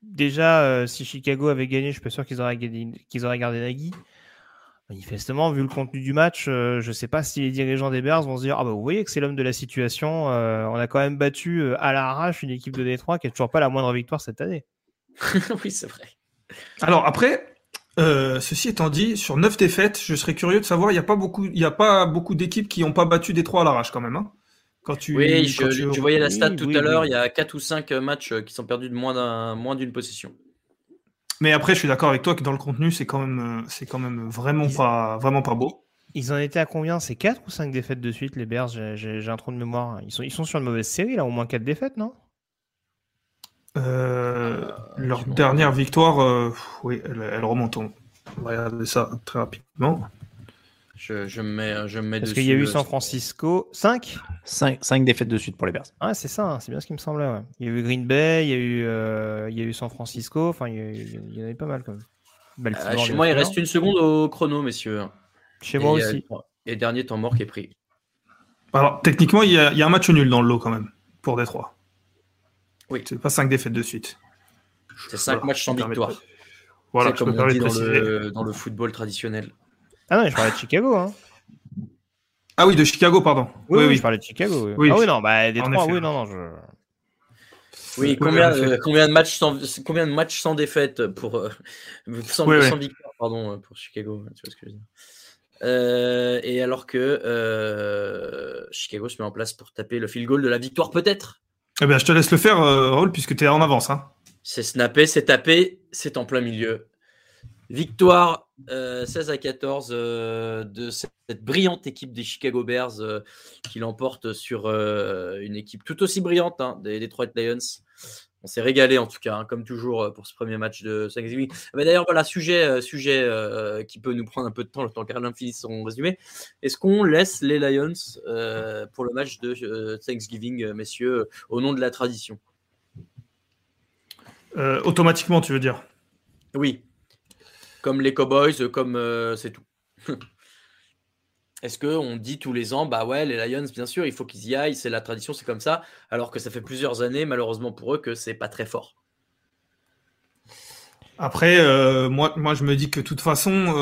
déjà, euh, si Chicago avait gagné, je suis pas sûr qu'ils auraient, qu'ils auraient gardé Nagy. Manifestement, vu le contenu du match, euh, je ne sais pas si les dirigeants des Bears vont se dire Ah bah vous voyez que c'est l'homme de la situation. Euh, on a quand même battu à l'arrache une équipe de Détroit qui n'a toujours pas la moindre victoire cette année. oui, c'est vrai. Alors après, ceci étant dit, sur 9 défaites, je serais curieux de savoir, il n'y a pas beaucoup, il a pas beaucoup d'équipes qui n'ont pas battu Détroit à l'arrache quand même. Hein oui, je, voyais la stat tout à l'heure, il y a 4 ou 5 matchs euh, qui sont perdus de moins d'une possession. Mais après, je suis d'accord avec toi que dans le contenu, c'est quand même, euh, c'est quand même vraiment, pas, vraiment pas beau. Ils en étaient à combien? C'est 4 ou 5 défaites de suite, les Bears? J'ai un trou de mémoire. Ils sont, ils sont sur une mauvaise série, là, au moins 4 défaites, non? Euh, Leur dernière victoire, oui, elle, elle remonte. On va regarder ça très rapidement. Je, me mets, je Parce qu'il y a eu San Francisco? 5 5, défaites de suite pour les Bears. Ah, c'est ça, hein, c'est bien ce qui me semblait. Il y a eu Green Bay, il y a eu, euh, il y a eu San Francisco. Enfin, il y, en avait pas mal quand même. Euh, chez moi, il reste une seconde au chrono, messieurs. Chez moi euh, aussi. et dernier temps mort qui est pris. Alors, techniquement, il y, a, il y, a, un match nul dans le lot quand même, pour Détroit. Oui. C'est pas 5 défaites de suite. C'est 5 matchs sans victoire. Voilà, comme on dit dans le, dans le football traditionnel. Ah non, je parlais de Chicago. Hein. Ah oui, de Chicago, pardon. Oui, oui, je parlais de Chicago. Oui. Ah oui, non, bah, des trois, oui, non, non. Je... Oui, combien, euh, combien, de matchs sans, combien de matchs sans défaite pour. Euh, sans, sans victoire, pardon, euh, pour Chicago. Tu vois ce que je veux dire. Euh, et alors que euh, Chicago se met en place pour taper le field goal de la victoire, peut-être? Eh bien, je te laisse le faire, Raoul, puisque tu es en avance. Hein. C'est snappé, c'est tapé, c'est en plein milieu. Victoire 16 euh, à 14 euh, de cette, brillante équipe des Chicago Bears euh, qui l'emporte sur une équipe tout aussi brillante hein, des Detroit Lions. On s'est régalé en tout cas, hein, comme toujours pour ce premier match de Thanksgiving. D'ailleurs, voilà, sujet, sujet qui peut nous prendre un peu de temps le temps qu'Alain finisse son résumé. Est-ce qu'on laisse les Lions pour le match de Thanksgiving, messieurs, au nom de la tradition? Automatiquement, tu veux dire? Oui, comme les Cowboys, euh, comme euh, c'est tout. Est-ce qu'on dit tous les ans, bah ouais, les Lions, bien sûr, il faut qu'ils y aillent, c'est la tradition, c'est comme ça, alors que ça fait plusieurs années, malheureusement pour eux, que c'est pas très fort. Après, euh, moi, je me dis que de toute façon,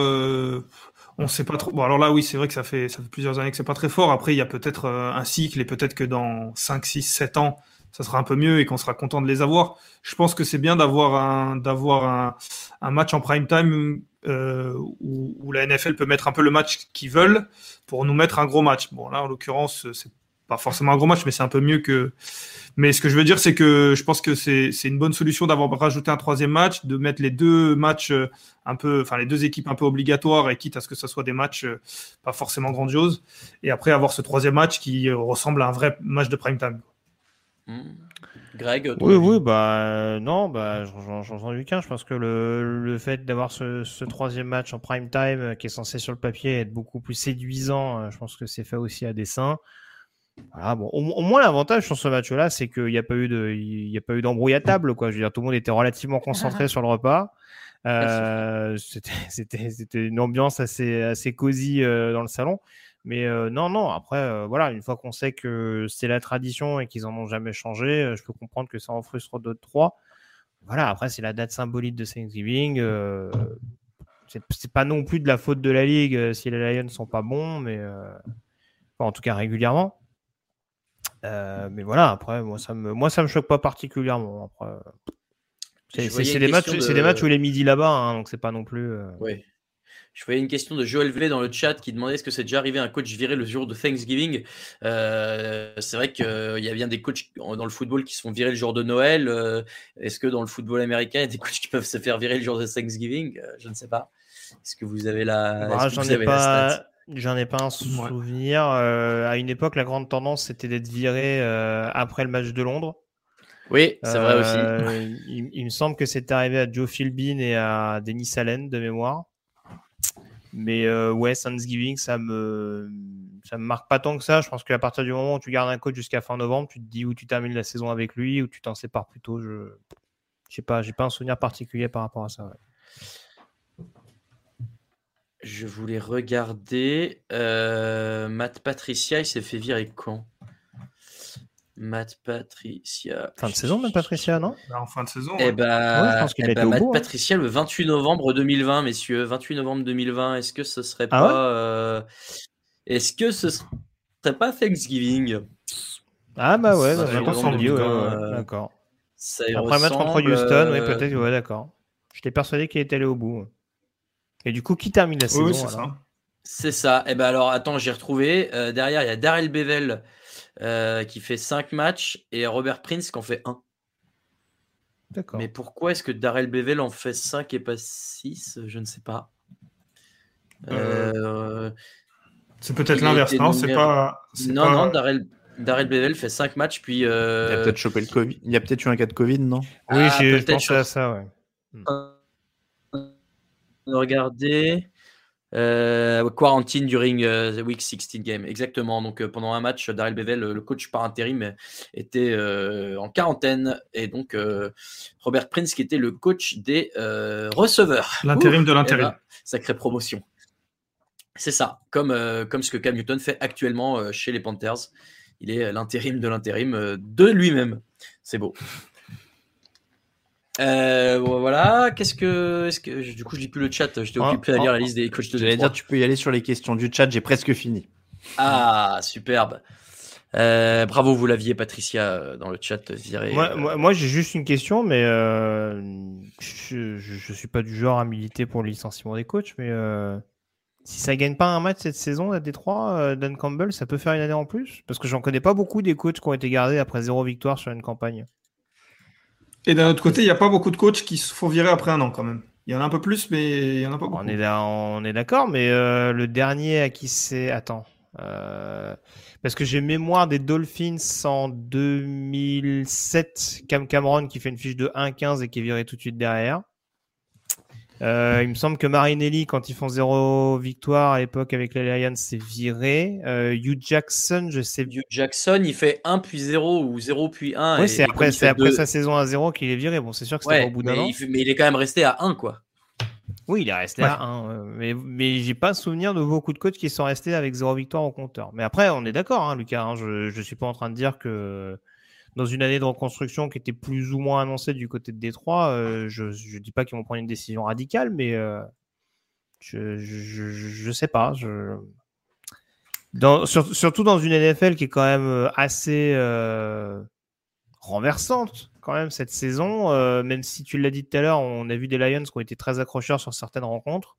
on sait pas trop. Bon, alors là, oui, c'est vrai que ça fait, ça fait plusieurs années que c'est pas très fort. Après, il y a peut-être un cycle et peut-être que dans 5, 6, 7 ans, ça sera un peu mieux et qu'on sera content de les avoir. Je pense que c'est bien d'avoir un, d'avoir un, un, match en prime time euh, où, où, la NFL peut mettre un peu le match qu'ils veulent pour nous mettre un gros match. Bon, là, en l'occurrence, c'est pas forcément un gros match, mais c'est un peu mieux que. Mais ce que je veux dire, c'est que je pense que c'est une bonne solution d'avoir rajouté un troisième match, de mettre les deux matchs euh, un peu, enfin les deux équipes un peu obligatoires et quitte à ce que ce soit des matchs euh, pas forcément grandioses. Et après avoir ce troisième match qui ressemble à un vrai match de prime time. Mmh. Greg Oui, oui, bah non, bah j'en Lucas. Je pense que le, le fait d'avoir ce, ce, troisième match en prime time euh, qui est censé sur le papier être beaucoup plus séduisant, je pense que c'est fait aussi à dessein. Voilà, bon, au, moins l'avantage sur ce match-là, c'est qu'il n'y a pas eu de, il y a pas eu d'embrouille à table, quoi. Je veux dire, tout le monde était relativement concentré sur le repas. Euh, c'était, c'était une ambiance assez, assez cosy euh, dans le salon. Mais euh, non, non. Après, euh, voilà, une fois qu'on sait que c'est la tradition et qu'ils en ont jamais changé, je peux comprendre que ça en frustre d'autres trois. Voilà. Après, c'est la date symbolique de Thanksgiving. c'est pas non plus de la faute de la ligue si les Lions sont pas bons, mais en tout cas régulièrement. Mais voilà, après, moi, ça me, moi, ça me choque pas particulièrement. Après, c'est des matchs, c'est des matchs où il est midi là-bas, hein, donc c'est pas non plus. Euh... Oui. Je voyais une question de Joël V dans le chat qui demandait est-ce que c'est déjà arrivé un coach viré le jour de Thanksgiving? Euh, c'est vrai qu'il y a bien des coachs dans le football qui se font virer le jour de Noël. Euh, est-ce que dans le football américain, il y a des coachs qui peuvent se faire virer le jour de Thanksgiving? Euh, Je ne sais pas. Est-ce que vous avez la. Bah, j'en ai pas. J'en ai pas un souvenir. Euh, à une époque, la grande tendance, c'était d'être viré euh, après le match de Londres. Oui, c'est vrai aussi. Euh, il, me semble que c'est arrivé à Joe Philbin et à Denis Allen de mémoire. Mais ouais, Thanksgiving, ça me ça me marque pas tant que ça. Je pense qu'à partir du moment où tu gardes un coach jusqu'à fin novembre, tu te dis où tu termines la saison avec lui ou tu t'en sépares plutôt. Je je sais pas, j'ai pas un souvenir particulier par rapport à ça. Je voulais regarder. Euh, Matt Patricia, il s'est fait virer quand? Matt Patricia. Fin de saison, Matt Patricia, non? Bah, En fin de saison. Eh ben, eh ben, Matt hein. Patricia le 28 novembre 2020, messieurs. 28 novembre 2020. Est-ce que ce serait ah pas. Euh, est-ce que ce serait pas Thanksgiving? Ah bah ouais, ça ouais, d'accord. Après mettre entre Houston, oui, euh, peut-être, ouais, d'accord. Je t'ai persuadé qu'il était allé au bout. Et du coup, qui termine la saison c'est ça. C'est ça. Et eh ben alors, attends, j'ai retrouvé. Euh, derrière, il y a Daryl Bevel euh, qui fait 5 matchs et Robert Prince qui en fait 1. D'accord. Mais pourquoi est-ce que Darrell Bevel en fait 5 et pas 6 Je ne sais pas. Euh, c'est peut-être l'inverse, non? C'est pas. Non, non, Darrell, Bevel fait 5 matchs, puis. Il a peut-être chopé le Covid. Il y a peut-être eu un cas de Covid, non? Oui, ah, j'ai pensé à ça, ouais. Regarder. Euh, quarantine during euh, the week 16 game. Exactement. Donc euh, pendant un match, Daryl Bevel, le coach par intérim, était en quarantaine. Et donc Robert Prince, qui était le coach des receveurs. L'intérim de l'intérim. Eh ben, sacrée promotion. C'est ça. Comme, comme ce que Cam Newton fait actuellement chez les Panthers. Il est l'intérim de l'intérim de lui-même. C'est beau. Euh, voilà, qu'est-ce que, est-ce que, du coup, je lis plus le chat. J'étais ah, occupé à lire la ah, liste des coachs de J'allais dire, tu peux y aller sur les questions du chat. J'ai presque fini. Ah, superbe. Euh, bravo, vous l'aviez, Patricia, euh, dans le chat viré. Moi, moi, j'ai juste une question, mais euh, je, je, suis pas du genre à militer pour le licenciement des coachs, mais euh, si ça gagne pas un match cette saison à Détroit, Dan Campbell, ça peut faire une année en plus? Parce que j'en connais pas beaucoup des coachs qui ont été gardés après zéro victoire sur une campagne. Et d'un autre côté, il n'y a pas beaucoup de coachs qui se font virer après un an quand même. Il y en a un peu plus, mais il y en a pas beaucoup. On est, on est d'accord, mais euh, le dernier à qui c'est. Attends. Euh, parce que j'ai mémoire des Dolphins en 2007, Cam Cameron qui fait une fiche de 1-15 et qui est viré tout de suite derrière. Euh, il me semble que Marinelli, quand ils font zéro victoire à l'époque avec les Lions, c'est viré. Euh, Hugh Jackson, je sais. Hugh Jackson, il fait 1 puis 0 ou 0 puis 1. Oui, c'est après, après sa saison à 0 qu'il est viré. Bon, c'est sûr que c'était au bout d'un an. mais il est quand même resté à 1, quoi. Oui, il est resté à 1. Mais, mais j'ai pas souvenir de beaucoup de coachs qui sont restés avec 0 victoire au compteur. Mais après, on est d'accord, hein, Lucas. Hein, je, je suis pas en train de dire que dans une année de reconstruction qui était plus ou moins annoncée du côté de Détroit, euh, je ne dis pas qu'ils vont prendre une décision radicale, mais euh, je, ne sais pas. Je... Dans, surtout dans une NFL qui est quand même euh, assez renversante quand même cette saison. même si tu l'as dit tout à l'heure, on a vu des Lions qui ont été très accrocheurs sur certaines rencontres.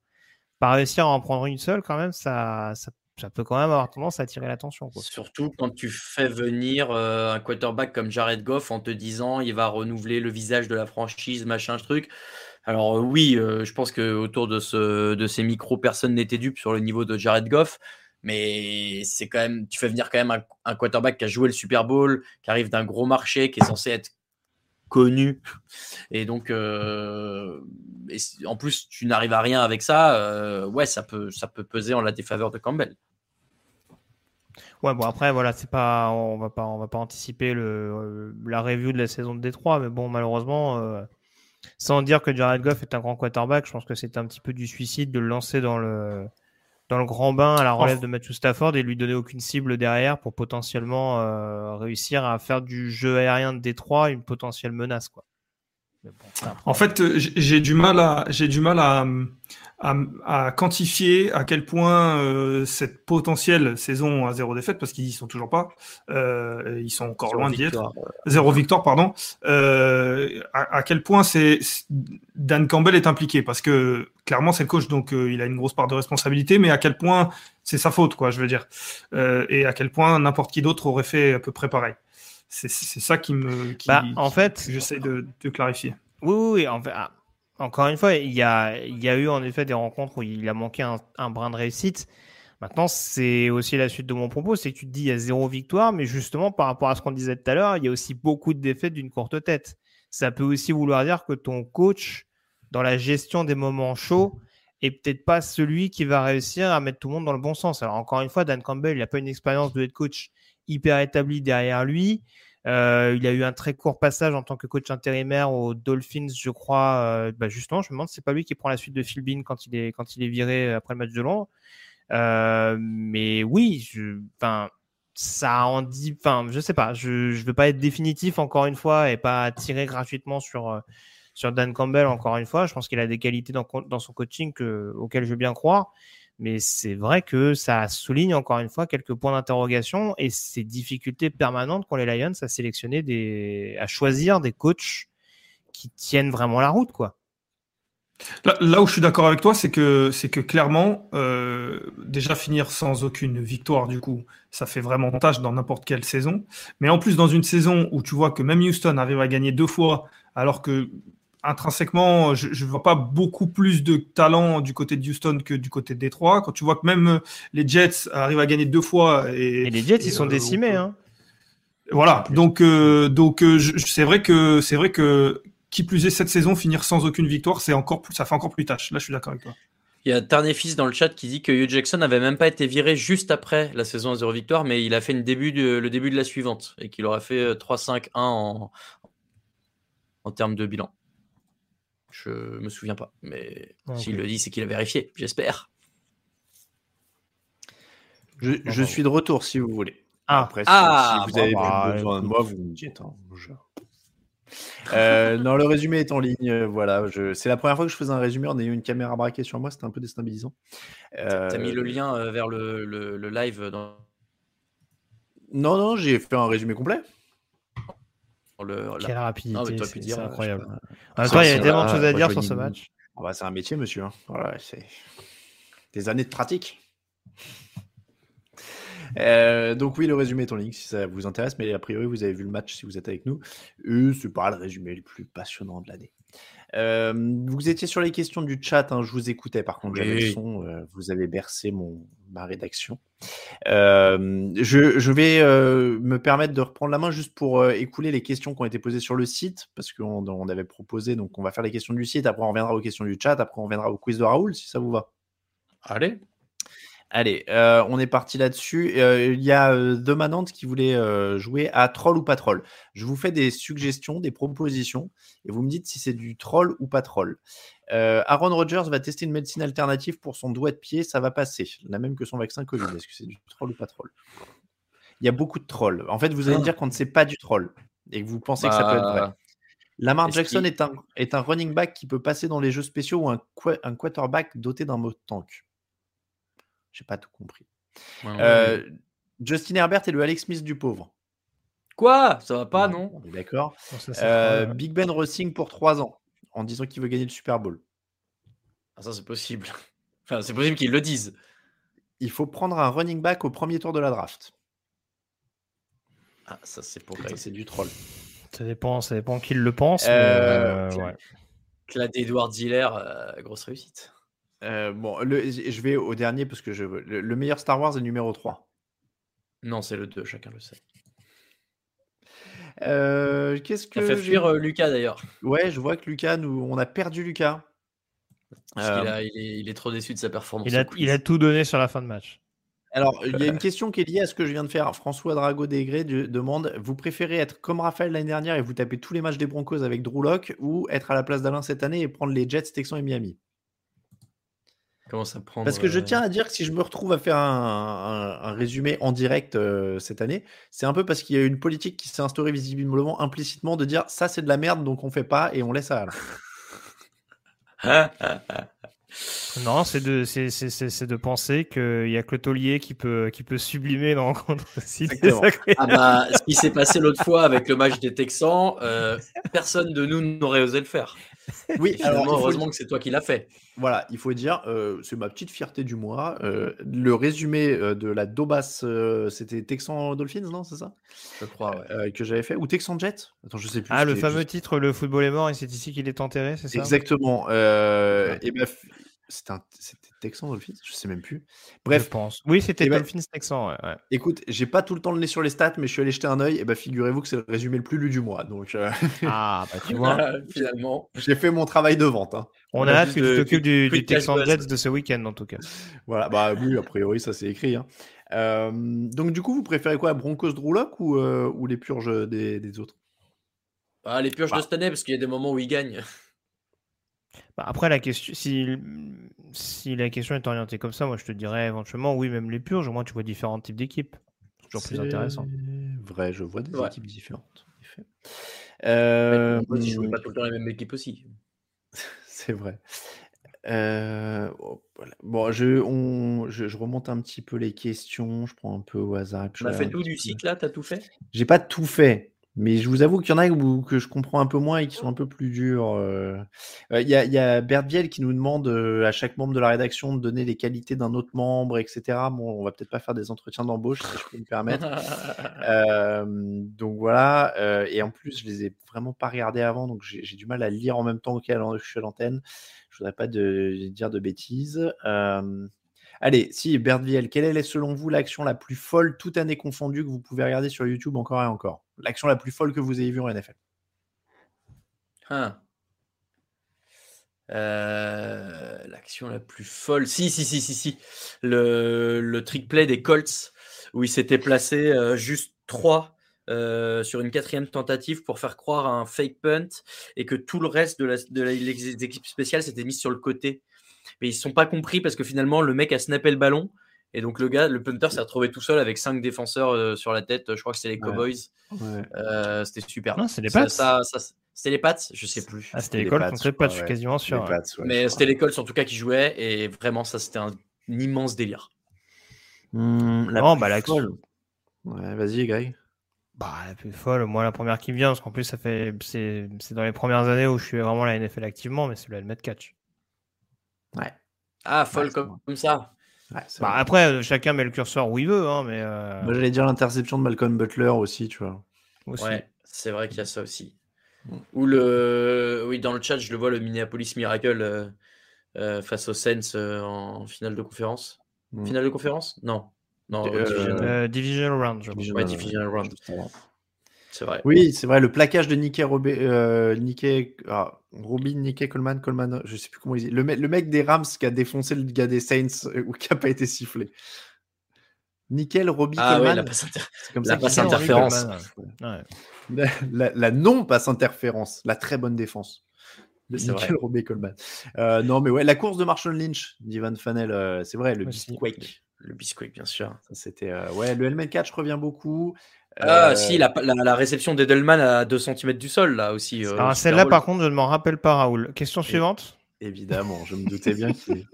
Pas réussir à en prendre une seule, quand même, ça, ça ça peut quand même avoir tendance à attirer l'attention. Surtout quand tu fais venir euh, un quarterback comme Jared Goff en te disant il va renouveler le visage de la franchise, machin, truc. Alors euh, oui, euh, je pense que autour de, ce, de ces micros, personne n'était dupe sur le niveau de Jared Goff. Mais c'est quand même, tu fais venir quand même un, quarterback qui a joué le Super Bowl, qui arrive d'un gros marché, qui est censé être connu. Et donc, en plus, tu n'arrives à rien avec ça. ouais, ça peut, ça peut peser en la défaveur de Campbell. Ouais, bon après voilà, c'est pas, on va pas, on va pas anticiper le, euh, la review de la saison de Détroit, mais bon malheureusement, euh, sans dire que Jared Goff est un grand quarterback, je pense que c'est un petit peu du suicide de le lancer dans le, dans le grand bain à la relève de Matthew Stafford et lui donner aucune cible derrière pour potentiellement euh, réussir à faire du jeu aérien de Détroit une potentielle menace quoi. En fait, j'ai du mal à, j'ai du mal à, à, quantifier à quel point euh, cette potentielle saison à zéro défaite, parce qu'ils y sont toujours pas, euh, ils sont encore loin d'y être, zéro victoire, pardon, euh, à, quel point c'est Dan Campbell est impliqué, parce que clairement c'est le coach, donc euh, il a une grosse part de responsabilité, mais à quel point c'est sa faute, quoi, je veux dire, euh, et à quel point n'importe qui d'autre aurait fait à peu près pareil. C'est ça qui me, qui, bah, en fait, j'essaie de, de clarifier. Oui, oui, en fait, ah, encore une fois, il y a, il y a eu en effet des rencontres où il a manqué un, brin de réussite. Maintenant, c'est aussi la suite de mon propos, c'est que tu te dis il y a zéro victoire, mais justement par rapport à ce qu'on disait tout à l'heure, il y a aussi beaucoup de défaites d'une courte tête. Ça peut aussi vouloir dire que ton coach, dans la gestion des moments chauds, est peut-être pas celui qui va réussir à mettre tout le monde dans le bon sens. Alors encore une fois, Dan Campbell, il n'a pas une expérience de head coach hyper établie derrière lui. Euh, il a eu un très court passage en tant que coach intérimaire aux Dolphins, je crois. Euh, bah justement, je me demande c'est pas lui qui prend la suite de Phil Bean quand il est quand il est viré après le match de Londres. Euh, mais oui, enfin, ça en dit. Enfin, je sais pas. Je je veux pas être définitif encore une fois et pas tirer gratuitement sur sur Dan Campbell encore une fois. Je pense qu'il a des qualités dans dans son coaching que, auxquelles je veux bien croire. Mais c'est vrai que ça souligne encore une fois quelques points d'interrogation et ces difficultés permanentes qu'ont les Lions à sélectionner des, à choisir des coachs qui tiennent vraiment la route, quoi. Là, où je suis d'accord avec toi, c'est que c'est que clairement, euh, déjà finir sans aucune victoire, du coup, ça fait vraiment tâche dans n'importe quelle saison. Mais en plus, dans une saison où tu vois que même Houston arrive à gagner deux fois, alors que intrinsèquement, je ne vois pas beaucoup plus de talent du côté de Houston que du côté de Détroit. Quand tu vois que même les Jets arrivent à gagner deux fois. Et, les Jets, ils sont euh, décimés. Hein. Voilà, donc euh, donc euh, c'est vrai que c'est vrai que qui plus est cette saison finir sans aucune victoire, c'est encore plus, ça fait encore plus tâche. Là, je suis d'accord avec toi. Il y a Tarnéfils dans le chat qui dit que Hugh Jackson n'avait même pas été viré juste après la saison à zéro victoire, mais il a fait une début le début de la suivante et qu'il aura fait 3-5-1 en, en termes de bilan. Je me souviens pas. Mais s'il le dit, c'est qu'il a vérifié, j'espère. Je, suis de retour si vous voulez. Ah. Après, si, ah, vous avez bah, besoin de moi, vous me dites. Hein, euh, non, le résumé est en ligne. Euh, voilà, c'est la première fois que je faisais un résumé en ayant une caméra braquée sur moi. C'était un peu déstabilisant. Euh... T'as mis le lien euh, vers le, le, live dans... Non, non, j'ai fait un résumé complet. Le, Quelle rapidité, c'est incroyable. En même temps, il y a tellement de choses à dire sur ce match. Ah bah, c'est un métier, monsieur. Hein. Voilà, c'est des années de pratique. Euh, donc oui, le résumé est en ligne si ça vous intéresse, mais a priori vous avez vu le match si vous êtes avec nous. Et c'est pas le résumé le plus passionnant de l'année. Euh, vous étiez sur les questions du chat, hein, je vous écoutais. Par contre, j'avais le son, euh, vous avez bercé mon, ma rédaction. Euh, je, je, vais me permettre de reprendre la main juste pour écouler les questions qui ont été posées sur le site, parce qu'on on avait proposé, donc on va faire les questions du site, après on reviendra aux questions du chat, après on reviendra au quiz de Raoul, si ça vous va. Allez. Allez, euh, on est parti là-dessus. Euh, il y a euh, Demanante qui voulait jouer à troll ou pas troll. Je vous fais des suggestions, des propositions, et vous me dites si c'est du troll ou pas troll. Aaron Rodgers va tester une médecine alternative pour son doigt de pied, ça va passer. La même que son vaccin Covid. Est-ce que c'est du troll ou pas troll? Il y a beaucoup de trolls. En fait, vous allez me dire qu'on ne sait pas du troll et que vous pensez que ça peut être vrai. Bah, Lamar Jackson est, un, est un running back qui peut passer dans les jeux spéciaux ou un, un quarterback doté d'un mot tank? J'ai pas tout compris. Euh, Justin Herbert est le Alex Smith du pauvre. Quoi? Ça va pas, non? D'accord. Euh, Big Ben Racing pour 3 ans, en disant qu'il veut gagner le Super Bowl. Ah, ça, c'est possible. Enfin, c'est possible qu'ils le disent. Il faut prendre un running back au premier tour de la draft. Ah, ça, c'est pour c'est du troll. Ça dépend, ça dépend qui le pense. Euh, mais, euh, Edward Ziller, grosse réussite. Bon, je vais au dernier parce que je veux. Le, meilleur Star Wars est numéro 3. Non, c'est le 2, chacun le sait. Euh, qu'est-ce que. Ça fait fuir euh, Lucas d'ailleurs. Ouais, je vois que Lucas, nous, on a perdu Lucas. Euh, il, est, trop déçu de sa performance. Il a, tout donné sur la fin de match. Alors, il y a une question qui est liée à ce que je viens de faire. François Drago Degré demande Vous préférez être comme Raphaël l'année dernière et vous taper tous les matchs des Broncos avec Drew Locke ou être à la place d'Alain cette année et prendre les Jets, Texans et Miami? Comment ça prend Parce que je tiens à dire que si je me retrouve à faire un, résumé en direct euh, cette année, c'est un peu parce qu'il y a une politique qui s'est instaurée visiblement implicitement de dire ça c'est de la merde donc on fait pas et on laisse à non, c'est de, c'est, de penser qu'il y a que le taulier qui peut, qui peut sublimer dans aussi. Ah bah, ce qui s'est passé l'autre fois avec le match des Texans, euh, personne de nous n'aurait osé le faire. Oui, alors, heureusement que c'est toi qui l'as fait. Voilà, il faut dire, euh, c'est ma petite fierté du mois. Euh, le résumé euh, de la Dobas, c'était Texan Dolphins, non C'est ça? Je crois, que j'avais fait. Ou Texan Jet Attends, je sais plus. Ah, le fameux titre, Le football est mort et c'est ici qu'il est enterré, c'est ça? Exactement. Et ben, c'était Texan Dolphins Je sais même plus. Bref. pense. Oui, c'était eh ben, Dolphins Texan. Ouais, Écoute, j'ai pas tout le temps le nez sur les stats, mais je suis allé jeter un œil. Et bah, figurez-vous que c'est le résumé le plus lu du mois. Donc, euh, Ah, bah tu vois. Finalement. J'ai fait mon travail de vente. Hein. On a hâte que tu t'occupes du, du Texan Jets de ce week-end, en tout cas. Voilà, bah oui, a priori, ça c'est écrit. Hein. Euh, donc, du coup, vous préférez quoi Broncos Drouloc ou, euh, ou les purges des, des autres? Ah, Les purges de bah. cette année, parce qu'il y a des moments où ils gagnent. Bah, après, la question, si, si la question est orientée comme ça, moi je te dirais éventuellement oui, même les purges, au moins tu vois différents types d'équipes. C'est toujours plus intéressant. Vrai, je vois des équipes différentes. Euh, je ne pas tout le temps la même équipe aussi. C'est vrai. Euh, oh, bon, je, on, je, remonte un petit peu les questions. Je prends un peu au hasard. Tu as fait tout du cycle là T'as tout fait? J'ai pas tout fait. Mais je vous avoue qu'il y en a que je comprends un peu moins et qui sont un peu plus durs. Euh. Euh, il y, a, y a Bert Biel qui nous demande euh, à chaque membre de la rédaction de donner les qualités d'un autre membre, etc. Bon, on va peut-être pas faire des entretiens d'embauche, si je peux me permettre. donc voilà. et en plus, je les ai vraiment pas regardés avant, donc j'ai du mal à lire en même temps que je suis à l'antenne. Je voudrais pas de, dire de bêtises. Allez, si, Bertviel, quelle est selon vous l'action la plus folle, toute année confondue, que vous pouvez regarder sur YouTube encore et encore? L'action la plus folle que vous ayez vue en NFL hein. euh, L'action la plus folle. Si, si, si, si, si. Le, trick play des Colts, où il s'était placé euh, juste 3 euh, sur une quatrième tentative pour faire croire à un fake punt et que tout le reste de l'équipe spéciale s'était mis sur le côté mais ils ne sont pas compris parce que finalement, le mec a snappé le ballon. Et donc, le gars, le punter s'est retrouvé tout seul avec cinq défenseurs euh, sur la tête. Je crois que c'est les Cowboys. Euh, c'était super. Non, c'est les Pats. Ça, c'était les Pats, je sais plus. Ah, c'était l'école contre les Pats, je suis quasiment sûr. mais c'était l'école, en tout cas, qui jouait. Et vraiment, ça, c'était un, immense délire. Mmh, la non, bah, la folle. Ouais, vas-y, Greg. Bah, la plus folle, moi, la première qui me vient, parce qu'en plus, ça fait, c'est, dans les premières années où je suis vraiment la NFL activement, mais c'est le helmet catch. Ouais. Ah, folle comme, ça. bah, après, euh, chacun met le curseur où il veut, hein, mais. Euh... Moi, j'allais dire l'interception de Malcolm Butler aussi, tu vois. Ouais, c'est vrai qu'il y a ça aussi. Mm. Ou le, oui, dans le chat, je le vois, le Minneapolis Miracle euh, euh face aux Saints en finale de conférence. Mm. Finale de conférence? Non, non. Division Round. Ouais, Division Round. C'est vrai. Oui, c'est vrai. Le plaquage de Nicky euh, ah, Robin, Nicky Coleman, Coleman, je sais plus comment il dit. Le, le, mec des Rams qui a défoncé le gars des Saints euh, ou qui n'a pas été sifflé. Nickel, Robin, ah, Coleman. la passe, comme ça passe interférence. La, non-passe interférence. La très bonne défense. Nickel, Robin, Coleman. Euh, non, mais ouais, la course de Marshall Lynch, d'Ivan Fanel, euh, c'est vrai, le Bisquake. Le Bisquake, bien sûr. C'était, ouais, le helmet catch revient beaucoup. Ah, euh, si, la, la, réception d'Edelman à 2 cm du sol, là aussi. Euh, celle-là, par contre, je ne m'en rappelle pas, Raoul. Question suivante. Évidemment, je me doutais bien qu'il,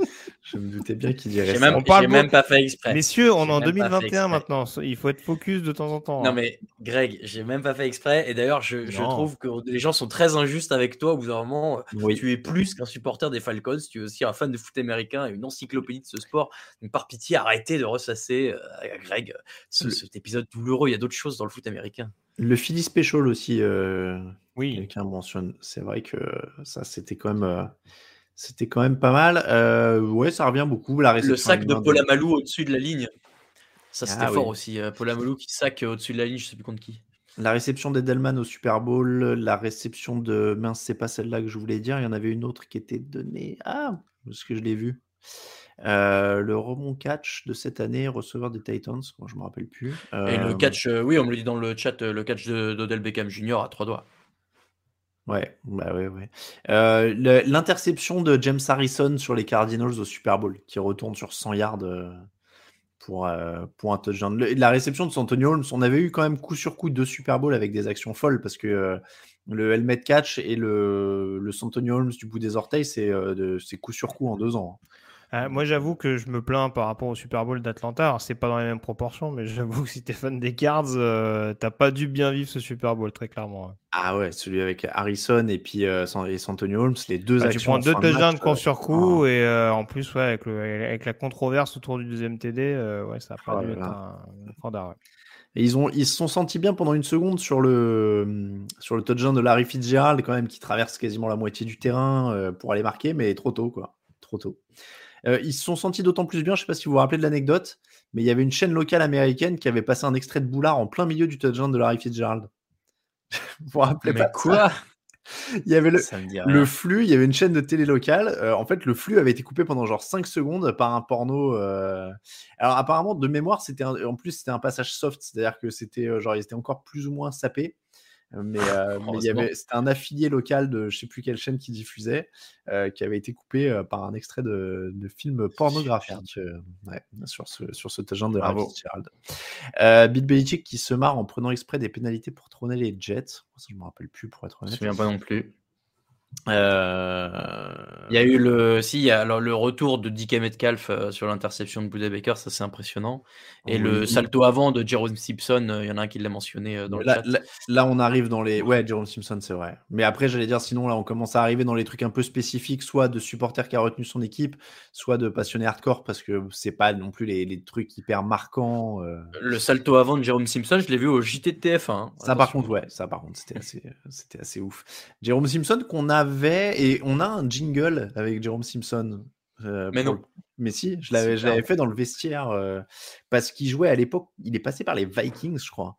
je me doutais bien qu'il dirait ça. on parle même pas fait exprès. Messieurs, on est en 2021 maintenant. Il faut être focus de temps en temps. Non hein. mais Greg, j'ai même pas fait exprès. Et d'ailleurs, je, trouve que les gens sont très injustes avec toi. Au bout d'un moment, tu es plus qu'un supporter des Falcons. Tu es aussi un fan de foot américain et une encyclopédie de ce sport. Donc par pitié, arrêtez de ressasser, euh, Greg, cet épisode douloureux. Il y a d'autres choses dans le foot américain. Le Philly Special aussi. Euh, oui. Quelqu'un mentionne. C'est vrai que ça, c'était quand même. Euh, c'était quand même pas mal. Euh, ouais, ça revient beaucoup. La le sac de Paul Amalou au-dessus de la ligne. Ça, c'était ah fort aussi. Euh, Paul Amalou qui sac au-dessus de la ligne, je sais plus contre qui. La réception d'Edelman au Super Bowl, la réception de. Mince, c'est pas celle-là que je voulais dire. Il y en avait une autre qui était donnée. Ah, parce que je l'ai vu. Euh, le remont catch de cette année, receveur des Titans, moi je me rappelle plus. Et le catch, oui, on me le dit dans le chat, le catch d'Odell Beckham Jr. à trois doigts. Ouais, bah ouais. Euh, l'interception de James Harrison sur les Cardinals au Super Bowl, qui retourne sur 100 yards euh, pour, euh, pour un touchdown. la réception de Santonio Holmes, on avait eu quand même coup sur coup deux Super Bowl avec des actions folles parce que le helmet catch et le, le Santonio Holmes du bout des orteils, c'est coup sur coup en deux ans. Hein. Euh, moi, j'avoue que je me plains par rapport au Super Bowl d'Atlanta. C'est pas dans les mêmes proportions, mais j'avoue que si t'es fan des Cards, euh, t'as pas dû bien vivre ce Super Bowl, très clairement. Ah ouais, celui avec Harrison et puis euh, Santonio Holmes, les deux actions. Tu prends deux touchdowns de sur coup, et en plus, ouais, avec, avec, la controverse autour du deuxième TD, ouais, ça a pas oh dû être un, un Et ils, ont, ils se sont sentis bien pendant une seconde sur le, sur le touchdown de Larry Fitzgerald, quand même, qui traverse quasiment la moitié du terrain pour aller marquer, mais trop tôt, quoi. Trop tôt. Euh, ils se sont sentis d'autant plus bien, je ne sais pas si vous vous rappelez de l'anecdote, mais il y avait une chaîne locale américaine qui avait passé un extrait de Boulard en plein milieu du touchdown de Larry Fitzgerald. vous vous rappelez mais quoi? Il y avait le, le, flux, il y avait une chaîne de télé locale. Euh, en fait, le flux avait été coupé pendant genre 5 secondes par un porno. Euh, alors, apparemment, de mémoire, c'était en plus, c'était un passage soft, c'est-à-dire que c'était genre, il était encore plus ou moins sapé. Mais, euh, il y avait, c'était un affilié local de je sais plus quelle chaîne qui diffusait, euh, qui avait été coupé euh, par un extrait de, de film pornographique ouais, sur ce, sur ce de Harvey Fitzgerald. Bill Belichick qui se marre en prenant exprès des pénalités pour trôner les Jets. Ça, je me rappelle plus pour être honnête. Je me souviens pas non plus. Euh, il y a eu le, si, alors le retour de DK Metcalf euh, sur l'interception de Buda Baker, ça c'est impressionnant. Et le salto avant de Jerome Simpson, euh, il y en a un qui l'a mentionné dans le là, chat. Là, on arrive dans les, ouais, Jerome Simpson, c'est vrai. Mais après, j'allais dire, sinon là, on commence à arriver dans les trucs un peu spécifiques, soit de supporter qui a retenu son équipe, soit de passionné hardcore, parce que c'est pas non plus les, les trucs hyper marquants. Le salto avant de Jerome Simpson, je l'ai vu au JT de TF1. Hein. Ça, par contre, ouais, ça, par contre, c'était assez, assez ouf. Jerome Simpson qu'on a et on a un jingle avec Jérôme Simpson. Euh, mais non. Mais si, je l'avais fait dans le vestiaire euh, parce qu'il jouait à l'époque. Il est passé par les Vikings, je crois.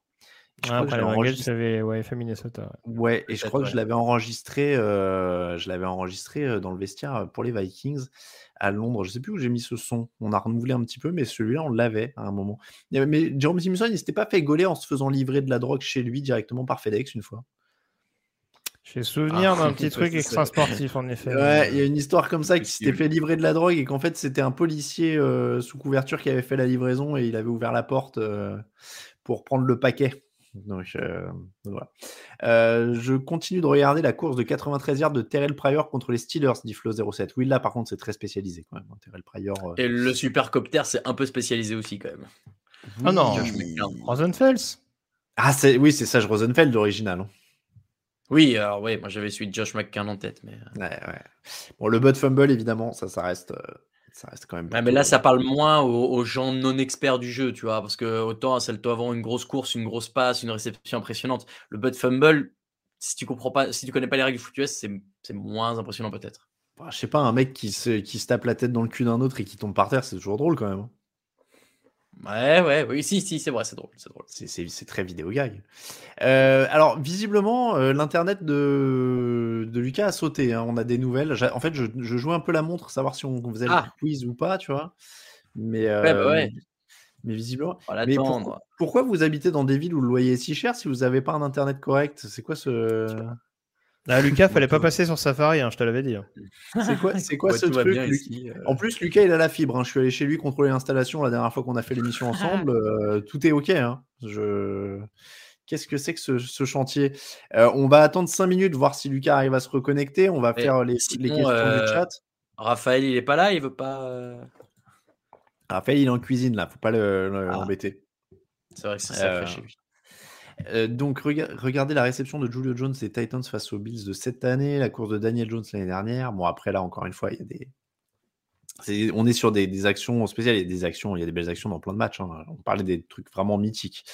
Je crois que enregistré... ouais, fait Minnesota. Ouais, et je crois que je l'avais enregistré, euh, je l'avais enregistré dans le vestiaire pour les Vikings à Londres. Je sais plus où j'ai mis ce son. On a renouvelé un petit peu, mais celui-là, on l'avait à un moment. Mais Jérôme Simpson, il s'était pas fait gauler en se faisant livrer de la drogue chez lui directement par FedEx une fois. J'ai souvenir ah, d'un petit truc extra sportif en effet. Ouais, il y a une histoire comme ça qui s'était fait livrer de la drogue et qu'en fait c'était un policier euh, sous couverture qui avait fait la livraison et il avait ouvert la porte euh, pour prendre le paquet. Donc euh, voilà. je continue de regarder la course de 93 yards de Terrell Pryor contre les Steelers, dit Flo 07. Oui, là par contre c'est très spécialisé quand même. Hein, Terrell Pryor. Et le supercopter c'est un peu spécialisé aussi quand même. Ah non, Rosenfels. Ah oui, c'est Sage Rosenfeld d'original. Hein. Oui, alors oui, moi j'avais celui de Josh McCann en tête. Mais... Euh. Ouais, ouais. Bon, le butt fumble, évidemment, ça, ça reste. Euh, ça reste quand même. Ouais, mais là, ça parle moins aux, gens non experts du jeu, tu vois, parce que autant celle toi avant une grosse course, une grosse passe, une réception impressionnante. Le butt fumble, si tu comprends pas, si tu connais pas les règles du foot US, c'est moins impressionnant peut-être. Bah, je sais pas, un mec qui se, qui se tape la tête dans le cul d'un autre et qui tombe par terre, c'est toujours drôle quand même. Ouais, ouais, oui, si, si, c'est vrai, c'est drôle, c'est drôle. C'est très vidéo gag. Euh, alors, visiblement, euh, l'internet de, de Lucas a sauté. Hein. On a des nouvelles. En fait, je, je jouais un peu la montre, savoir si on faisait le ah. quiz ou pas, tu vois. Mais, ouais, bah ouais. Euh, mais visiblement. Mais pourquoi, vous habitez dans des villes où le loyer est si cher si vous n'avez pas un internet correct? C'est quoi ce. Ah, Lucas, fallait pas passer sur Safari, hein, je te l'avais dit. Hein. C'est quoi, c'est quoi ce truc euh. En plus, Lucas, il a la fibre. Hein. Je suis allé chez lui contrôler l'installation la dernière fois qu'on a fait l'émission ensemble. Euh, tout est OK. Je... qu'est-ce que c'est que ce, chantier? On va attendre 5 minutes, voir si Lucas arrive à se reconnecter. On va faire les, questions du chat. Raphaël, il est pas là, il veut pas. Raphaël, il est en cuisine là, faut pas l'embêter. Le, ah. c'est vrai que c'est sacré chez lui. Euh, donc, regardez la réception de Julio Jones et Titans face aux Bills de cette année, la course de Daniel Jones l'année dernière. Bon, après, là, encore une fois, il y a des. on est sur des, actions spéciales. A des actions, il y a des belles actions dans plein de matchs. Hein. On parlait des trucs vraiment mythiques.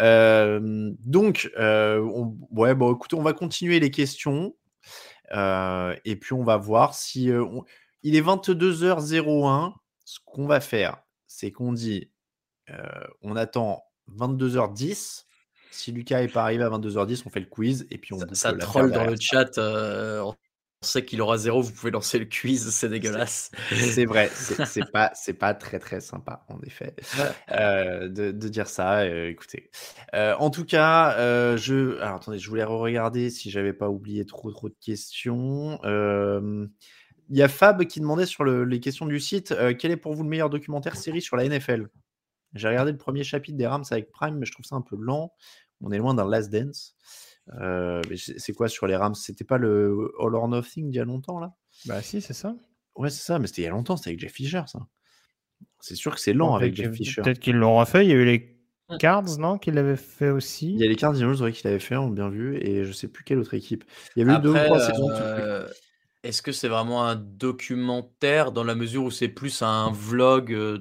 Euh, donc, euh, ouais, bon, écoutez, on va continuer les questions. et puis, on va voir si. Il est 22h01. Ce qu'on va faire, c'est qu'on dit on attend 22h10 si Lucas est pas arrivé à 22h10, on fait le quiz et puis on. Ça, troll dans le chat. Euh, on sait qu'il aura zéro. Vous pouvez lancer le quiz. C'est dégueulasse. c'est vrai. C'est pas, c'est pas très très sympa en effet euh, de, dire ça. Euh, écoutez. en tout cas, je. Alors attendez, je voulais re-regarder si j'avais pas oublié trop trop de questions. Il y a Fab qui demandait sur les questions du site quel est pour vous le meilleur documentaire série sur la NFL J'ai regardé le premier chapitre des Rams avec Prime, mais je trouve ça un peu lent. On est loin d'un Last Dance. Euh, c'est quoi sur les Rams C'était pas le All or Nothing il y a longtemps là? Bah si, c'est ça. Ouais, c'est ça, mais c'était il y a longtemps, c'était avec Jeff Fisher ça. C'est sûr que c'est lent avec Jeff Fisher. Peut-être qu'ils l'ont refait. Il y a eu les Cards, non Qu'il l'avait fait aussi? Il y a les Cardinals, vrai, qu'il avait fait, on bien vu, et je sais plus quelle autre équipe. Il y avait eu deux ou trois saisons. Euh, est-ce que c'est vraiment un documentaire dans la mesure où c'est plus un vlog euh,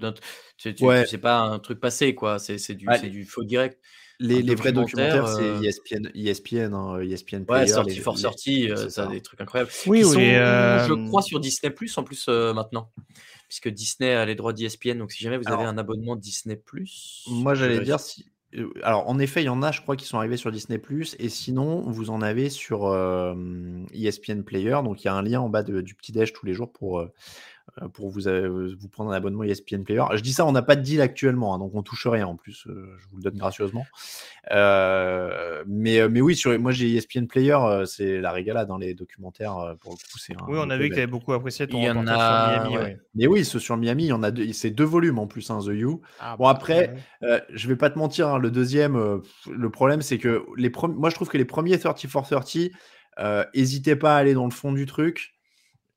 C'est pas un truc passé, quoi. C'est du, du faux direct. Les, vrais documentaires, c'est ESPN, ESPN, hein, ESPN Player, ouais, sorti for sorti, euh, ça a des trucs incroyables. Oui, oui. Je euh, crois sur Disney Plus en plus euh, maintenant, puisque Disney a les droits d'ESPN. Donc si jamais vous avez un abonnement Disney Plus, moi j'allais dire si. Alors en effet, il y en a, je crois, qui sont arrivés sur Disney Plus, et sinon vous en avez sur ESPN Player. Donc il y a un lien en bas du petit déj tous les jours pour euh, pour vous, euh, vous prendre un abonnement ESPN Player. Je dis ça, on n'a pas de deal actuellement, hein, donc on touche rien en plus, euh, je vous le donne gracieusement. mais, mais oui, sur, moi j'ai ESPN Player, c'est la régala dans les documentaires pour le coup. oui, on a vu que tu avais beaucoup apprécié ton reportage sur Miami. Mais oui, ce sur Miami, il y en a deux, c'est deux volumes en plus, hein, The You. Ah, bon, bah, après, je vais pas te mentir, hein, le deuxième, le problème c'est que les moi je trouve que les premiers 30 for 30, n'hésitez pas à aller dans le fond du truc.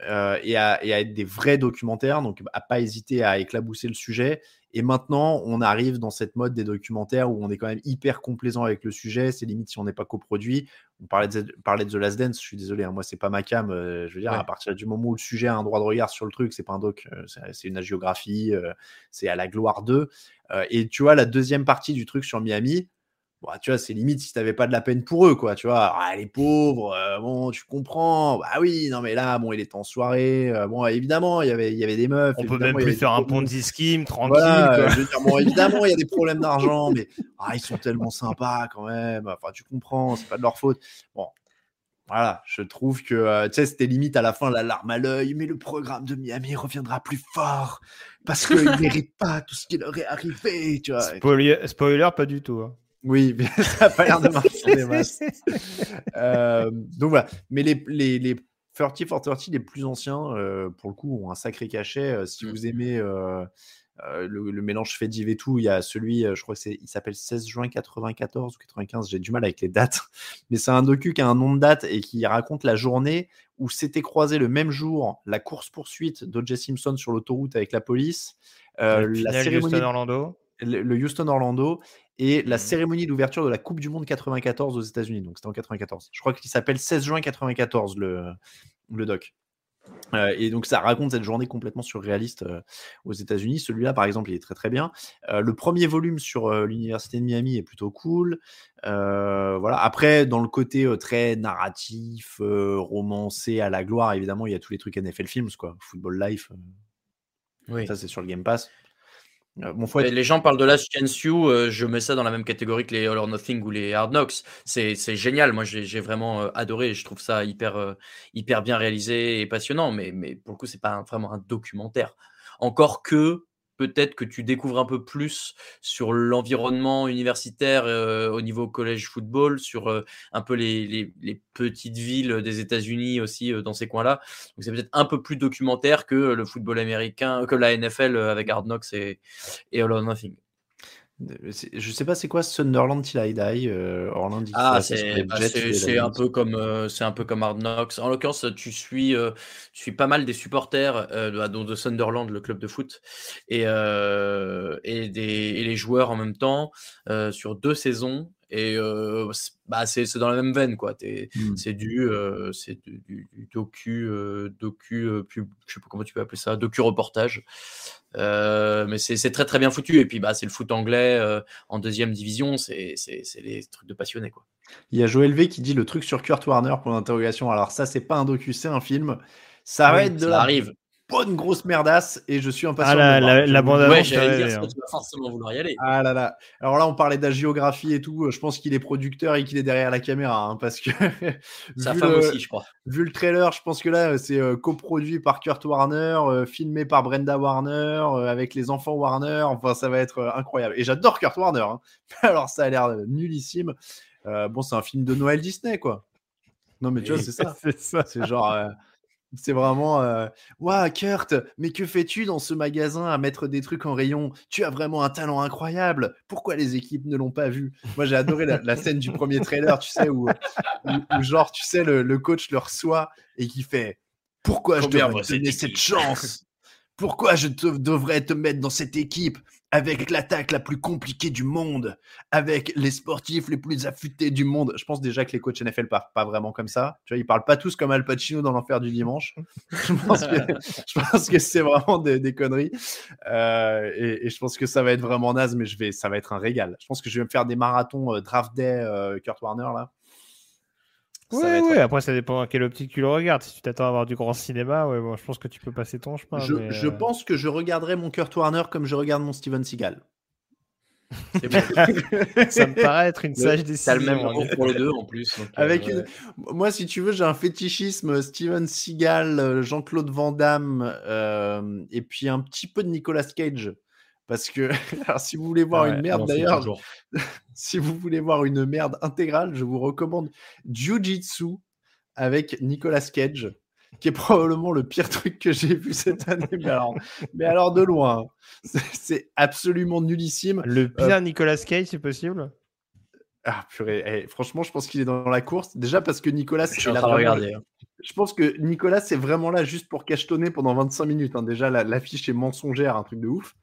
Euh, et, à, être des vrais documentaires, donc à pas hésiter à éclabousser le sujet. Et maintenant, on arrive dans cette mode des documentaires où on est quand même hyper complaisant avec le sujet. C'est limite si on n'est pas coproduit. On parlait de, de The Last Dance. Je suis désolé, hein, moi c'est pas ma cam. Euh, je veux dire, à partir du moment où le sujet a un droit de regard sur le truc, c'est pas un doc, euh, c'est une agiographie, c'est à la gloire d'eux. et tu vois, la deuxième partie du truc sur Miami, bah, tu vois, c'est limite si tu n'avais pas de la peine pour eux, quoi, tu vois. Ah, les pauvres, euh, bon, tu comprends. Bah oui, non, mais là, bon, il est en soirée. Euh, bon, évidemment, il y avait, il y avait des meufs. On peut même plus faire un Ponzi scheme tranquille. Voilà, bon, évidemment, il y a des problèmes d'argent, mais ah, ils sont tellement sympas quand même. Enfin, tu comprends, c'est pas de leur faute. Bon, voilà, je trouve que euh, tu sais, c'était limite à la fin la larme à l'œil, mais le programme de Miami reviendra plus fort parce qu'ils ne méritent pas tout ce qui leur est arrivé. Tu vois. Spoiler, spoiler pas du tout. Hein. Oui, mais ça n'a pas l'air de marcher des masses. Euh, donc voilà. Mais les, les, les 30 for 30, les plus anciens, euh, pour le coup, ont un sacré cachet. Euh, si vous mm. aimez le, mélange fait et tout, il y a celui, je crois que c'est, il s'appelle 16 juin 94 ou 95. J'ai du mal avec les dates, mais c'est un docu qui a un nom de date et qui raconte la journée où s'était croisé le même jour la course poursuite d'O.J. Simpson sur l'autoroute avec la police, la cérémonie. Orlando le Houston Orlando et la mmh cérémonie d'ouverture de la Coupe du Monde 94 aux États-Unis. Donc c'était en 94. Je crois qu'il s'appelle 16 juin 94 le, le doc. Euh, et donc ça raconte cette journée complètement surréaliste euh, aux États-Unis. Celui-là, par exemple, il est très très bien. Euh, le premier volume sur l'université de Miami est plutôt cool. voilà. Après, dans le côté très narratif, romancé à la gloire, évidemment, il y a tous les trucs NFL Films, quoi. Football Life. Oui. Ça, c'est sur le Game Pass. Euh, les gens parlent de Last Chance You, euh, je mets ça dans la même catégorie que les All or Nothing ou les Hard Knocks. C'est génial, moi j'ai vraiment euh, adoré, je trouve ça hyper, hyper bien réalisé et passionnant, mais, mais pour le coup, c'est pas vraiment un documentaire. Encore que peut-être que tu découvres un peu plus sur l'environnement universitaire euh, au niveau collège football, sur euh, un peu les, petites villes des États-Unis aussi euh, dans ces coins-là. Donc c'est peut-être un peu plus documentaire que le football américain, que la NFL avec Hard Knocks et, All or Nothing. Je sais pas c'est quoi Sunderland Till I Die. Euh, Orlando. Ah, c'est bah, un peu comme euh, c'est un peu comme Hard Knocks. En l'occurrence, tu suis euh, tu suis pas mal des supporters de Sunderland, le club de foot, et et, des, et les joueurs en même temps sur deux saisons. Et bah, c'est dans la même veine, quoi. Mmh. C'est du, c'est du, du, docu, docu, pub, je sais pas comment tu peux appeler ça, docu reportage. mais c'est très très bien foutu. Et puis bah, c'est le foot anglais en deuxième division, c'est les trucs de passionnés, quoi. Il y a Joël V qui dit le truc sur Kurt Warner pour l'interrogation. Alors ça, c'est pas un docu, c'est un film. Ça arrête de ça arrive bonne grosse merdasse et je suis impatient. Ah, la, la, bande ouais, dire, hein. tu vas forcément vouloir y aller. Ah là là. Alors là, on parlait de la géographie et tout. Je pense qu'il est producteur et qu'il est derrière la caméra hein, parce que. Sa femme aussi, je crois. Vu le trailer, je pense que là, c'est euh, coproduit par Kurt Warner, euh, filmé par Brenda Warner, euh, avec les enfants Warner. Enfin, ça va être incroyable. Et j'adore Kurt Warner. Hein. Alors, ça a l'air nullissime. bon, c'est un film de Noël Disney, quoi. Non, mais tu vois, c'est ça. c'est ça. C'est genre. C'est vraiment euh, Kurt, mais que fais-tu dans ce magasin à mettre des trucs en rayon? Tu as vraiment un talent incroyable. Pourquoi les équipes ne l'ont pas vu? Moi, j'ai adoré la, scène du premier trailer, tu sais, où, genre, tu sais, le, coach le reçoit et qui fait Pourquoi je devrais te donner cette chance? Pourquoi je devrais te mettre dans cette équipe? Avec l'attaque la plus compliquée du monde, avec les sportifs les plus affûtés du monde. Je pense déjà que les coachs NFL parlent pas vraiment comme ça. Tu vois, ils parlent pas tous comme Al Pacino dans l'enfer du dimanche. je pense que, c'est vraiment des, conneries. Euh, et, je pense que ça va être vraiment naze, mais je vais, ça va être un régal. Je pense que je vais me faire des marathons euh, draft day euh, Kurt Warner là. Oui, oui, après ça dépend à quelle optique tu le regardes. Si tu t'attends à avoir du grand cinéma, ouais, bon, je pense que tu peux passer ton chemin. Je, je euh, pense que je regarderai mon Kurt Warner comme je regarde mon Steven Seagal. ça me paraît être une sage décision. T'as le même pour les deux en plus. Avec euh, une... Moi, si tu veux, j'ai un fétichisme Steven Seagal, Jean-Claude Van Damme euh, et puis un petit peu de Nicolas Cage. Parce que, alors, si vous voulez voir une merde d'ailleurs, si vous voulez voir une merde intégrale, je vous recommande Jiu-Jitsu avec Nicolas Cage, qui est probablement le pire truc que j'ai vu cette année. Mais alors, mais alors de loin, c'est absolument nullissime. Le pire euh, Nicolas Cage, c'est possible? Ah purée, eh, franchement, je pense qu'il est dans la course. Déjà parce que Nicolas, je, là regarder, hein. je pense que Nicolas, c'est vraiment là juste pour cachetonner pendant 25 minutes. Hein. Déjà, l'affiche est mensongère, un truc de ouf.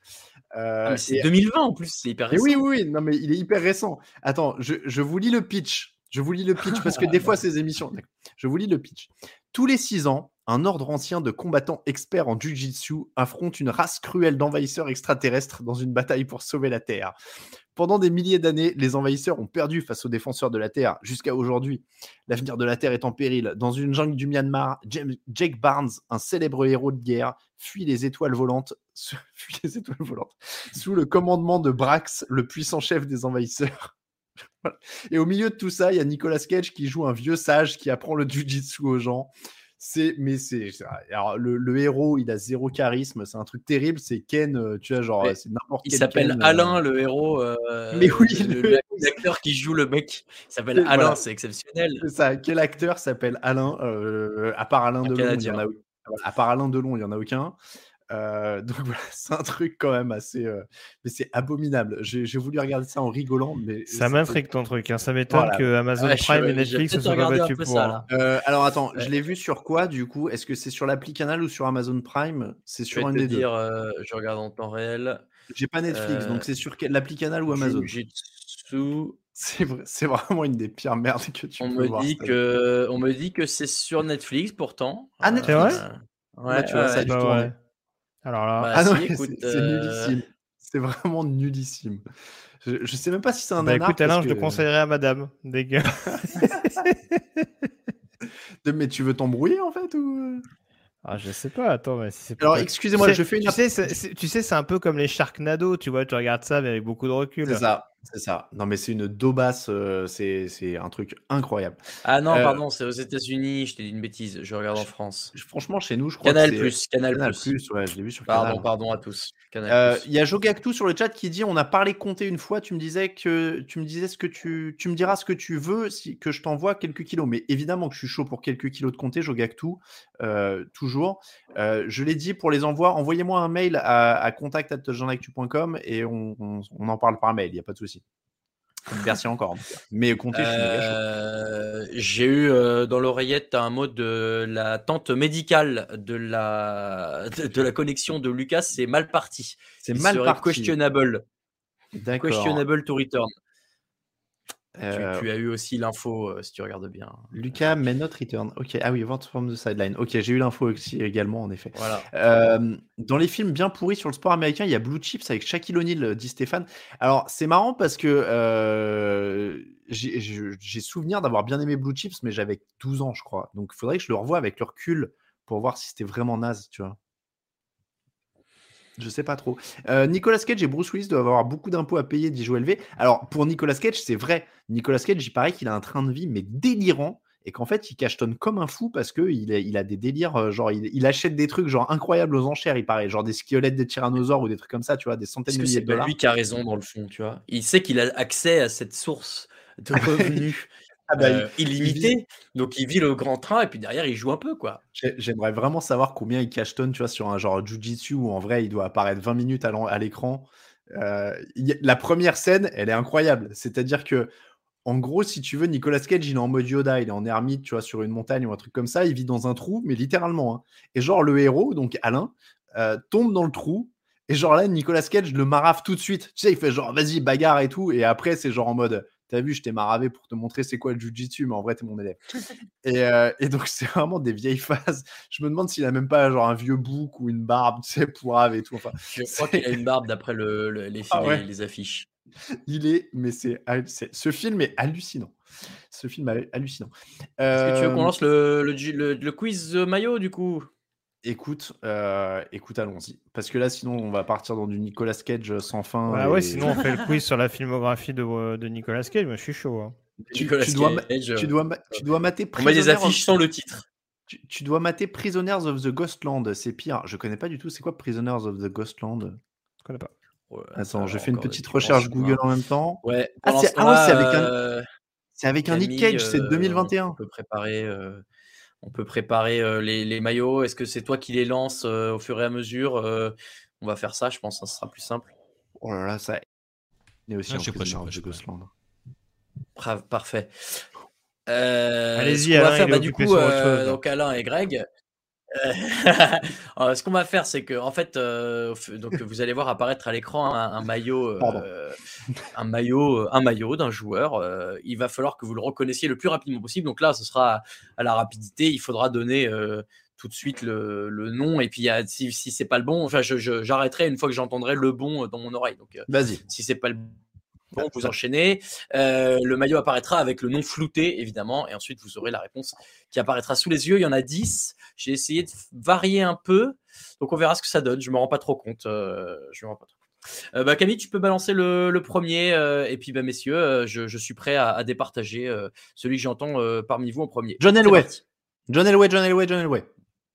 Euh, ah, c'est 2020 en plus, c'est hyper récent. Oui, oui, non, mais il est hyper récent. Attends, je, vous lis le pitch. Je vous lis le pitch parce que des fois, ces émissions. Je vous lis le pitch. Tous les six ans, un ordre ancien de combattants experts en Jiu-Jitsu affronte une race cruelle d'envahisseurs extraterrestres dans une bataille pour sauver la Terre. Pendant des milliers d'années, les envahisseurs ont perdu face aux défenseurs de la Terre jusqu'à aujourd'hui. L'avenir de la Terre est en péril. Dans une jungle du Myanmar, Jake Barnes, un célèbre héros de guerre, fuit les étoiles volantes, fuit les étoiles volantes sous le commandement de Brax, le puissant chef des envahisseurs. Et au milieu de tout ça, il y a Nicolas Cage qui joue un vieux sage qui apprend le jujitsu aux gens. C'est, mais c'est, alors le, héros, il a zéro charisme, c'est un truc terrible. C'est Ken, euh, tu vois, genre, c'est n'importe Il s'appelle Alain, euh, le héros. Euh, mais oui, l'acteur qui joue le mec s'appelle Alain, c'est exceptionnel. C'est ça. Quel acteur s'appelle Alain À part Alain Delon, il y en a. À part Alain Delon, il y en a aucun. Euh, donc voilà, c'est un truc quand même assez. Euh, mais c'est abominable. J'ai voulu regarder ça en rigolant, mais. Ça m'intrigue ton truc. Hein. Ça m'étonne que Amazon Prime et Netflix se soient battus pour. Euh, alors attends, je l'ai vu sur quoi du coup? Est-ce que c'est sur l'appli Canal ou sur Amazon Prime? C'est sur un des deux. je regarde en temps réel. J'ai pas Netflix, donc c'est sur l'appli Canal ou Amazon? C'est vraiment une des pires merdes que tu on peux me voir. Dit que, on me dit que c'est sur Netflix pourtant. Ah, Netflix? Ouais, tu vois, ça ouais, alors là, bah, ah non, c'est euh, nullissime. C'est vraiment nullissime. Je, je, sais même pas si c'est un bah, écoute, Alain, je te conseillerais à madame. Dégueu. mais tu veux t'embrouiller en fait ou euh? ah, je sais pas, attends, mais si Alors, excusez-moi, je fais une. Tu sais, tu sais, c'est un peu comme les Sharknado, tu vois, tu regardes ça, mais avec beaucoup de recul. C'est ça. C'est ça. Non, mais c'est une daubasse, euh, c'est c'est un truc incroyable. Ah non, euh, pardon, c'est aux États-Unis, je t'ai dit une bêtise, je regarde en France. franchement, chez nous, je crois Canal que Plus, Canal, Canal Plus. ouais, je l'ai vu sur Pardon, Canal. pardon à tous. Euh, il y a Jogactu sur le chat qui dit on a parlé compter une fois, tu me disais que tu me disais ce que tu tu me diras ce que tu veux si que je t'envoie quelques kilos. Mais évidemment que je suis chaud pour quelques kilos de compter, Jogactu, euh, toujours. Euh, je l'ai dit pour les envois, envoyez-moi un mail à, à et on, on, on en parle par mail, il n'y a pas de souci. Merci encore. Mais comptez, euh, J'ai eu euh, dans l'oreillette un mot de la tante médicale de la, de, la connexion de Lucas. C'est mal parti. C'est mal parti. Questionable. Questionable to return. Tu, Euh, tu as eu aussi l'info euh, si tu regardes bien. Lucas may not return. Ok, ah oui, vente forme de sideline. Ok, j'ai eu l'info aussi également, en effet. Voilà. Euh, dans les films bien pourris sur le sport américain, il y a Blue Chips avec Shaquille O'Neal, dit Stéphane. Alors, c'est marrant parce que j'ai souvenir d'avoir bien aimé Blue Chips, mais j'avais 12 ans, je crois. Donc, il faudrait que je le revoie avec le recul pour voir si c'était vraiment naze, tu vois. Je sais pas trop. Euh, Nicolas Cage et Bruce Willis doivent avoir beaucoup d'impôts à payer, dit Joël V. Alors, pour Nicolas Cage, c'est vrai. Nicolas Cage, il paraît qu'il a un train de vie, mais délirant. Et qu'en fait, il cachetonne comme un fou parce qu'il a, il a des délires. euh, Genre, il, il achète des trucs genre incroyables aux enchères, il paraît. Genre des squelettes de tyrannosaures ou des trucs comme ça, tu vois, des centaines de milliers c'est de dollars. lui qui a raison dans le fond, tu vois Il sait qu'il a accès à cette source de revenus Ah bah, euh, il- il illimitée, donc il vit le grand train et puis derrière il joue un peu quoi. J'ai- J'aimerais vraiment savoir combien il cachetonne, tu vois, sur un genre jujitsu où en vrai il doit apparaître 20 minutes à l'écran. Euh, la première scène, elle est incroyable. C'est-à-dire que, en gros, si tu veux, Nicolas Cage, il est en mode Yoda, il est en ermite, tu vois, sur une montagne ou un truc comme ça. Il vit dans un trou, mais littéralement. hein. Et genre, le héros, donc Alain, euh, tombe dans le trou. Et genre là, Nicolas Cage le marave tout de suite. Tu sais, il fait genre, vas-y, bagarre et tout. Et après, c'est genre en mode, t'as vu, je t'ai maravé pour te montrer c'est quoi le jujitsu, mais en vrai, t'es mon élève. Et, euh, et donc, c'est vraiment des vieilles phases. Je me demande s'il a même pas genre un vieux bouc ou une barbe, tu sais, pourrave et tout. Enfin, Je crois qu'il a une barbe d'après le, le- les, Ah ouais. les affiches. il est, mais c'est, ce film est hallucinant. Ce film est hallucinant. Est-ce que tu veux Euh, qu'on lance le, le, le- le quiz euh, maillot du coup? Écoute, euh, écoute, allons-y. Parce que là, sinon, on va partir dans du Nicolas Cage sans fin. Ah ouais, sinon on fait le quiz sur la filmographie de, de Nicolas Cage. Moi, je suis chaud. hein. tu, dois, Cage, tu euh, dois, tu dois mater On met des Prisoners of- affiches sans le titre. Tu, tu dois mater Prisoners of the Ghostland. C'est pire. Je connais pas du tout. C'est quoi Prisoners of the Ghostland? Je connais pas. Ouais, Attends, je alors, fais une petite recherche Google hein. en même temps. Ouais, Ah, pendant c'est- ce ah ouais, c'est avec un- euh, C'est avec un Nick Cage. C'est euh, 2021. On peut préparer, euh, on peut préparer euh, les, les maillots. Est-ce que c'est toi qui les lances euh, au fur et à mesure Euh, On va faire ça, je pense, ça sera plus simple. Oh là là, ça. Il est aussi Ah, en. Ghostland. Bra- Parfait. Euh, Allez-y, Alain, faire, bah, du coup, euh, donc Alain et Greg. Euh, ce qu'on va faire, c'est que en fait, euh, donc vous allez voir apparaître à l'écran un, un maillot, euh, un maillot, un maillot d'un joueur. euh, il va falloir que vous le reconnaissiez le plus rapidement possible. Donc là, ce sera à la rapidité. Il faudra donner tout de suite le, le nom. Et puis, si, si c'est pas le bon, enfin, j'arrêterai une fois que j'entendrai le bon dans mon oreille. Donc, Vas-y. si c'est pas le bon, vous enchaînez. Euh, le maillot apparaîtra avec le nom flouté, évidemment, et ensuite vous aurez la réponse qui apparaîtra sous les yeux. Il y en a 10. J'ai essayé de varier un peu, donc on verra ce que ça donne. Je me rends pas trop compte. euh, je me rends pas trop compte. Euh, bah, Camille, tu peux balancer le, le premier, et puis bah, messieurs, je, je suis prêt à, à départager celui que j'entends parmi vous en premier. John Elway. John Elway, John Elway, John Elway.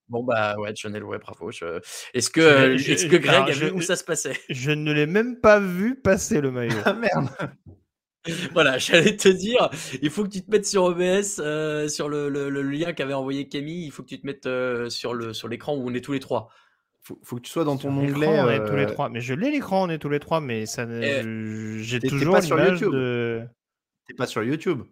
Bon bah ouais, John Elway, bravo. Je- Est-ce que, Je- euh, est-ce que Greg a vu où ça se passait? Je ne l'ai même pas vu passer le maillot. Ah merde. Voilà, j'allais te dire, il faut que tu te mettes sur OBS, euh, sur le, le- le lien qu'avait envoyé Camille, il faut que tu te mettes euh, sur le sur l'écran où on est tous les trois. Faut, faut que tu sois dans ton onglet. on est tous les trois. Mais je l'ai l'écran, on est tous les trois, mais ça, ne- Eh, j'ai t'es- t'es toujours pas sur YouTube. de. T'es pas sur YouTube.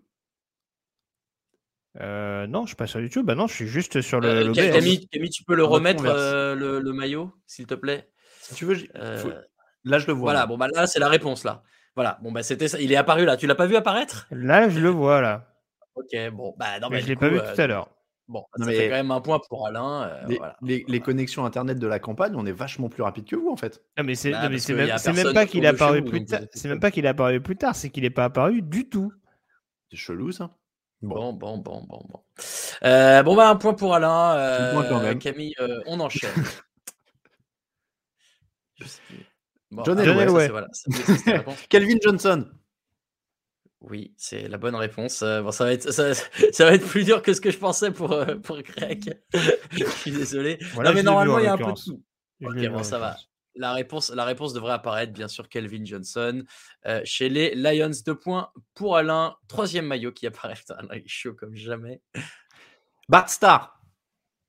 Euh, non, je suis pas sur YouTube. Bah non, je suis juste sur le. Euh, le. Camille, Camille, tu peux le remettre euh, le, le maillot, s'il te plaît? Si tu veux, Euh, faut- là je le vois. voilà, bon bah là c'est la réponse là. Voilà, bon bah c'était ça. Il est apparu là. Tu l'as pas vu apparaître? Là, je le vois là. Ok, bon bah non mais bah, je l'ai pas vu euh, tout à l'heure. Bon, Non, ça mais- fait quand même un point pour Alain. euh, Les, voilà. les- les connexions internet de la campagne, on est vachement plus rapide que vous en fait. Ah, mais c'est Bah, c'est même, c'est pas qu'il est apparu plus tard. C'est même pas qu'il est apparu plus tard, c'est qu'il est pas apparu du tout. C'est chelou ça. Bon, bon, bon, bon, bon. Euh, bon, bah, un point pour Alain. Un point quand Euh, même. Camille, euh, on enchaîne. Je sais plus. Bon, John ah, Elway. ouais, voilà. Calvin Johnson. Oui, c'est la bonne réponse. Euh, bon, ça va, être, ça, va être plus dur que ce que je pensais pour, euh, pour Greg. je suis désolé. non, mais normalement, il y a un peu de tout. Ok, bon, ça va. La réponse, la réponse devrait apparaître, bien sûr, Kelvin Johnson. Euh, chez les Lions, deux points pour Alain. Troisième maillot qui apparaît. Alain est chaud comme jamais. Bart Star.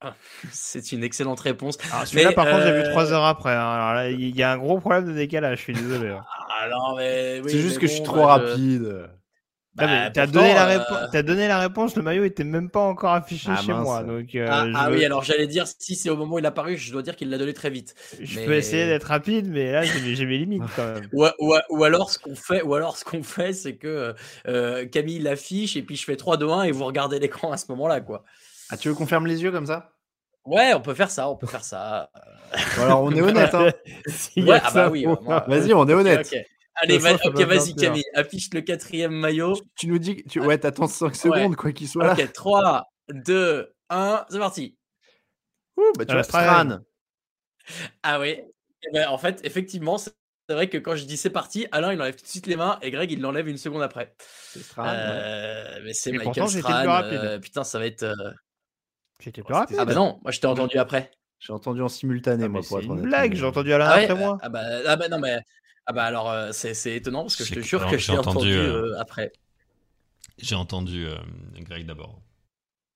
Ah, c'est une excellente réponse. Ah, celui-là, par contre, j'ai vu trois heures après. Hein. il y a un gros problème de décalage, je suis désolé. Hein. Ah, mais, c'est juste que je suis trop rapide. Bah, t'as donné, la euh, donné la réponse, le maillot était même pas encore affiché ah, chez moi. Donc, euh, ah, ah oui, alors j'allais dire, si c'est au moment où il est apparu, je dois dire qu'il l'a donné très vite. Je peux essayer d'être rapide, mais là j'ai mes limites quand même. ou, ou, alors ce qu'on fait, ou alors ce qu'on fait, c'est que euh, Camille l'affiche et puis je fais 3, 2, 1 et vous regardez l'écran à ce moment-là, quoi. Ah, tu veux qu'on ferme les yeux comme ça? Ouais, on peut faire ça, on peut faire ça. alors on est honnête. Hein. ouais, ah bah oui. Vas-y, on est honnête. Allez, ok, vas-y Camille, affiche le quatrième maillot. Tu, nous dis, tu, ouais, t'attends 5 secondes quoi qu'il soit là. Ok, 3, 2, 1, c'est parti. Ouh, bah tu vas Stran. Ah oui. Eh ben, en fait, effectivement, c'est vrai que quand je dis c'est parti, Alain il enlève tout de suite les mains et Greg il l'enlève une seconde après. C'est Stran. Euh, mais c'est Michael Stran. Euh, putain, ça va être. Euh... J'étais plus rapide. Ah bah non, moi je t'ai entendu après. J'ai entendu en simultané, ah, moi, pour être une blague, j'ai entendu Alain ah après moi. Ah bah, ah bah non, mais ah bah alors euh, c'est étonnant parce que je te jure que j'ai entendu, euh, euh, après. J'ai entendu Greg d'abord.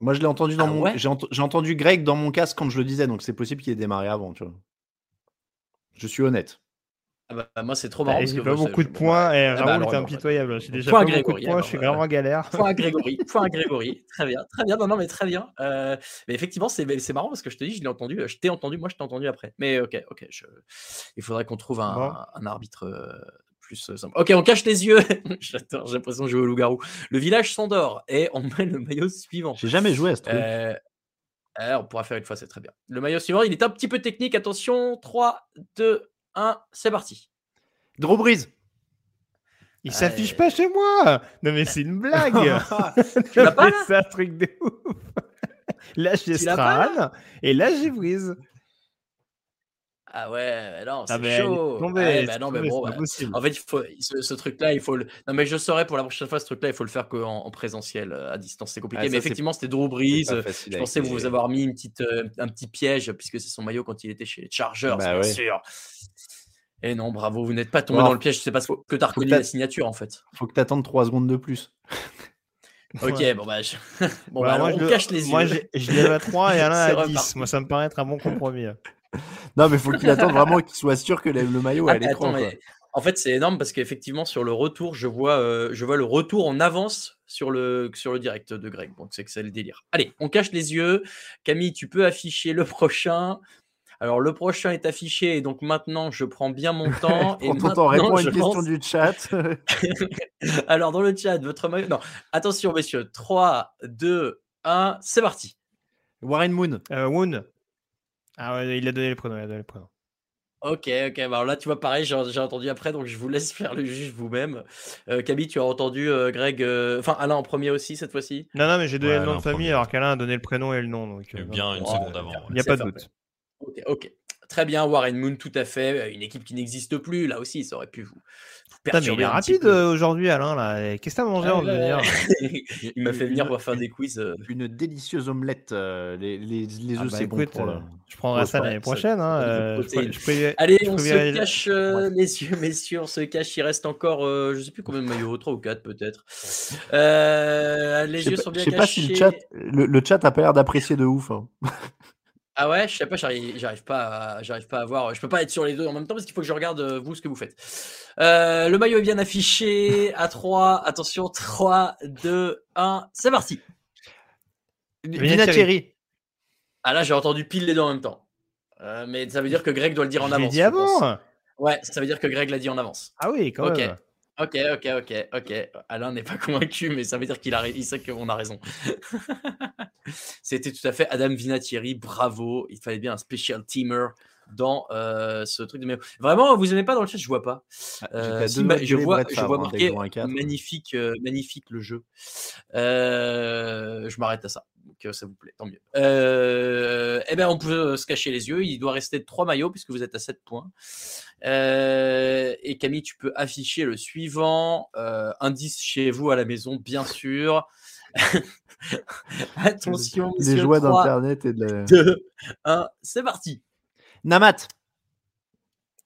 Moi je l'ai entendu dans ah mon j'ai entendu Greg dans mon casque quand je le disais donc c'est possible qu'il ait démarré avant tu vois. Je suis honnête. Ah bah, moi, c'est trop marrant. J'ai pas beaucoup de points et ah bah, Raoul est impitoyable. J'ai déjà pas beaucoup de points, je suis vraiment en galère. Point à Grégory, point à Grégory. Très bien, très bien. Non, non, mais très bien. Euh, mais effectivement, c'est marrant parce que je te dis, je l'ai entendu, je t'ai entendu, moi, je t'ai entendu après. Mais ok, ok. Je... Il faudrait qu'on trouve un, un arbitre euh, plus euh, simple. Ok, on cache les yeux. j'ai l'impression de jouer au loup-garou. Le village s'endort et on met le maillot suivant. J'ai jamais joué à ce truc. on pourra faire une fois, c'est très bien. Le maillot suivant, il est un petit peu technique. Attention, 3, 2, 1, c'est parti. Drew Brees. Il s'affiche pas chez moi. Non mais c'est une blague. tu l'as pas C'est un truc de ouf. Là j'ai Strahan et là j'ai Breeze. Ah ouais, non, ah, c'est chaud. Tombé, bah non, mais bon, bah, en fait, il faut, ce, truc-là, il faut le. Non, mais je saurais pour la prochaine fois, ce truc-là, il faut le faire qu'en en présentiel, euh, à distance, c'est compliqué. mais effectivement, c'était Drew Brees. Je pensais vous avoir mis une petite, euh, un petit piège, puisque c'est son maillot quand il était chez les Chargers, bah, bien sûr. Et non, bravo, vous n'êtes pas tombé dans le piège, c'est parce que tu as reconnu la signature en fait. Faut que tu attendes 3 secondes de plus. ok, bon bah, bon, bah, on cache les yeux. Moi, je, l'ai à 3 et Alain à 10. Moi, ça me paraît être un bon compromis. Non, mais faut qu'il attende vraiment qu'il soit sûr que le maillot est à l'écran. En fait, c'est énorme parce qu'effectivement, sur le retour, je vois, euh, je vois le retour en avance sur le, sur le direct de Greg. Donc, c'est que c'est le délire. Allez, on cache les yeux. Camille, tu peux afficher le prochain. Alors, le prochain est affiché, et donc maintenant, je prends bien mon temps. et maintenant, réponds à une question du chat. Alors, dans le chat, votre maillot. Non, attention, messieurs. 3, 2, 1, c'est parti. Warren Moon. Euh, Moon. Ah ouais, il a donné le prénom. Il a donné le prénom. Ok, ok. Bah, alors là, tu vois, pareil, j'ai entendu après, donc je vous laisse faire le juge vous-même. Euh, Camille, tu as entendu euh, Greg, euh, enfin Alain en premier aussi cette fois-ci? Non, non, mais j'ai donné le nom de famille alors qu'Alain a donné le prénom et le nom. Donc, bien une seconde avant. Il n'y a pas de doute. Ok, ok. Très bien, Warren Moon, tout à fait. Une équipe qui n'existe plus, là aussi, ça aurait pu vous, perturber. il est rapide euh, aujourd'hui, Alain. Là. Qu'est-ce que tu as mangé en venir Il m'a fait venir pour faire des quiz. Euh. Une délicieuse omelette. Euh, les, les, les ah œufs, bah c'est bon pour Je prendrai ça l'année prochaine. Hein, Allez, on se cache les yeux, messieurs. On se cache. Il reste encore, je ne sais plus combien de maillots, 3 ou 4 peut-être. les yeux sont bien cachés. Je sais pas si le chat, le, chat a pas l'air d'apprécier de ouf. Hein. Ah ouais, je sais pas, j'arrive pas, à, j'arrive pas à voir. Je peux pas être sur les deux en même temps parce qu'il faut que je regarde euh, vous ce que vous faites. Euh, le maillot est bien affiché à 3. Attention, 3, 2, 1, c'est parti. Thierry. Ah là, j'ai entendu pile les deux en même temps. Euh, mais ça veut dire que Greg doit le dire en avance. dit avant. Ouais, ça veut dire que Greg l'a dit en avance. Ah oui, quand même. Ok, ok, ok, ok. Alain n'est pas convaincu, mais ça veut dire qu'il a, il sait qu'on a raison. C'était tout à fait Adam Vinatieri, bravo. Il fallait bien un special teamer dans euh, ce truc de Vraiment, vous aimez pas dans le chat, je vois pas. Ah, euh, je vois, je vois marqué magnifique, euh, magnifique le jeu. je m'arrête à ça. Que ça vous plaît, tant mieux. Euh, eh bien, on peut se cacher les yeux. Il doit rester trois maillots puisque vous êtes à 7 points. Euh, et Camille, tu peux afficher le suivant. Euh, indice chez vous à la maison, bien sûr. Attention, Les joies d'internet et de la... 2, 1, c'est parti. Namat.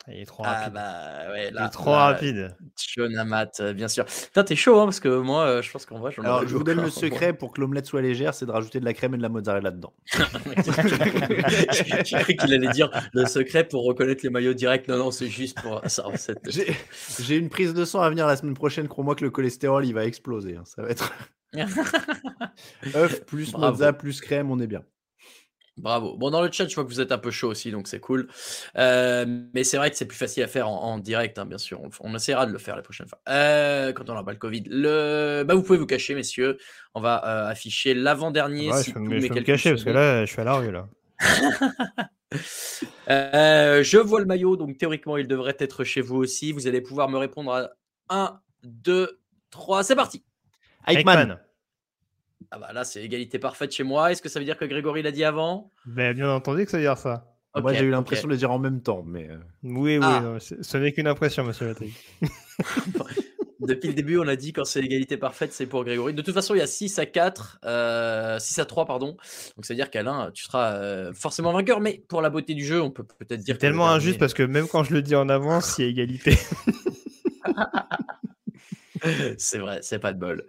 Il est trop rapide. Ah bah ouais, il est trop rapide. Chonamat, euh, bien sûr. Putain, t'es chaud, hein, parce que moi, euh, je pense qu'en vrai, j'en Alors, je vous donne le secret pour que l'omelette soit légère, c'est de rajouter de la crème et de la mozzarella dedans. J'ai cru qu'il allait dire le secret pour reconnaître les maillots directs. Non, non, c'est juste pour ça. J'ai une prise de sang à venir la semaine prochaine. Crois-moi que le cholestérol, il va exploser. Hein. Ça va être œuf plus mozza plus crème, on est bien. Bravo. Bon, dans le chat, je vois que vous êtes un peu chaud aussi, donc c'est cool. Euh, mais c'est vrai que c'est plus facile à faire en, direct, hein, bien sûr. On, essaiera de le faire la prochaine fois. Euh, quand on n'aura pas le Covid. Le... Bah, vous pouvez vous cacher, messieurs. On va euh, afficher l'avant-dernier. si je, me, je me cacher parce que là, je suis à la rue. Là. je vois le maillot, donc théoriquement, il devrait être chez vous aussi. Vous allez pouvoir me répondre à 1, 2, 3. C'est parti. Eichmann. Ah bah là, c'est égalité parfaite chez moi. Est-ce que ça veut dire que Grégory l'a dit avant? Ben, Bien entendu que ça veut dire ça. moi, j'ai eu l'impression de le dire en même temps. mais euh. Oui, oui, ah. ce n'est qu'une impression, monsieur Latrick. Depuis le début, on a dit quand c'est égalité parfaite, c'est pour Grégory. De toute façon, il y a 6 à 4, 6 euh, à 3, pardon. Donc, c'est-à-dire qu'Alain, tu seras euh, forcément vainqueur, mais pour la beauté du jeu, on peut peut-être dire. C'est tellement injuste parce que même quand je le dis en avance, il y a égalité. c'est vrai, c'est pas de bol.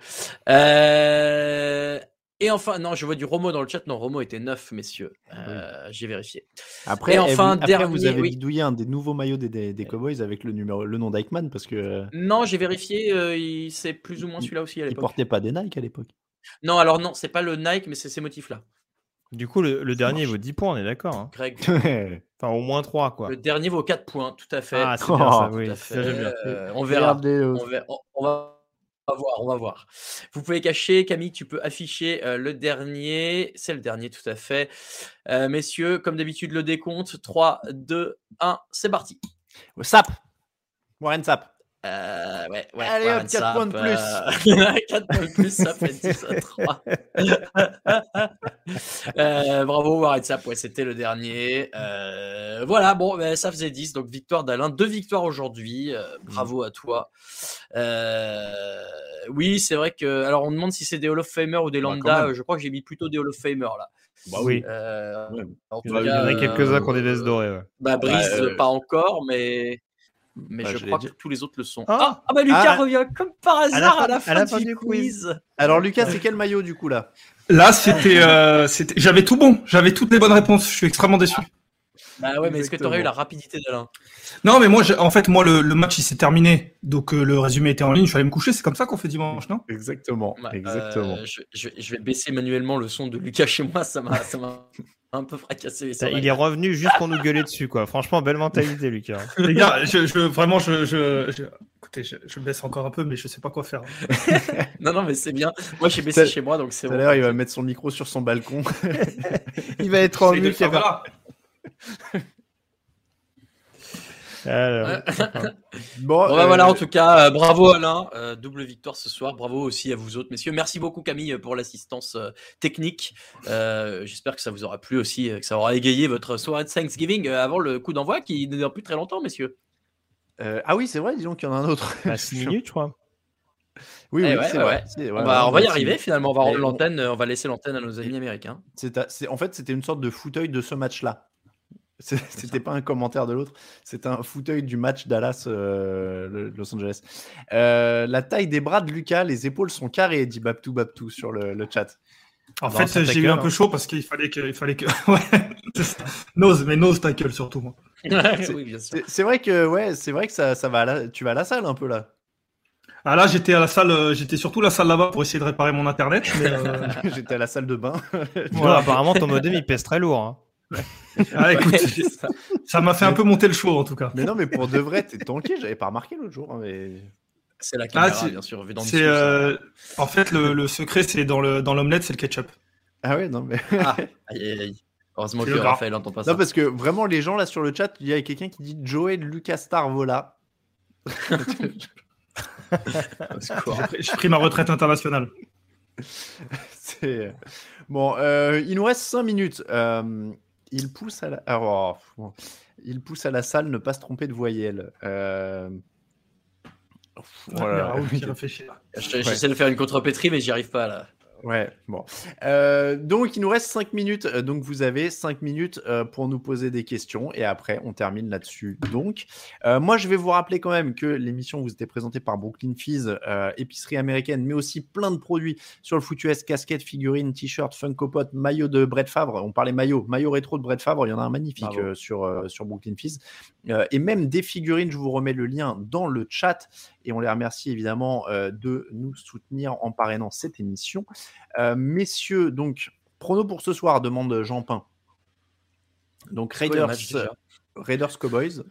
Euh, et enfin, non, je vois du Romo dans le chat. Non, Romo était neuf, messieurs. Euh, j'ai vérifié. Après, et enfin, vous, vous avez bidouillé un des nouveaux maillots des, des, Cowboys avec le, numéro, le nom d'Eichmann parce que. Euh, non, j'ai vérifié. c'est plus ou moins celui-là aussi à l'époque. Il portait pas des Nike à l'époque. Non, alors non, c'est pas le Nike, mais c'est ces motifs-là. Du coup, le, dernier vaut 10 points, on est d'accord. Hein. Greg. enfin, au moins 3, quoi. Le dernier vaut 4 points, tout à fait. Ah, c'est bien ça, oui. Euh, on verra. On, va, voir, on va voir. Vous pouvez cacher, Camille, tu peux afficher euh, le dernier. C'est le dernier, tout à fait. Euh, messieurs, comme d'habitude, le décompte. 3, 2, 1, c'est parti. Sap Warren Sap. Euh, ouais, ouais, Allez hop, 4 points de plus. 4 points de plus, ça fait 10 à 3. euh, bravo, Warren Sapp, ouais, c'était le dernier. Euh, voilà, bon, ben, ça faisait 10, donc victoire d'Alain. Deux victoires aujourd'hui. Euh, bravo à toi. Euh, oui, c'est vrai que. Alors, on demande si c'est des Hall of Famer ou des bah, Lambda. je crois que j'ai mis plutôt des Hall of Famer là. Bah oui. en tout il y en a quelques-uns qui ont des vestes dorées. Ouais. Bah, Brice, pas encore, mais. Mais bah, je, crois que tous les autres le sont. Ah, ah bah Lucas ah. revient comme par hasard à la, fin, du, quiz. Alors Lucas, c'est quel maillot du coup là? Là, c'était, euh, c'était, j'avais tout bon, j'avais toutes les bonnes réponses. Je suis extrêmement déçu. Bah ouais, mais est-ce que tu aurais eu la rapidité d'Alain Non, mais moi, en fait, moi, le, match il s'est terminé, donc euh, le résumé était en ligne. Je suis allé me coucher. C'est comme ça qu'on fait dimanche, non? Exactement. Bah, exactement. Euh, je, je, vais baisser manuellement le son de Lucas chez moi. Ça m'a un peu fracassé. il est revenu juste pour nous gueuler dessus, quoi. Franchement, belle mentalité, Lucas. Les gars, je, vraiment, je, écoutez, je, baisse encore un peu, mais je sais pas quoi faire. non, non, mais c'est bien. Moi, j'ai baissé chez moi, donc c'est. Tout à l'heure, il va mettre son micro sur son balcon. il va être en mute. bon, bah, voilà, euh, en tout cas, euh, bravo Alain, euh, double victoire ce soir. Bravo aussi à vous autres, messieurs. Merci beaucoup Camille pour l'assistance technique. J'espère que ça vous aura plu aussi, que ça aura égayé votre soirée de Thanksgiving avant le coup d'envoi qui n'est plus très longtemps, messieurs. ah oui, c'est vrai, disons qu'il y en a un autre. 6 bah, minutes, je crois. Oui, eh oui, c'est vrai. on va, on va y arriver finalement. On va l'antenne. On va laisser l'antenne à nos amis américains. C'est en fait, c'était une sorte de fauteuil de ce match-là. C'était pas un commentaire de l'autre, c'est un fauteuil du match Dallas euh, Los Angeles. Euh, la taille des bras de Lucas, les épaules sont carrées, dit Babtou Babtou sur le, chat. En fait, j'ai eu un peu chaud parce qu'il fallait que, il fallait que, nose, mais nose tackle surtout moi. c'est vrai que ouais, c'est vrai que ça, ça va. tu vas à la salle un peu là. Ah là, j'étais à la salle, euh, j'étais surtout à la salle là-bas pour essayer de réparer mon internet. j'étais à la salle de bain. voilà, apparemment ton modem il pèse très lourd. Hein. Ah, ça m'a fait un peu monter le show en tout cas. Mais non, mais pour de vrai, t'es tanké. J'avais pas remarqué l'autre jour. Hein, mais... C'est la caméra, ah, bien sûr. Dans euh... En fait, le, secret, c'est dans l'omelette, dans c'est le ketchup. Ah ouais, non, mais. ah, aïe, aïe, aïe. Heureusement que Raphaël entend pas ça. Non, parce que vraiment, les gens là sur le chat, il y a quelqu'un qui dit Joey Lucas Starvola. J'ai pris ma retraite internationale. c'est Bon, euh, il nous reste 5 minutes. Euh, il pousse à la... Oh, il pousse à la salle ne pas se tromper de voyelle. Euh... Voilà. J'essaie de faire une contrepétrie, mais j'y arrive pas là. Ouais, bon. Euh, donc, il nous reste 5 minutes. Euh, donc, vous avez 5 minutes euh, pour nous poser des questions et après, on termine là-dessus. Donc, moi, je vais vous rappeler quand même que l'émission vous était présentée par Brooklyn Fizz, épicerie américaine, mais aussi plein de produits sur le foot US, casquettes, figurines, t-shirts, Funko Pop, maillot de Brett Favre. On parlait maillot, maillot rétro de Brett Favre. Il y en a un magnifique sur, sur Brooklyn Fizz. et même des figurines, je vous remets le lien dans le chat et on les remercie évidemment de nous soutenir en parrainant cette émission. Euh, messieurs, donc, prono pour ce soir, demande Jean Pain. Donc, Raiders, Raiders Cowboys.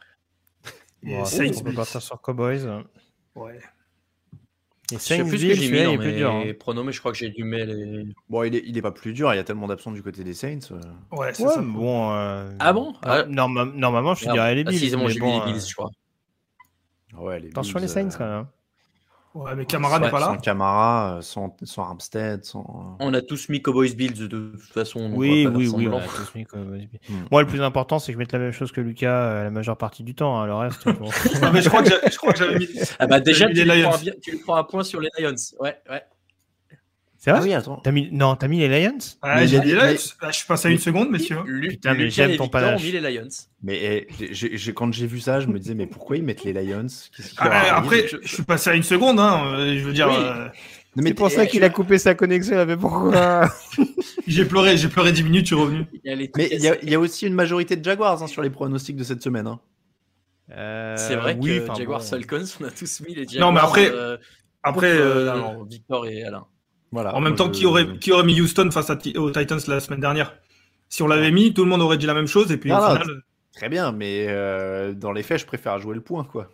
Bon, Saints, on peut partir sur Cowboys. Ouais. Et Saints, je sais plus ce que j'ai mis dans mes dur, hein. pronos, mais je crois que j'ai du mal. Bon, il est, il est pas plus dur, il y a tellement d'absents du côté des Saints. Euh. Ouais, c'est ça. Bon, euh... Ah bon? ah, Normalement, je dirais les Bills. Ah, si, bon, j'ai bon, les Bills, je crois. Ouais, les Attention les Saints quand même. Ouais, mais Camara n'est pas là. Sans Camara, sans, sans Armstead, sans. On a tous mis Cowboys Bills de toute façon. Oui, oui, oui, on a tous mis Cowboys Bills. Hmm. Moi, le plus important, c'est que je mette la même chose que Lucas euh, la majeure partie du temps. Hein. Le reste. non, mais je crois que j'avais mis. Ah bah déjà, tu, le prends, tu le prends un point sur les Lions. Ouais, ouais. C'est vrai ah oui, attends. As mis... Non, t'as mis les Lions ah, J'ai dit Lions. Ah, je suis passé à une seconde, messieurs. Putain, mais j'aime ton panache. mis les Lions. Mais eh, quand j'ai vu ça, je me disais, mais pourquoi ils mettent les Lions? Ah, Après, je... suis passé à une seconde. Hein. Je veux dire. Euh... C'est pour ça qu'il a coupé sa connexion. Mais pourquoi? J'ai pleuré, j'ai pleuré 10 minutes, je suis revenu. Mais il y, y, a aussi une majorité de Jaguars hein, sur les pronostics de cette semaine. Hein. Euh, c'est vrai oui, que Jaguars bon... Falcons, on a tous mis les Jaguars. Non, mais après, euh, après, euh... Victor et Alain en même temps, qui, aurait, qui aurait mis Houston face à, aux Titans la semaine dernière? Si on l'avait mis, tout le monde aurait dit la même chose. Et puis, au final... Très bien, mais euh, dans les faits, je préfère jouer le point, quoi.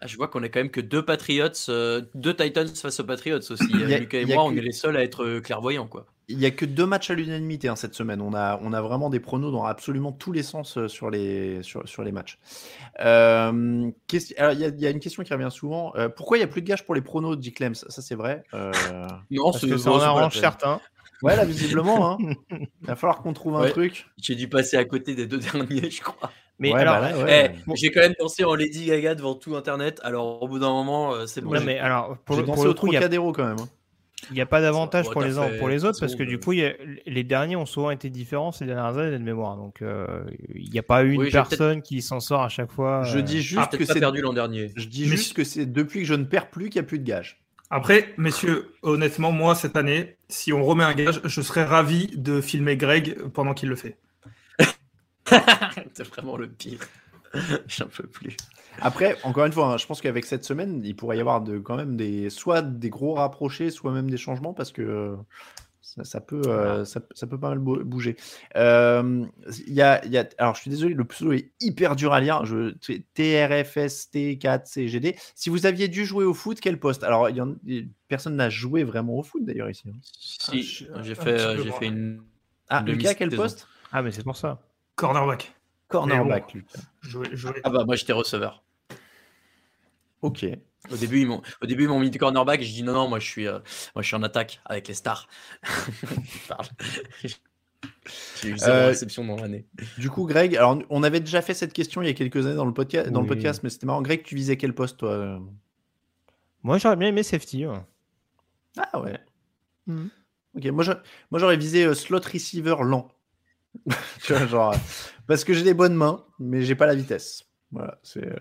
Ah, je vois qu'on est quand même que deux Patriots, euh, deux Titans face aux Patriots aussi. Lucas et moi, on est les seuls à être euh, clairvoyants, quoi. Il n'y a que deux matchs à l'unanimité hein, cette semaine. On a, on a vraiment des pronos dans absolument tous les sens sur les, sur, sur les matchs. il y, a une question qui revient souvent. pourquoi il n'y a plus de gages pour les pronos, dit Clems Ça, c'est vrai. non, Parce que ça en arrange certains. Ouais, là, visiblement. Hein. Il va falloir qu'on trouve un truc. J'ai dû passer à côté des deux derniers, je crois. Mais alors, bah eh, j'ai quand même pensé en Lady Gaga devant tout Internet. Alors, au bout d'un moment, euh, c'est bon. mais alors, pour, le, pour le coup, il y a... quand même. Hein. Il n'y a pas d'avantage pour les, pour les autres parce que du coup, les derniers ont souvent été différents ces dernières années de mémoire. Donc, euh, il n'y a pas une personne qui s'en sort à chaque fois. Je dis euh, juste que c'est perdu l'an dernier. Je dis juste que c'est depuis que je ne perds plus qu'il n'y a plus de gage. Après, messieurs, honnêtement, moi, cette année, si on remet un gage, je serais ravi de filmer Greg pendant qu'il le fait. c'est vraiment le pire. J'en peux plus. Après, encore une fois, hein, je pense qu'avec cette semaine, il pourrait y avoir de, quand même des, soit des gros rapprochés, soit même des changements parce que ça, peut, euh, ça, peut pas mal bouger. Euh, y a, y a, alors, je suis désolé, le pseudo est hyper dur à lire. Je, TRFST4CGD. Si vous aviez dû jouer au foot, quel poste? Alors, y en, personne n'a joué vraiment au foot d'ailleurs ici. Hein. Si, ah, j'ai fait, j'ai fait une. Ah, Lucas, quel poste? Ah, mais c'est pour ça. Cornerback. Cornerback, Lucas. Ah, bah, moi, j'étais receveur. Ok. Au début, ils m'ont, au début, ils m'ont mis du cornerback. Je dis non, non, moi je suis, euh, moi je suis en attaque avec les stars. J'ai eu zéro euh, réception dans l'année. Du coup, Greg, alors on avait déjà fait cette question il y a quelques années dans le podcast, dans le podcast mais c'était marrant. Greg, tu visais quel poste toi Moi, j'aurais bien aimé safety. Ah ouais. Hmm. Ok, moi, moi j'aurais visé euh, slot receiver lent. tu vois, genre, parce que j'ai des bonnes mains, mais j'ai pas la vitesse. Voilà, c'est. Euh,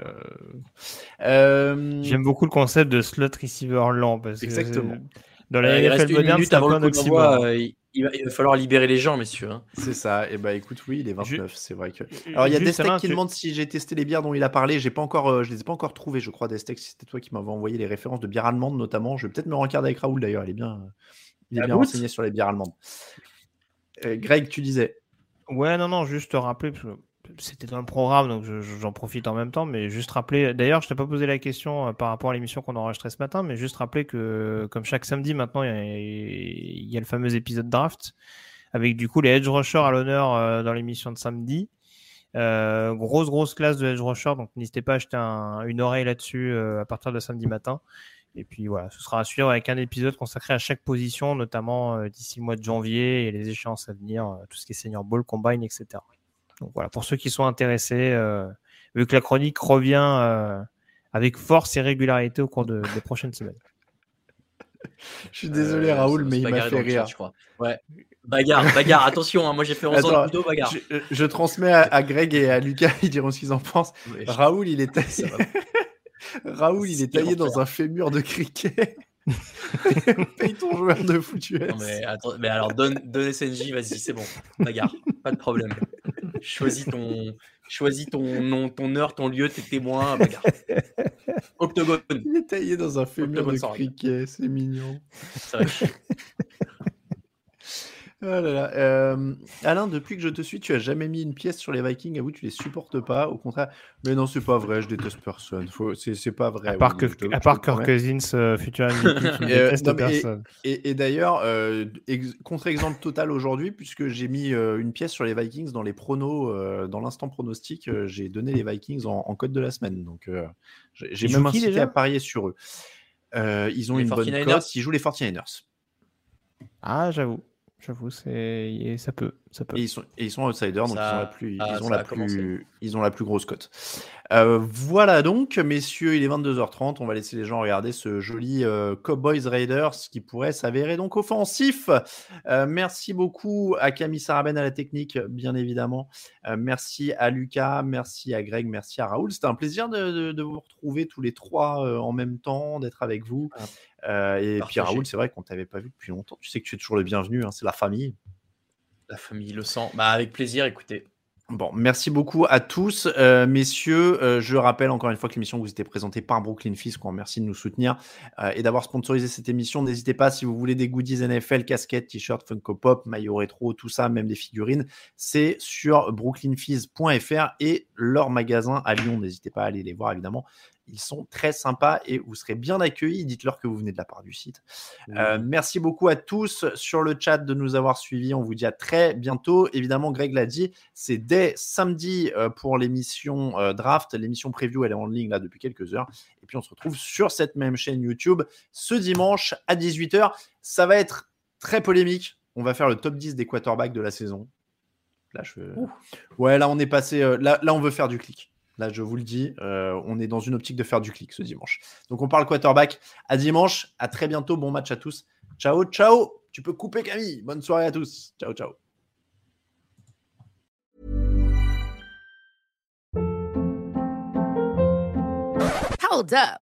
euh, J'aime beaucoup le concept de slot receiver lent parce Exactement. dans la euh, NFL moderne, c'est un peu il, va, il va falloir libérer les gens, messieurs. Hein. C'est ça. Et bah écoute, oui, il est 29, c'est vrai que. Alors il y a des steaks qui demandent si j'ai testé les bières dont il a parlé. J'ai pas encore, je les ai pas encore trouvés, je crois. Des steaks, c'était toi qui m'avais envoyé les références de bières allemandes notamment. Je vais peut-être me rencarder avec Raoul d'ailleurs. Il est bien, il est bien renseigné sur les bières allemandes. Greg, tu disais. Ouais, non, non, juste te rappeler c'était dans le programme, donc j'en profite en même temps, mais juste rappeler, d'ailleurs, je t'ai pas posé la question euh, par rapport à l'émission qu'on a enregistrée ce matin, mais juste rappeler que, comme chaque samedi maintenant, il y, a, le fameux épisode draft, avec du coup les edge rushers à l'honneur euh, dans l'émission de samedi. Euh, grosse, grosse classe de edge rushers, donc n'hésitez pas à acheter une oreille là-dessus à partir de samedi matin. Et puis voilà, ce sera à suivre avec un épisode consacré à chaque position, notamment d'ici le mois de janvier et les échéances à venir, tout ce qui est senior ball, combine, etc. Donc voilà, pour ceux qui sont intéressés, vu que la chronique revient avec force et régularité au cours de, des prochaines semaines. Je suis désolé, Raoul, mais il m'a fait rire. je crois. Ouais. Bagarre, bagarre, attention, hein, moi j'ai fait 11 ans de bagarre. Je, transmets à, Greg et à Lucas, ils diront ce qu'ils en pensent. Raoul, il est taillé, Raoul, il est taillé dans un fémur de cricket. Paye ton joueur de foutu. Mais, mais, alors donne, donne SNJ, vas-y, c'est bon. Bagarre, pas de problème. Choisis ton, choisis ton nom, ton heure, ton lieu, tes témoins. Bagarre. Octogone. Il est taillé dans un fémur de cricket, c'est mignon. Oh euh, Alain, depuis que je te suis, tu as jamais mis une pièce sur les Vikings. À vous, tu les supportes pas. Au contraire, mais non, c'est pas vrai. Je déteste personne. C'est pas vrai. À part, que, à part Kirk Cousins, euh, futur MVP, euh, personne. Et, d'ailleurs, contre-exemple total aujourd'hui, puisque j'ai mis une pièce sur les Vikings dans les pronos, dans l'instant pronostic, j'ai donné les Vikings en, code de la semaine. Donc, j'ai même incité à parier sur eux. ils ont une bonne cote. Ils jouent les 49ers. Ah, j'avoue. J'avoue, c'est ça peut, ça peut. Et ils sont, et ils sont outsiders, donc ils ont la plus, ils ont la plus, ils ont la plus grosse cote. Euh, voilà donc, messieurs, il est 22h30. On va laisser les gens regarder ce joli euh, Cowboys Raiders qui pourrait s'avérer donc offensif. Euh, merci beaucoup à Camille Saraben à la technique, bien évidemment. merci à Lucas, merci à Greg, merci à Raoul. C'était un plaisir de, de, vous retrouver tous les trois en même temps, d'être avec vous. Ah. Euh, et puis Raoul, c'est vrai qu'on t'avait pas vu depuis longtemps. Tu sais que tu es toujours le bienvenu, hein, c'est la famille. La famille le sent. Bah, avec plaisir, écoutez. Bon, merci beaucoup à tous, euh, messieurs. Euh, je rappelle encore une fois que l'émission vous était présentée par Brooklyn Fizz. Quoi. Merci de nous soutenir et d'avoir sponsorisé cette émission. N'hésitez pas si vous voulez des goodies NFL, casquettes, t-shirts, Funko Pop, maillot rétro, tout ça, même des figurines. C'est sur brooklynfizz.fr et leur magasin à Lyon. N'hésitez pas à aller les voir évidemment. Ils sont très sympas et vous serez bien accueillis. Dites-leur que vous venez de la part du site. Euh, merci beaucoup à tous sur le chat de nous avoir suivis. On vous dit à très bientôt. Évidemment, Greg l'a dit, c'est dès samedi euh, pour l'émission euh, Draft. L'émission preview, elle est en ligne là depuis quelques heures. Et puis, on se retrouve sur cette même chaîne YouTube ce dimanche à 18h. Ça va être très polémique. On va faire le top 10 des quarterbacks de la saison. Là, je... Ouais, là, on est passé. là, là, on veut faire du clic. Là, je vous le dis, euh, on est dans une optique de faire du clic ce dimanche. Donc, on parle quarterback. À dimanche. À très bientôt. Bon match à tous. Ciao, ciao. Tu peux couper Camille. Bonne soirée à tous. Ciao, ciao. Hold up.